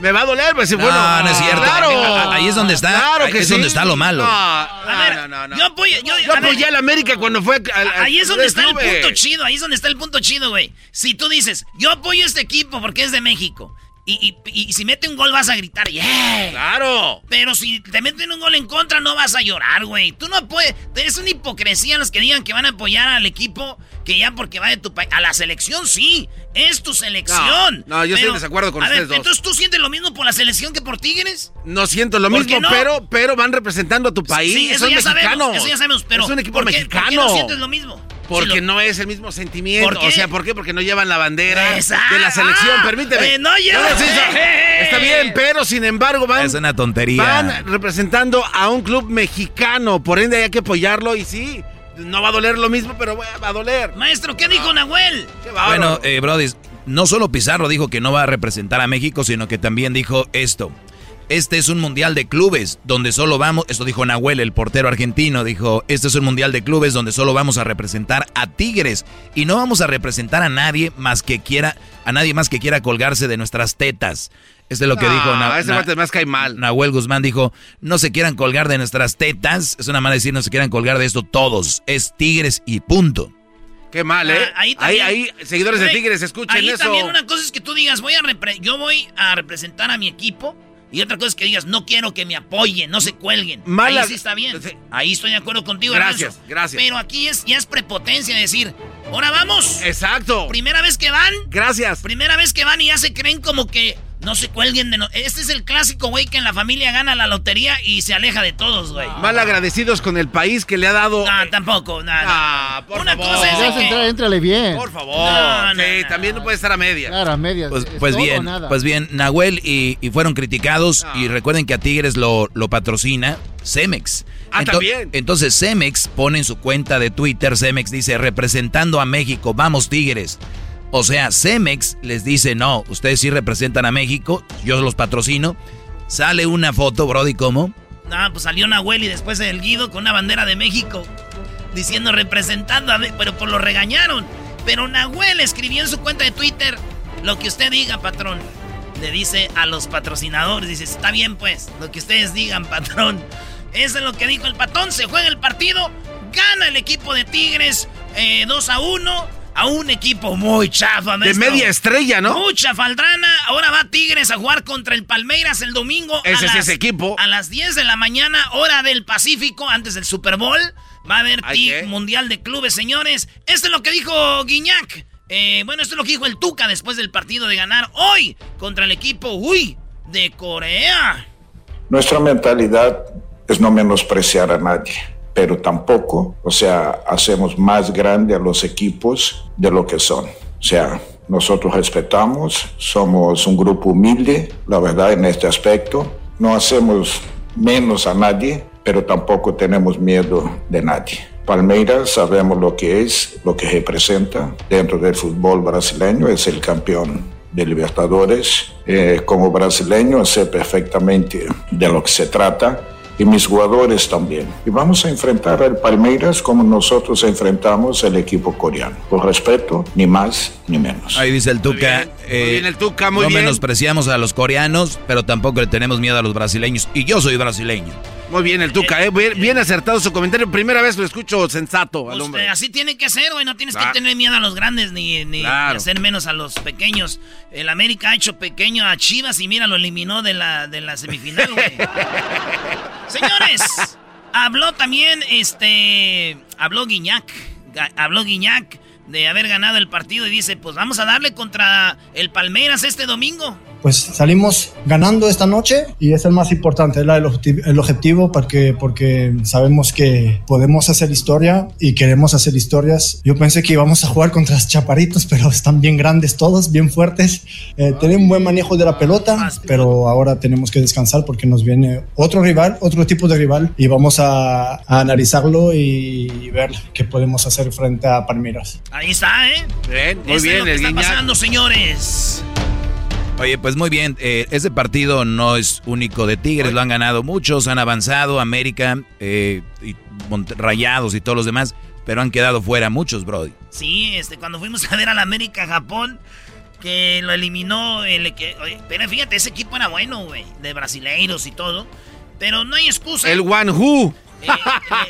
Me va a doler, pues No, bueno. no es cierto. Claro. Ahí es donde está- Claro ahí que es sí. donde está lo malo. No, A ver, no, no, no. yo apoyo, yo, Yo apoyé a la América cuando fue al- al- Ahí es donde al está el punto chido, ahí es donde está el punto chido, güey. Si tú dices, yo apoyo este equipo porque es de México, y, y- y si mete un gol vas a gritar, ¡yeah! ¡Claro! Pero si te meten un gol en contra no vas a llorar, güey. Tú no puedes, es una hipocresía los que digan que van a apoyar al equipo que ya porque va de tu país. A la selección sí, es tu selección. No, no, yo estoy en desacuerdo con a ustedes ver, dos. Entonces tú sientes lo mismo por la selección que por Tigres. No siento lo ¿Por mismo, no? pero, pero van representando a tu país. Sí, eso son ya mexicanos. sabemos, eso ya sabemos, pero es un equipo ¿por qué- mexicano. ¿por qué no sientes lo mismo? Porque Si lo- no es el mismo sentimiento. ¿Por qué? O sea, ¿por qué? Porque no llevan la bandera Exacto. de la selección. Ah, Permíteme. eh, no llevan-. Está bien, pero sin embargo van, Es una tontería. van representando a un club mexicano. Por ende hay que apoyarlo y sí, no va a doler lo mismo, pero va a doler. Maestro, ¿qué dijo Nahuel? Bueno, eh, Brody, no solo Pizarro dijo que no va a representar a México, sino que también dijo esto. Este es un mundial de clubes donde solo vamos, esto dijo Nahuel, el portero argentino, dijo, este es un mundial de clubes donde solo vamos a representar a Tigres y no vamos a representar a nadie más que quiera, a nadie más que quiera colgarse de nuestras tetas. Este es lo que No, dijo Na- ese Na- guate más cae mal. Nahuel Guzmán dijo, no se quieran colgar de nuestras tetas, es una de decir no se quieran colgar de esto todos, es Tigres y punto. Qué mal, ¿eh? Ah, ahí ahí, también- ahí, seguidores de Tigres, escuchen ahí eso. también una cosa es que tú digas, voy a yo voy a representar a mi equipo. Y otra cosa es que digas, no quiero que me apoyen, no se cuelguen. Mala- Ahí sí está bien. Ahí estoy de acuerdo contigo, Gracias, gracias. Pero aquí es, ya es prepotencia decir, ahora vamos. Exacto. Primera vez que van. Gracias. Primera vez que van y ya se creen como que no se cuelguen de no. Este es el clásico, güey, que en la familia gana la lotería y se aleja de todos, güey. Mal agradecidos con el país que le ha dado. No, tampoco, nada. Ah, por Una favor. cosa es que- entrar, éntrale bien. Por favor. No, no, sí, no, también no puede estar a medias. Claro, a medias. Pues, ¿Es pues bien, nada? pues bien, Nahuel y, y fueron criticados Ah. y recuerden que a Tigres lo, lo patrocina Cemex. Ah, también. Entonces Cemex pone en su cuenta de Twitter, Cemex dice, representando a México, vamos Tigres. O sea, Cemex les dice, no, ustedes sí representan a México, yo los patrocino. Sale una foto, Brody, ¿cómo? No, pues salió Nahuel y después el Guido con una bandera de México. Diciendo representando a pero por lo regañaron. Pero Nahuel escribió en su cuenta de Twitter lo que usted diga, patrón. Le dice a los patrocinadores, dice, está bien pues, lo que ustedes digan, patrón. Eso es lo que dijo el patón, se juega el partido, gana el equipo de Tigres 2 eh, a 1 a un equipo muy chafa, De media estrella, ¿no? Mucha faldrana. Ahora va Tigres a jugar contra el Palmeiras el domingo. Ese es ese equipo. A las 10 de la mañana, hora del Pacífico, antes del Super Bowl. Va a haber TIG Mundial de Clubes, señores. Esto es lo que dijo Guiñac. Eh, bueno, esto es lo que dijo el Tuca después del partido de ganar hoy contra el equipo, uy, de Corea. Nuestra mentalidad es no menospreciar a nadie pero tampoco, o sea, hacemos más grande a los equipos de lo que son. O sea, nosotros respetamos, somos un grupo humilde, la verdad, en este aspecto. No hacemos menos a nadie, pero tampoco tenemos miedo de nadie. Palmeiras sabemos lo que es, lo que representa dentro del fútbol brasileño, es el campeón de Libertadores. Eh, como brasileño sé perfectamente de lo que se trata y mis jugadores también. Y vamos a enfrentar al Palmeiras como nosotros enfrentamos el equipo coreano. Por respeto, ni más ni menos. Ahí dice el Tuca. Eh, el Tuca, muy no menospreciamos a los coreanos, pero tampoco le tenemos miedo a los brasileños. Y yo soy brasileño. Muy bien el Tuca, eh, bien, acertado su comentario. Primera vez lo escucho sensato al hombre. así tiene que ser, güey. No tienes que tener miedo a los grandes ni, ni hacer menos a los pequeños. El América ha hecho pequeño a Chivas y mira, lo eliminó de la, de la semifinal, güey. Señores, habló también, este, habló Guiñac. Habló Guiñac de haber ganado el partido y dice, pues vamos a darle contra el Palmeiras este domingo pues salimos ganando esta noche y es el más importante, el, el objetivo porque, porque sabemos que podemos hacer historia y queremos hacer historias. Yo pensé que íbamos a jugar contra los chaparitos, pero están bien grandes todos, bien fuertes. Eh, tienen un buen manejo de la pelota, pero ahora tenemos que descansar porque nos viene otro rival, otro tipo de rival y vamos a, analizarlo y ver qué podemos hacer frente a Palmeiras. Ahí está, ¿eh? Bien, muy bien. Es lo que está pasando, señores. Oye, pues muy bien, eh, ese partido no es único de Tigres, lo han ganado muchos, han avanzado, América, eh, y Rayados y todos los demás, pero han quedado fuera muchos, Brody. Sí, este, cuando fuimos a ver al América Japón, que lo eliminó el que, pero fíjate, ese equipo era bueno, güey, de brasileiros y todo, pero no hay excusa. El One Who. Eh,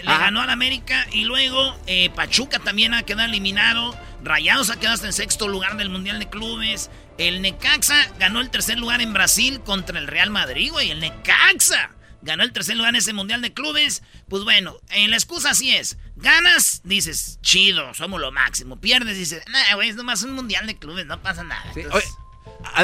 le, ganó al América y luego Pachuca también ha quedado eliminado. Rayados ha quedado hasta en sexto lugar del Mundial de Clubes. El Necaxa ganó el tercer lugar en Brasil contra el Real Madrid, güey. El Necaxa ganó el tercer lugar en ese Mundial de Clubes. Pues bueno, en la excusa así es. Ganas, dices, chido, somos lo máximo. Pierdes, dices, nah, güey, es nomás un Mundial de Clubes, no pasa nada.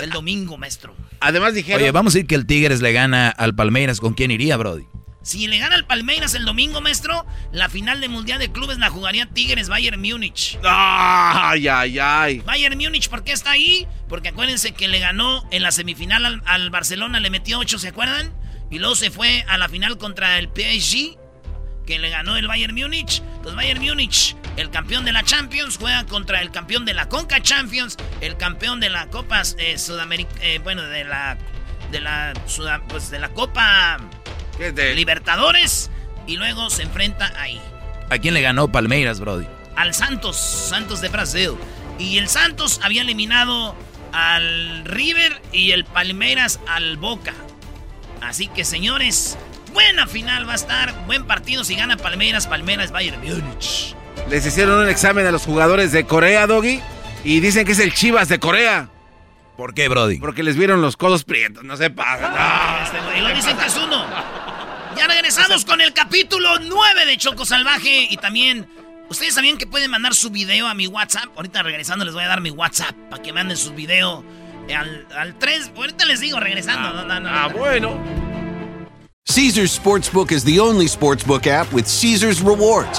el domingo, maestro. Además dijeron... Oye, vamos a decir que el Tigres le gana al Palmeiras. ¿Con quién iría, Brody? Si le gana al Palmeiras el domingo, maestro, la final de Mundial de Clubes la jugaría Tigres Bayern Múnich. Ay, ay, ay. Bayern Múnich, ¿por qué está ahí? Porque acuérdense que le ganó en la semifinal al, Barcelona, le metió 8, ¿se acuerdan? Y luego se fue a la final contra el PSG, que le ganó el Bayern Múnich. Pues Bayern Múnich, el campeón de la Champions, juega contra el campeón de la Conca Champions, el campeón de la Copa eh, Sudamérica, eh, bueno, de la, de la, pues de la Copa Libertadores y luego se enfrenta ahí. ¿A quién le ganó Palmeiras, Brody? Al Santos, Santos de Brasil. Y el Santos había eliminado al River y el Palmeiras al Boca. Así que señores, buena final va a estar, buen partido si gana Palmeiras, Palmeiras Bayern Múnich. Les hicieron un examen a los jugadores de Corea, Doggy, y dicen que es el Chivas de Corea. ¿Por qué, Brody? Porque les vieron los codos prietos, no se pasa. Este, y lo dicen que es uno. Ya regresamos con el capítulo 9 de Choco Salvaje y también ustedes sabían que pueden mandar su video a mi WhatsApp. Ahorita regresando les voy a dar mi WhatsApp para que manden sus videos al, al 3. Ahorita les digo regresando. Ah, ah bueno. Caesar's Sportsbook is the only sportsbook app with Caesar's rewards.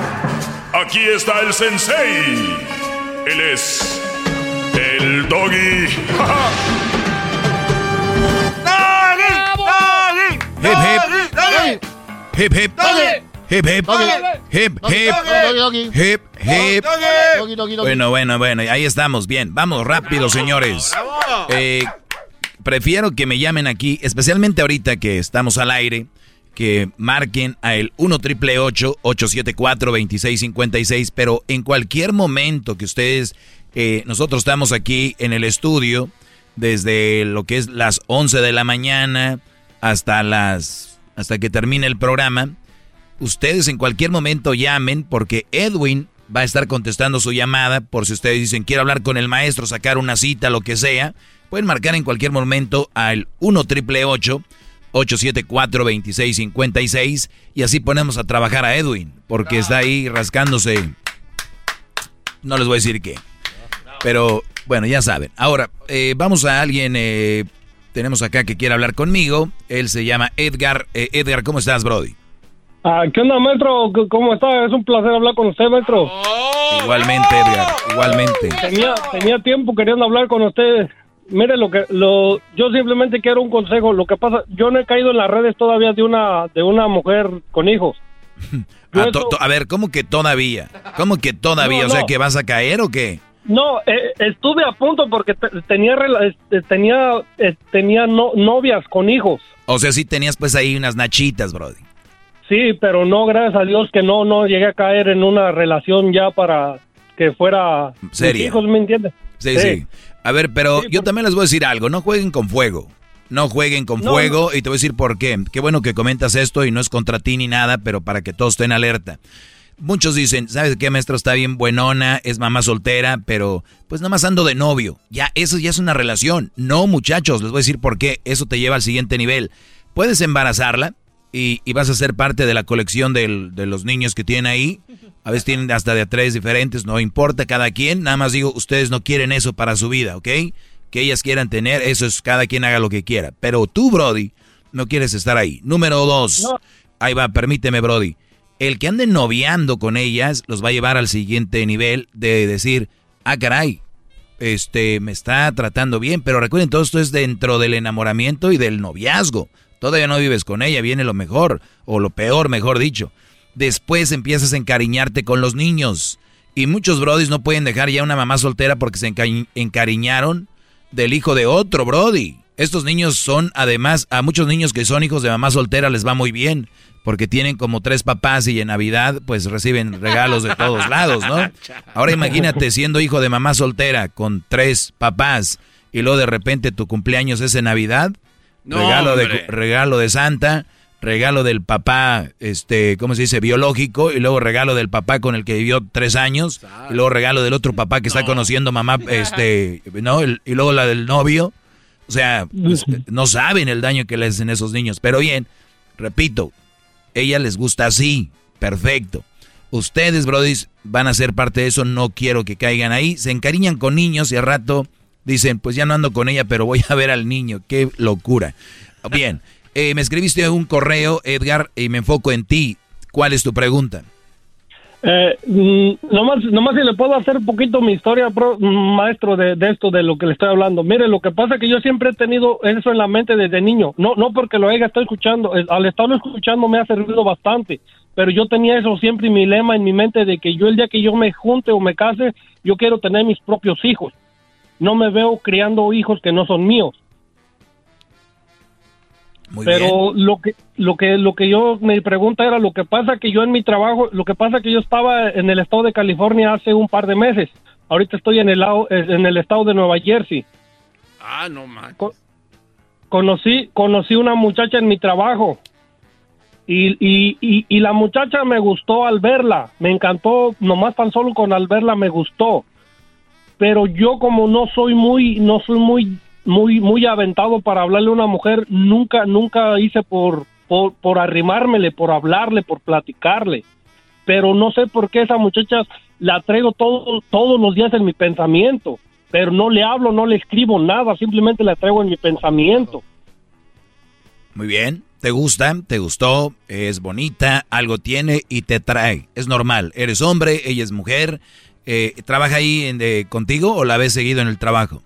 Aquí está el sensei. Él es el doggy. Hip hip. Hip hip. Hip hip. Hip hip. Hip hip. Bueno, bueno, bueno. Ahí estamos. Bien. Vamos rápido, señores. Eh, prefiero que me llamen aquí, especialmente ahorita que estamos al aire, que marquen a el 1 triple 874 2656, pero en cualquier momento que ustedes, eh, nosotros estamos aquí en el estudio, desde lo que es las 11 de la mañana hasta las, hasta que termine el programa, ustedes en cualquier momento llamen porque Edwin va a estar contestando su llamada por si ustedes dicen quiero hablar con el maestro, sacar una cita, lo que sea. Pueden marcar en cualquier momento al 1 triple 874 2656 y así ponemos a trabajar a Edwin porque está ahí rascándose. No les voy a decir qué. Pero bueno, ya saben. Ahora, eh, vamos a alguien. Eh, tenemos acá que quiere hablar conmigo. Él se llama Edgar. Eh, Edgar, ¿cómo estás, Brody? Ah, ¿Qué onda, maestro? ¿Cómo está? Es un placer hablar con usted, maestro. Igualmente, Edgar. Igualmente. Tenía, tenía tiempo queriendo hablar con usted. Mire, lo que, lo, yo simplemente quiero un consejo. Lo que pasa, yo no he caído en las redes todavía de una, de una mujer con hijos. Ah, to- to- a ver, ¿cómo que todavía? ¿Cómo que todavía? No, o sea, no. ¿que vas a caer o qué? No, eh, estuve a punto porque te- tenía, este, tenía, eh, tenía no- novias con hijos. O sea, sí tenías pues ahí unas nachitas, Brody. Sí, pero no, gracias a Dios que no, no llegué a caer en una relación ya para que fuera Seria. hijos, ¿me entiendes? Sí, sí. A ver, pero yo también les voy a decir algo. No jueguen con fuego. No jueguen con No, fuego y te voy a decir por qué. Qué bueno que comentas esto y no es contra ti ni nada, pero para que todos estén alerta. Muchos dicen, ¿sabes qué, maestro? Está bien buenona, es mamá soltera, pero pues nada más ando de novio. Ya, eso ya es una relación. No, muchachos, les voy a decir por qué. Eso te lleva al siguiente nivel. Puedes embarazarla y, y vas a ser parte de la colección del- de los niños que tienen ahí. A veces tienen hasta de a tres diferentes, no importa cada quien. Nada más digo, ustedes no quieren eso para su vida, ¿ok? Que ellas quieran tener, eso es cada quien haga lo que quiera. Pero tú, Brody, no quieres estar ahí. Número dos. Ahí va, permíteme, Brody. El que ande noviando con ellas los va a llevar al siguiente nivel de decir, ah, caray, este, me está tratando bien, pero recuerden, todo esto es dentro del enamoramiento y del noviazgo. Todavía no vives con ella, viene lo mejor, o lo peor, mejor dicho. Después empiezas a encariñarte con los niños. Y muchos brodis no pueden dejar ya una mamá soltera porque se enca- encariñaron del hijo de otro brody. Estos niños son, además, a muchos niños que son hijos de mamá soltera les va muy bien, porque tienen como tres papás y en Navidad pues reciben regalos de todos lados, ¿no? Ahora imagínate siendo hijo de mamá soltera con tres papás y luego de repente tu cumpleaños es en Navidad, No, regalo de regalo de Santa, regalo del papá, este, ¿cómo se dice? Biológico y luego regalo del papá con el que vivió tres años y luego regalo del otro papá que está conociendo mamá, este, ¿no? El- y luego la del novio. O sea, pues, no saben el daño que le hacen esos niños. Pero bien, repito, ella les gusta así, perfecto. Ustedes, brodis, van a ser parte de eso, no quiero que caigan ahí. Se encariñan con niños y al rato dicen, pues ya no ando con ella, pero voy a ver al niño. Qué locura. Bien, eh, me escribiste un correo, Edgar, y me enfoco en ti. ¿Cuál es tu pregunta? Eh, mm, nomás, nomás si le puedo hacer un poquito mi historia, pro- maestro, de, esto, de lo que le estoy hablando. Mire, lo que pasa es que yo siempre he tenido eso en la mente desde niño. No, no porque lo haya estado escuchando. eh, Al estarlo escuchando me ha servido bastante. Pero yo tenía eso siempre mi lema, en mi mente, de que yo el día que yo me junte o me case, yo quiero tener mis propios hijos. No me veo criando hijos que no son míos. Pero lo que lo que lo que yo me pregunta era lo que pasa que yo en mi trabajo, lo que pasa que yo estaba en el estado de California hace un par de meses. Ahorita estoy en el lado- en el estado de Nueva Jersey. Ah, no man. conocí conocí una muchacha en mi trabajo y, y, y, y la muchacha me gustó al verla, me encantó, nomás tan solo con al verla me gustó. Pero yo como no soy muy, no soy muy, muy, muy aventado para hablarle a una mujer, nunca, nunca hice por, por, por arrimármele, por hablarle, por platicarle. Pero no sé por qué esa muchacha la traigo todo, todos los días en mi pensamiento. Pero no le hablo, no le escribo nada, simplemente la traigo en mi pensamiento. Muy bien. ¿Te gusta? ¿Te gustó? Es bonita, algo tiene y te trae. Es normal. Eres hombre, ella es mujer. Eh, ¿Trabaja ahí en- de- contigo o la ves seguido en el trabajo?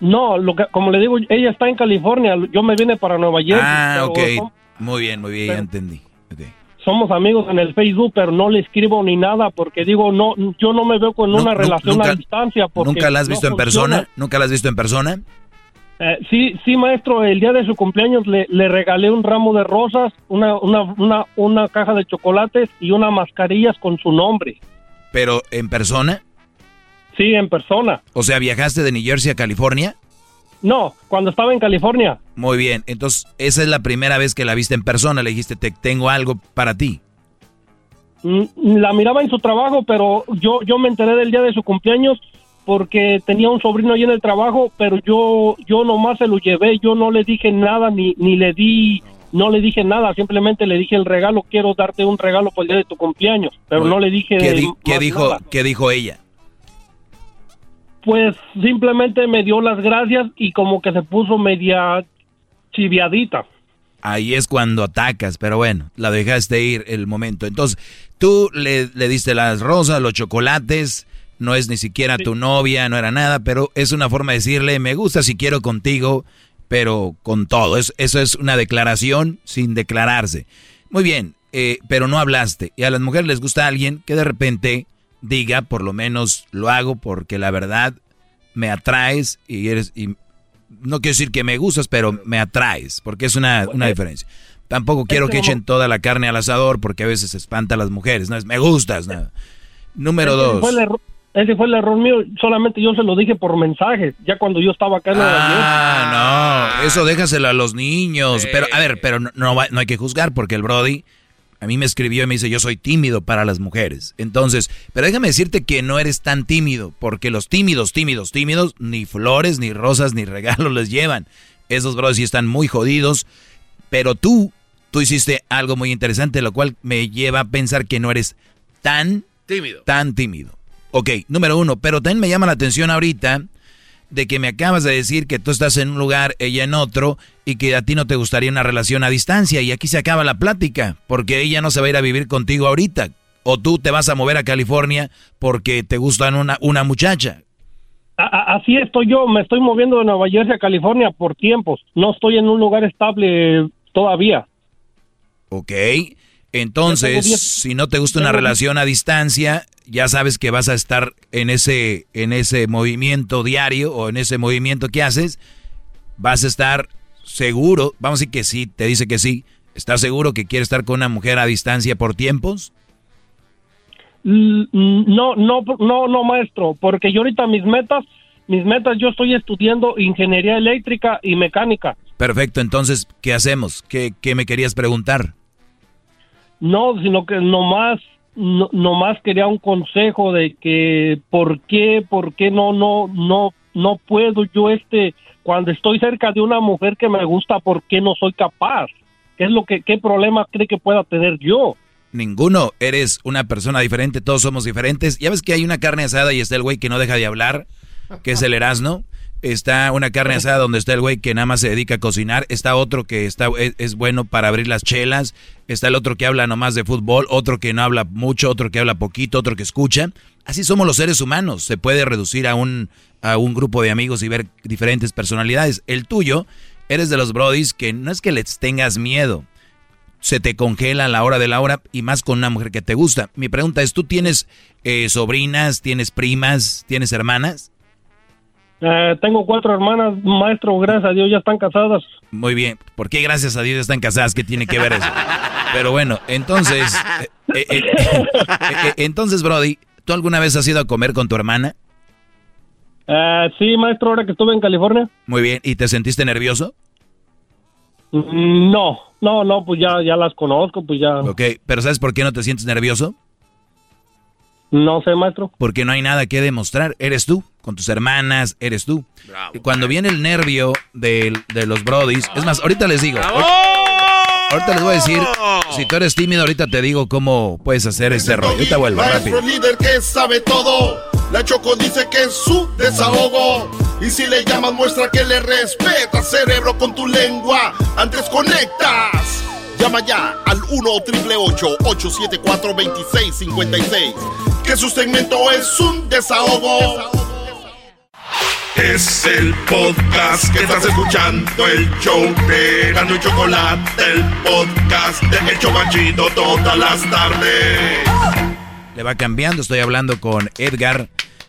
No, lo que, como le digo, ella está en California, yo me vine para Nueva Jersey. Ah, ok. Muy bien, muy bien, ya entendí. Somos amigos en el Facebook, pero no le escribo ni nada porque digo, no, yo no me veo con una relación nunca- a distancia. Porque ¿Nunca la has no visto en funciona. persona? ¿Nunca la has visto en persona? Eh, sí, sí, maestro, el día de su cumpleaños le, le regalé un ramo de rosas, una, una, una, una caja de chocolates y unas mascarillas con su nombre. ¿Pero en persona? Sí, en persona. O sea, ¿viajaste de New Jersey a California? No, cuando estaba en California. Muy bien. Entonces, esa es la primera vez que la viste en persona. Le dijiste, te tengo algo para ti. Mm, La miraba en su trabajo, pero yo, yo me enteré del día de su cumpleaños porque tenía un sobrino ahí en el trabajo, pero yo, yo nomás se lo llevé, yo no le dije nada, ni, ni le di, no le dije nada, simplemente le dije el regalo, quiero darte un regalo por el día de tu cumpleaños, pero no le dije ¿Qué, di- qué dijo, nada. ¿Qué dijo ella? Pues simplemente me dio las gracias y como que se puso media chiviadita. Ahí es cuando atacas, pero bueno, la dejaste ir el momento. Entonces, tú le, le diste las rosas, los chocolates, no es ni siquiera tu novia, no era nada, pero es una forma de decirle, me gusta si quiero contigo, pero con todo. Es- eso es una declaración sin declararse. Muy bien, eh, pero no hablaste. Y a las mujeres les gusta alguien que de repente diga, por lo menos lo hago porque la verdad me atraes y eres... Y no quiero decir que me gustas, pero me atraes, porque es una, una diferencia. Tampoco quiero que echen toda la carne al asador porque a veces espanta a las mujeres, no es me gustas, nada. Número dos. Fue el error- ese fue el error mío, solamente yo se lo dije por mensajes, ya cuando yo estaba acá en Nueva York. Ah, no, eso déjaselo a los niños. Pero, a ver, pero no, no, no hay que juzgar porque el Brody a mí me escribió y me dice, yo soy tímido para las mujeres. Entonces, pero déjame decirte que no eres tan tímido, porque los tímidos, tímidos, tímidos, ni flores, ni rosas, ni regalos les llevan. Esos Brody sí están muy jodidos, pero tú, tú hiciste algo muy interesante, lo cual me lleva a pensar que no eres tan Tímido. Tan tímido. Ok, número uno, pero también me llama la atención ahorita de que me acabas de decir que tú estás en un lugar, ella en otro, y que a ti no te gustaría una relación a distancia, y aquí se acaba la plática, porque ella no se va a ir a vivir contigo ahorita, o tú te vas a mover a California porque te gusta una, una muchacha. Así estoy yo, me estoy moviendo de Nueva Jersey a California por tiempos. No estoy en un lugar estable todavía. Ok, entonces, si no te gusta una relación a distancia, ya sabes que vas a estar en ese, en ese movimiento diario o en ese movimiento que haces, vas a estar seguro, vamos a decir que sí, te dice que sí, ¿estás seguro que quieres estar con una mujer a distancia por tiempos? L- No, no, no, no, maestro, porque yo ahorita mis metas, mis metas, yo estoy estudiando ingeniería eléctrica y mecánica. Perfecto, entonces, ¿qué hacemos? ¿Qué, qué me querías preguntar? No, sino que nomás, no, nomás quería un consejo de que por qué, por qué no, no, no, no puedo yo este, cuando estoy cerca de una mujer que me gusta, ¿por qué no soy capaz? ¿Qué es lo que, qué problema cree que pueda tener yo? Ninguno, eres una persona diferente, todos somos diferentes. Ya ves que hay una carne asada y está el güey que no deja de hablar, que es el Erasmo. Está una carne asada donde está el güey que nada más se dedica a cocinar. Está otro que está, es, es bueno para abrir las chelas. Está el otro que habla nomás de fútbol. Otro que no habla mucho. Otro que habla poquito. Otro que escucha. Así somos los seres humanos. Se puede reducir a un, a un grupo de amigos y ver diferentes personalidades. El tuyo, eres de los brodis que no es que les tengas miedo se te congela a la hora de la hora y más con una mujer que te gusta. Mi pregunta es, ¿tú tienes eh, sobrinas, tienes primas, tienes hermanas? Eh, tengo cuatro hermanas, maestro, gracias a Dios, ya están casadas. Muy bien. ¿Por qué gracias a Dios están casadas? ¿Qué tiene que ver eso? Pero bueno, entonces, eh, eh, entonces, Brody, ¿tú alguna vez has ido a comer con tu hermana? sí, maestro, ahora que estuve en California. Muy bien. ¿Y te sentiste nervioso? Mm, no, no, no, pues ya, ya las conozco, pues ya. Ok, pero ¿sabes por qué no te sientes nervioso? No sé, maestro. Porque no hay nada que demostrar. Eres tú, con tus hermanas, eres tú. Cuando viene el nervio de, de los brodis, es más, ahorita les digo. Ahorita les voy a decir, si tú eres tímido, ahorita te digo cómo puedes hacer ese rollo. Ahorita vuelvo, rápido. líder que sabe todo. La Choco dice que es su desahogo. Y si le llamas, muestra que le respeta, cerebro, con tu lengua. Antes conectas. Llama ya al 1-888-874-2656. Que su segmento es un desahogo. Es el podcast que estás escuchando, el show de y Chocolate, el podcast de El Chocachito todas las tardes. Le va cambiando, estoy hablando con Edgar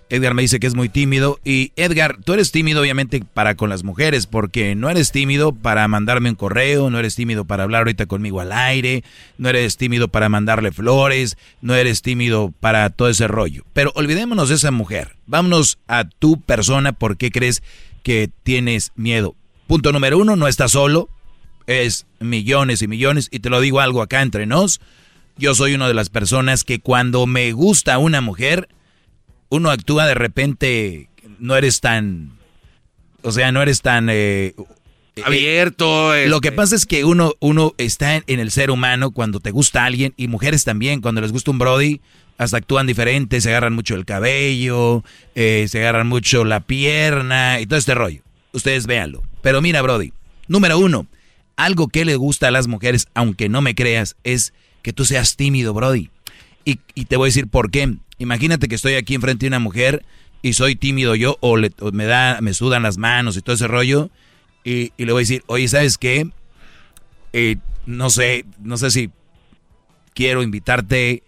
Edgar me dice que es muy tímido. Y Edgar, tú eres tímido obviamente para con las mujeres, porque no eres tímido para mandarme un correo, no eres tímido para hablar ahorita conmigo al aire, no eres tímido para mandarle flores, no eres tímido para todo ese rollo. Pero olvidémonos de esa mujer. Vámonos a tu persona, ¿por qué crees que tienes miedo? Punto número uno, no estás solo, es millones y millones, y te lo digo algo acá entre nos. Yo soy una de las personas que cuando me gusta una mujer, uno actúa de repente, no eres tan, o sea, no eres tan... Eh, eh, Abierto. Lo que este. pasa es que uno, uno está en, el ser humano cuando te gusta alguien y mujeres también, cuando les gusta un Brody, hasta actúan diferente, se agarran mucho el cabello, eh, se agarran mucho la pierna y todo este rollo. Ustedes véanlo. Pero mira, Brody, número uno, algo que le gusta a las mujeres, aunque no me creas, es que tú seas tímido, Brody. Y, y te voy a decir por qué. Imagínate que estoy aquí enfrente de una mujer y soy tímido yo o, me da me sudan las manos y todo ese rollo y, le voy a decir, oye, ¿sabes qué? Eh, no sé, no sé si quiero invitarte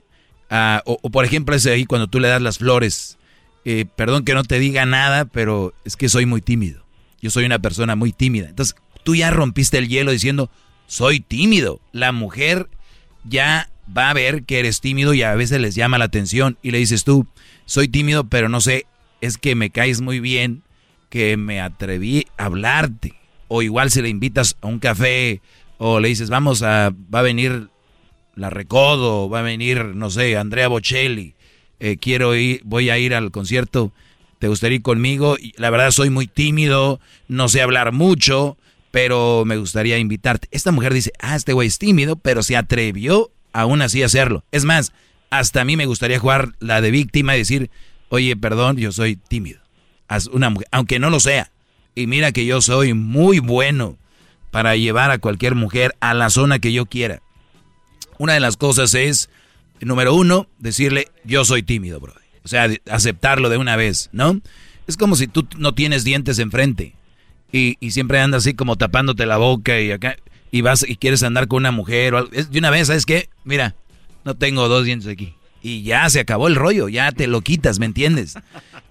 a, o, por ejemplo ese ahí cuando tú le das las flores, eh, perdón que no te diga nada, pero es que soy muy tímido. Yo soy una persona muy tímida. Entonces tú ya rompiste el hielo diciendo, soy tímido. La mujer ya va a ver que eres tímido y a veces les llama la atención y le dices tú, soy tímido, pero no sé, es que me caes muy bien, que me atreví a hablarte. O igual si le invitas a un café o le dices, vamos a, va a venir la Recodo, va a venir, no sé, Andrea Bocelli, eh, quiero ir, voy a ir al concierto, ¿te gustaría ir conmigo? La verdad soy muy tímido, no sé hablar mucho, pero me gustaría invitarte. Esta mujer dice, ah, este güey es tímido, pero se atrevió aún así hacerlo. Es más, hasta a mí me gustaría jugar la de víctima y decir, oye, perdón, yo soy tímido. Una mujer, aunque no lo sea. Y mira que yo soy muy bueno para llevar a cualquier mujer a la zona que yo quiera. Una de las cosas es, número uno, decirle, yo soy tímido, bro. O sea, aceptarlo de una vez, ¿no? Es como si tú no tienes dientes enfrente y, y siempre andas así como tapándote la boca y acá y vas y quieres andar con una mujer o algo, de una vez, ¿sabes qué? Mira, no tengo dos dientes aquí. Y ya se acabó el rollo, ya te lo quitas, ¿me entiendes?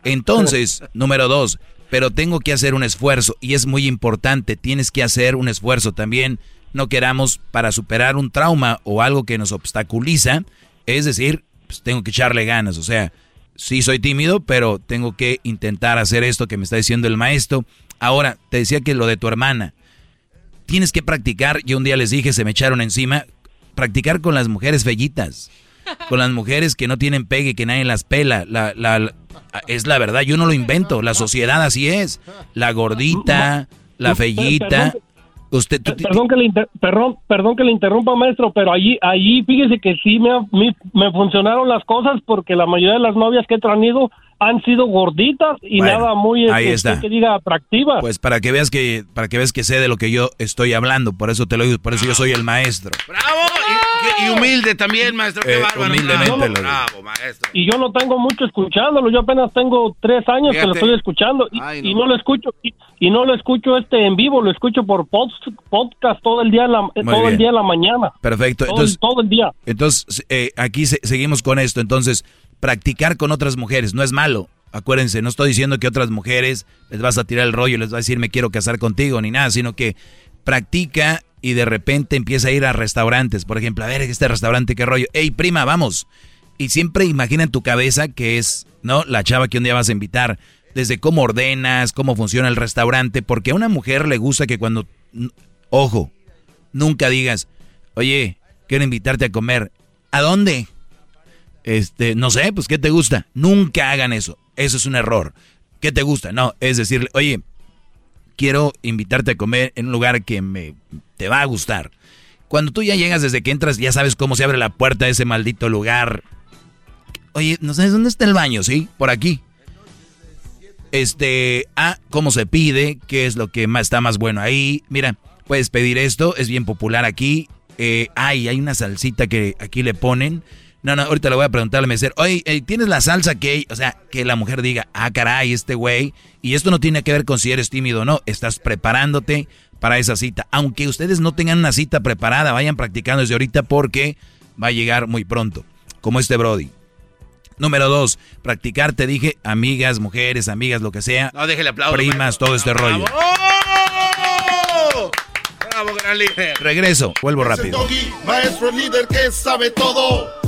Entonces, número dos, pero tengo que hacer un esfuerzo y es muy importante, tienes que hacer un esfuerzo también. No queramos para superar un trauma o algo que nos obstaculiza, es decir, pues tengo que echarle ganas, o sea, sí soy tímido, pero tengo que intentar hacer esto que me está diciendo el maestro. Ahora, te decía que lo de tu hermana, tienes que practicar, yo un día les dije, se me echaron encima, practicar con las mujeres fellitas, con las mujeres que no tienen pegue, que nadie las pela, la, la, es la verdad, yo no lo invento, la sociedad así es, la gordita, la fellita. Usted, perdón, que le perdón, perdón que le interrumpa, maestro, pero allí, allí fíjese que sí me, me, me funcionaron las cosas porque la mayoría de las novias que he traído han sido gorditas y nada muy ahí este, está. que diga atractiva. Pues para que veas que para que veas que sé de lo que yo estoy hablando, por eso te lo digo, por eso yo soy el maestro. Bravo y, humilde también, maestro, qué eh, Humildemente Bravo, maestro. Y yo no tengo mucho escuchándolo, yo apenas tengo tres años que lo estoy escuchando y, no. lo escucho y, no lo escucho este en vivo, lo escucho por podcast todo el día la, todo el día en la mañana. Perfecto, todo, entonces todo el día. Entonces eh, aquí seguimos con esto, entonces practicar con otras mujeres no es malo. Acuérdense, no estoy diciendo que otras mujeres les vas a tirar el rollo les vas a decir me quiero casar contigo ni nada, sino que practica y de repente empieza a ir a restaurantes. Por ejemplo, a ver, este restaurante, qué rollo. Ey, prima, vamos. Y siempre imagina en tu cabeza que es, ¿no? La chava que un día vas a invitar. Desde cómo ordenas, cómo funciona el restaurante. Porque a una mujer le gusta que cuando, ojo, nunca digas, oye, quiero invitarte a comer. ¿A dónde? Este, no sé, pues, ¿qué te gusta? Nunca hagan eso. Eso es un error. ¿Qué te gusta? No, es decirle, oye, quiero invitarte a comer en un lugar que me te va a gustar. Cuando tú ya llegas desde que entras, ya sabes cómo se abre la puerta de ese maldito lugar. Oye, ¿no sabes dónde está el baño? Sí, por aquí. Este, ah, cómo se pide, qué es lo que más está más bueno ahí. Mira, puedes pedir esto, es bien popular aquí. Eh, ay, hay una salsita que aquí le ponen. No, no, ahorita le voy a preguntar al mesero. Oye, eh, ¿tienes la salsa que...? O sea, que la mujer diga, ah, caray, este güey. Y esto no tiene que ver con si eres tímido o no. Estás preparándote para esa cita. Aunque ustedes no tengan una cita preparada, vayan practicando desde ahorita porque va a llegar muy pronto. Como este Brody. Número dos, practicar, te dije, amigas, mujeres, amigas, lo que sea. No, déjele aplauso. Primas, todo este rollo. Bravo, gran líder. Regreso, vuelvo rápido. Doggy, maestro líder que sabe todo.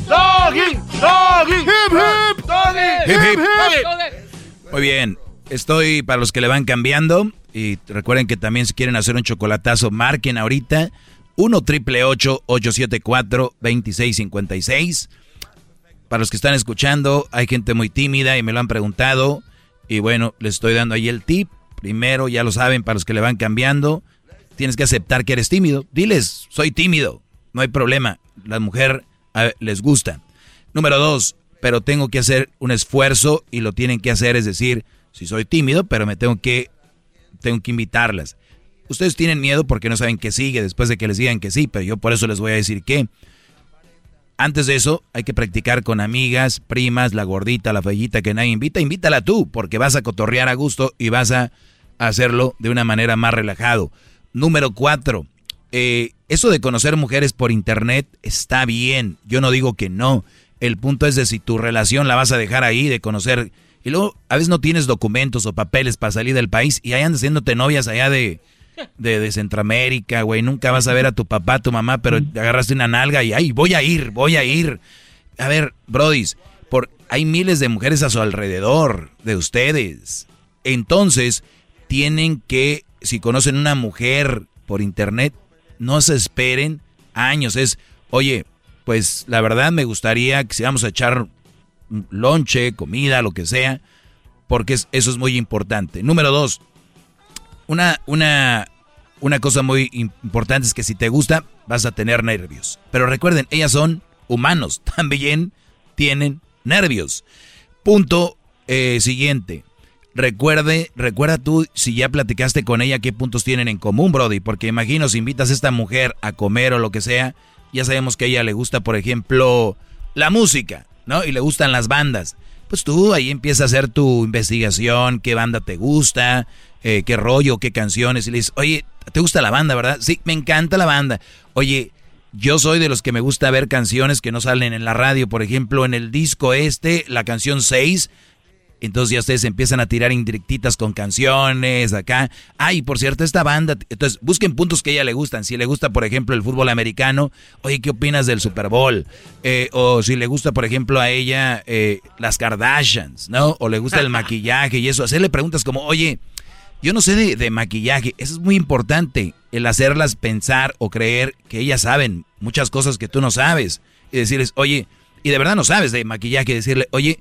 doggy, doggy, hip hip, doggy, Hip, hip. hip. Muy bien, estoy para los que le van cambiando. Y recuerden que también si quieren hacer un chocolatazo, marquen ahorita 1 triple 874 2656 Para los que están escuchando, hay gente muy tímida y me lo han preguntado. Y bueno, les estoy dando ahí el tip. Primero, ya lo saben, para los que le van cambiando, tienes que aceptar que eres tímido. Diles, soy tímido. No hay problema. La mujer les gusta. Número dos, pero tengo que hacer un esfuerzo y lo tienen que hacer, es decir, si soy tímido, pero me tengo que, tengo que invitarlas. Ustedes tienen miedo porque no saben qué sigue después de que les digan que sí, pero yo por eso les voy a decir que antes de eso hay que practicar con amigas, primas, la gordita, la fellita que nadie invita, invítala tú, porque vas a cotorrear a gusto y vas a hacerlo de una manera más relajado. Número cuatro, eh, eso de conocer mujeres por internet está bien, yo no digo que no. El punto es de si tu relación la vas a dejar ahí, de conocer. Y luego, a veces no tienes documentos o papeles para salir del país y ahí andas haciéndote novias allá de, de, de Centroamérica, güey. Nunca vas a ver a tu papá, tu mamá, pero agarraste una nalga y ay, voy a ir, voy a ir. A ver, brodis, por, hay miles de mujeres a su alrededor de ustedes. Entonces, tienen que, si conocen una mujer por internet, no se esperen años. Es, oye, pues la verdad me gustaría que si vamos a echar lonche, comida, lo que sea, porque es- eso es muy importante. Número dos, una, una, una cosa muy importante es que si te gusta, vas a tener nervios. Pero recuerden, ellas son humanos, también tienen nervios. Punto eh, siguiente. Recuerde, recuerda tú si ya platicaste con ella qué puntos tienen en común, Brody, porque imagino si invitas a esta mujer a comer o lo que sea, ya sabemos que a ella le gusta, por ejemplo, la música, ¿no? Y le gustan las bandas. Pues tú ahí empiezas a hacer tu investigación, qué banda te gusta, eh, qué rollo, qué canciones, y le dices, oye, ¿te gusta la banda, verdad? Sí, me encanta la banda. Oye, yo soy de los que me gusta ver canciones que no salen en la radio, por ejemplo, en el disco este, la canción 6, entonces ya ustedes empiezan a tirar indirectitas con canciones acá. Ay, por cierto, esta banda. Entonces busquen puntos que a ella le gustan. Si le gusta, por ejemplo, el fútbol americano, oye, ¿qué opinas del Super Bowl? Eh, o si le gusta, por ejemplo, a ella eh, las Kardashians, ¿no? O le gusta el maquillaje y eso. Hacerle preguntas como, oye, yo no sé de, de maquillaje. Eso es muy importante. El hacerlas pensar o creer que ellas saben muchas cosas que tú no sabes. Y decirles, oye, y de verdad no sabes de maquillaje. Decirle, oye,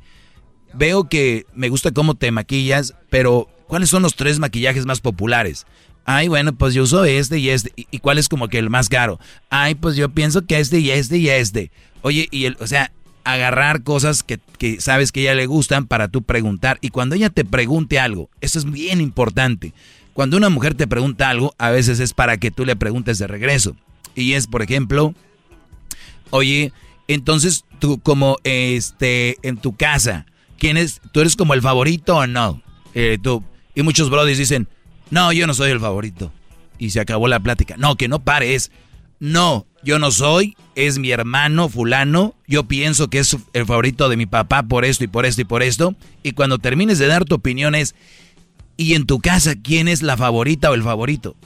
veo que me gusta cómo te maquillas, pero ¿cuáles son los tres maquillajes más populares? Ay, bueno, pues yo uso este y este. ¿Y, cuál es como que el más caro? Ay, pues yo pienso que este y este y este. Oye, y el, o sea, agarrar cosas que, que sabes que a ella le gustan para tú preguntar. Y cuando ella te pregunte algo, eso es bien importante. Cuando una mujer te pregunta algo, a veces es para que tú le preguntes de regreso. Y es, por ejemplo, oye, entonces tú como este en tu casa, ¿quién es? ¿Tú eres como el favorito o no? Eh. Y muchos brothers dicen, no, yo no soy el favorito. Y se acabó la plática. No, que no pares. No, yo no soy, es mi hermano fulano, yo pienso que es el favorito de mi papá por esto y por esto y por esto. Y cuando termines de dar tu opinión es, ¿y en tu casa quién es la favorita o el favorito?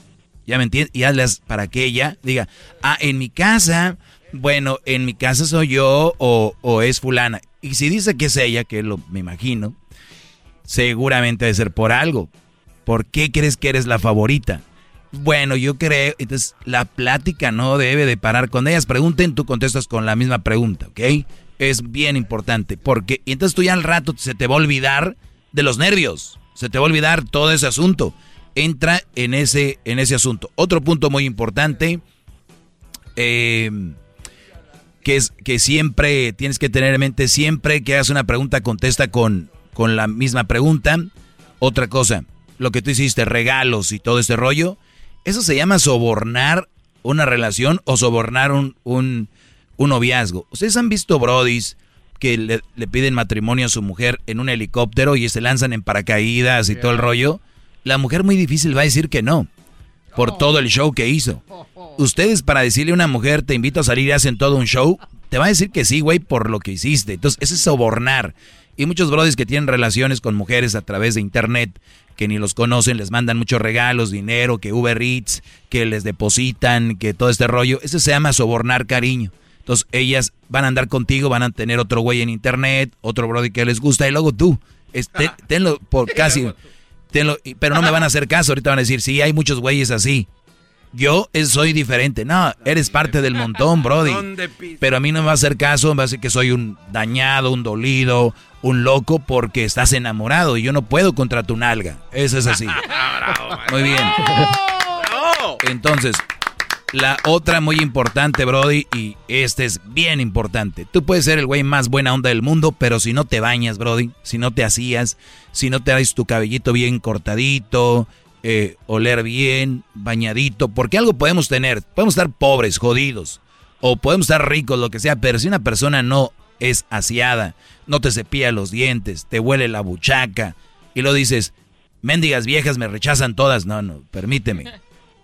¿Ya me entiendes? Y hazlas para que ella diga, ah, en mi casa, bueno, en mi casa soy yo o es fulana. Y si dice que es ella, que lo me imagino, seguramente debe ser por algo. ¿Por qué crees que eres la favorita? Bueno, yo creo, entonces la plática no debe de parar. Cuando ellas pregunten, tú contestas con la misma pregunta, ¿ok? Es bien importante, porque y entonces tú ya al rato se te va a olvidar de los nervios, se te va a olvidar todo ese asunto. Entra en ese, en ese asunto. Otro punto muy importante, eh, que es que siempre tienes que tener en mente, siempre que hagas una pregunta, contesta con, con la misma pregunta. Otra cosa, lo que tú hiciste, regalos y todo este rollo, eso se llama sobornar una relación o sobornar un, un, noviazgo. Ustedes han visto brodis que le, le, piden matrimonio a su mujer en un helicóptero y se lanzan en paracaídas y todo el rollo. La mujer muy difícil va a decir que no, por todo el show que hizo. Ustedes para decirle a una mujer, te invito a salir y hacen todo un show, te va a decir que sí, güey, por lo que hiciste. Entonces, ese es sobornar. Y muchos brodis que tienen relaciones con mujeres a través de internet que ni los conocen, les mandan muchos regalos, dinero, que Uber Eats, que les depositan, que todo este rollo. Eso se llama sobornar cariño. Entonces ellas van a andar contigo, van a tener otro güey en internet, otro brody que les gusta, y luego tú, este, tenlo por casi, tenlo, pero no me van a hacer caso, ahorita van a decir, sí, hay muchos güeyes así. Yo soy diferente. No, eres parte del montón, Brody. Pero a mí no me va a hacer caso, me va a decir que soy un dañado, un dolido, un loco porque estás enamorado y yo no puedo contra tu nalga. Eso es así. Muy bien. Entonces, la otra muy importante, Brody, y este es bien importante. Tú puedes ser el güey más buena onda del mundo, pero si no te bañas, Brody, si no te hacías, si no te das tu cabellito bien cortadito, eh, oler bien, bañadito, porque algo podemos tener, podemos estar pobres, jodidos, o podemos estar ricos, lo que sea, pero si una persona no es aseada, no te cepilla los dientes, te huele la buchaca, y lo dices, mendigas viejas me rechazan todas, no, no, permíteme.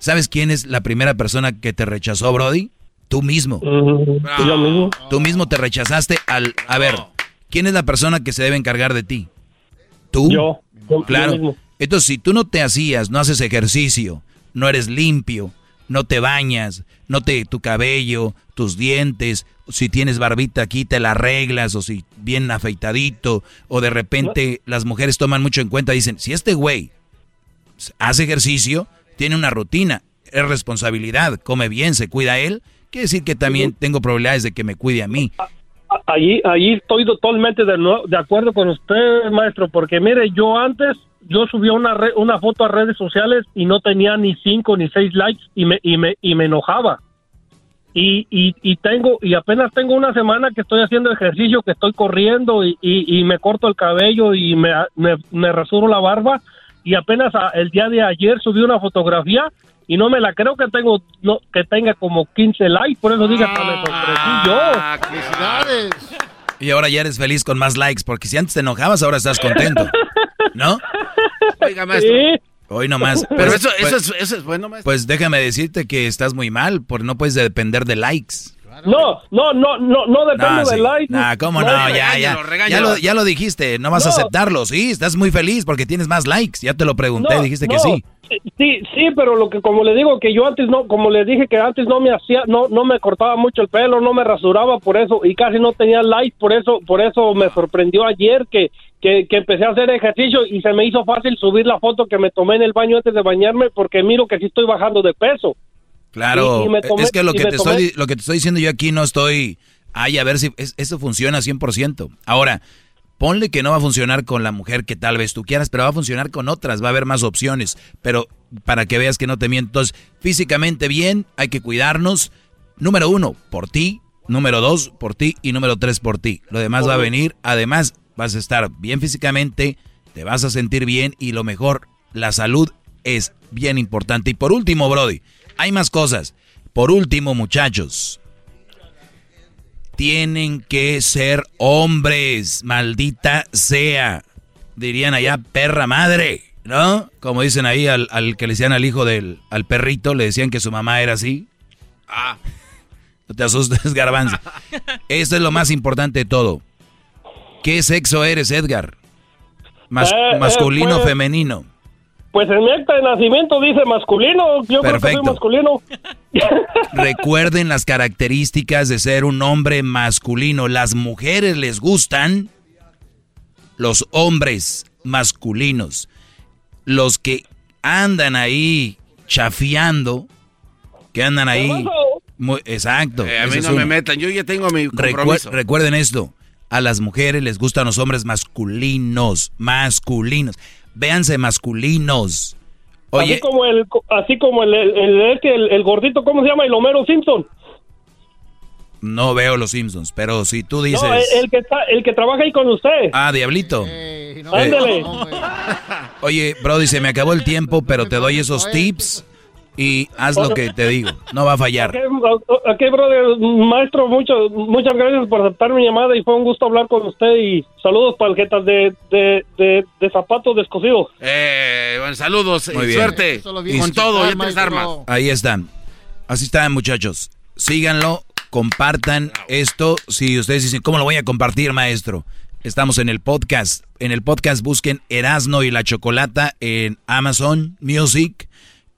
¿Sabes quién es la primera persona que te rechazó, Brody? Tú mismo. Yo mismo. Tú mismo te rechazaste al... A ver, ¿quién es la persona que se debe encargar de ti? ¿Tú? Yo. Claro. Yo. Entonces, si tú no te hacías, no haces ejercicio, no eres limpio, no te bañas, no te tu cabello, tus dientes, si tienes barbita aquí te la arreglas o si bien afeitadito o de repente las mujeres toman mucho en cuenta dicen, si este güey hace ejercicio, tiene una rutina, es responsabilidad, come bien, se cuida a él, quiere decir que también tengo probabilidades de que me cuide a mí. Allí, allí estoy totalmente de, de acuerdo con usted, maestro, porque mire, yo antes yo subí una re, una foto a redes sociales y no tenía ni cinco ni seis likes y me y me y me enojaba y, y, y tengo y apenas tengo una semana que estoy haciendo ejercicio que estoy corriendo y, y, y me corto el cabello y me, me, me rasuro la barba y apenas a, el día de ayer subí una fotografía y no me la creo que tengo no, que tenga como 15 likes por eso diga que me sorprendí yo felicidades y ahora ya eres feliz con más likes porque si antes te enojabas ahora estás contento ¿No? Oiga, maestro. ¿Sí? Hoy nomás. Pero Pues- eso, eso, pues- es, eso es bueno, maestro. Pues déjame decirte que estás muy mal, porque no puedes depender de likes. No no no no no depende No, sí. de likes Nah, ¿cómo no? Ya, ya. Ya lo, ya lo dijiste, no vas a aceptarlo. Sí, estás muy feliz porque tienes más likes. Ya te lo pregunté, No, dijiste no, que sí. Sí, sí, pero lo que como le digo que yo antes no, como le dije que antes no me hacía, no, no me cortaba mucho el pelo, no me rasuraba por eso y casi no tenía likes, por eso, por eso me sorprendió ayer que, que, que empecé a hacer ejercicio y se me hizo fácil subir la foto que me tomé en el baño antes de bañarme porque miro que sí estoy bajando de peso. Claro, Y- y me tomé- es que lo que, te tomé- estoy, lo que te estoy diciendo yo aquí no estoy... Ay, a ver si es- eso funciona 100%. Ahora, ponle que no va a funcionar con la mujer que tal vez tú quieras, pero va a funcionar con otras, va a haber más opciones. Pero para que veas que no te miento. Entonces, físicamente bien, hay que cuidarnos. Número uno, por ti, número dos por ti y número tres por ti. Lo demás va a venir. Además, vas a estar bien físicamente, te vas a sentir bien y lo mejor, la salud es bien importante. Y por último, Brody, hay más cosas. Por último, muchachos, tienen que ser hombres, maldita sea. Dirían allá, perra madre, ¿no? Como dicen ahí al, que le decían al hijo del al perrito, le decían que su mamá era así. Ah. No te asustes, garbanzo. Esto es lo más importante de todo. ¿Qué sexo eres, Edgar? Eh, eh, ¿Masculino o pues, femenino? Pues en mi acta de nacimiento dice masculino. Yo creo que soy masculino. Recuerden las características de ser un hombre masculino. Las mujeres les gustan los hombres masculinos. Los que andan ahí chafiando, que andan ahí. exacto. Eh, a mí no me metan, yo ya tengo mi compromiso. recuerden esto a las mujeres les gustan los hombres masculinos, masculinos. Véanse masculinos. Oye, así como el, así como el, el, gordito, ¿cómo se llama? El Homero Simpson. No veo los Simpsons, pero si tú dices... No, el, que está, el que trabaja ahí con usted. Ah, Diablito. Ándale. Oye, Brody, se me acabó el tiempo, pero te doy esos tips y haz lo que te digo, no va a fallar. Aquí, brother, maestro, muchas muchas gracias por aceptar mi llamada y fue un gusto hablar con usted y saludos paljetas de, de, de, de zapatos descosidos. Eh, bueno, saludos y suerte con todo, ya armas. Ahí están. Así están, muchachos. Síganlo, compartan esto. Si ustedes dicen, ¿cómo lo voy a compartir, maestro? Estamos en el podcast. En el podcast busquen Erasno y la Chocolata en Amazon Music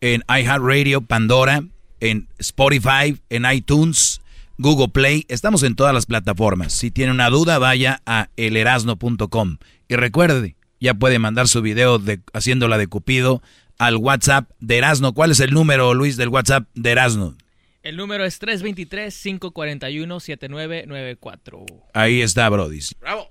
en iHeartRadio, Pandora, en Spotify, en iTunes, Google Play. Estamos en todas las plataformas. Si tiene una duda, vaya a elerasno.com. Y recuerde, ya puede mandar su video de, haciéndola de Cupido al WhatsApp de Erasno. ¿Cuál es el número, Luis, del WhatsApp de Erasno? El número es 323-541-7994. Ahí está, Brody. ¡Bravo!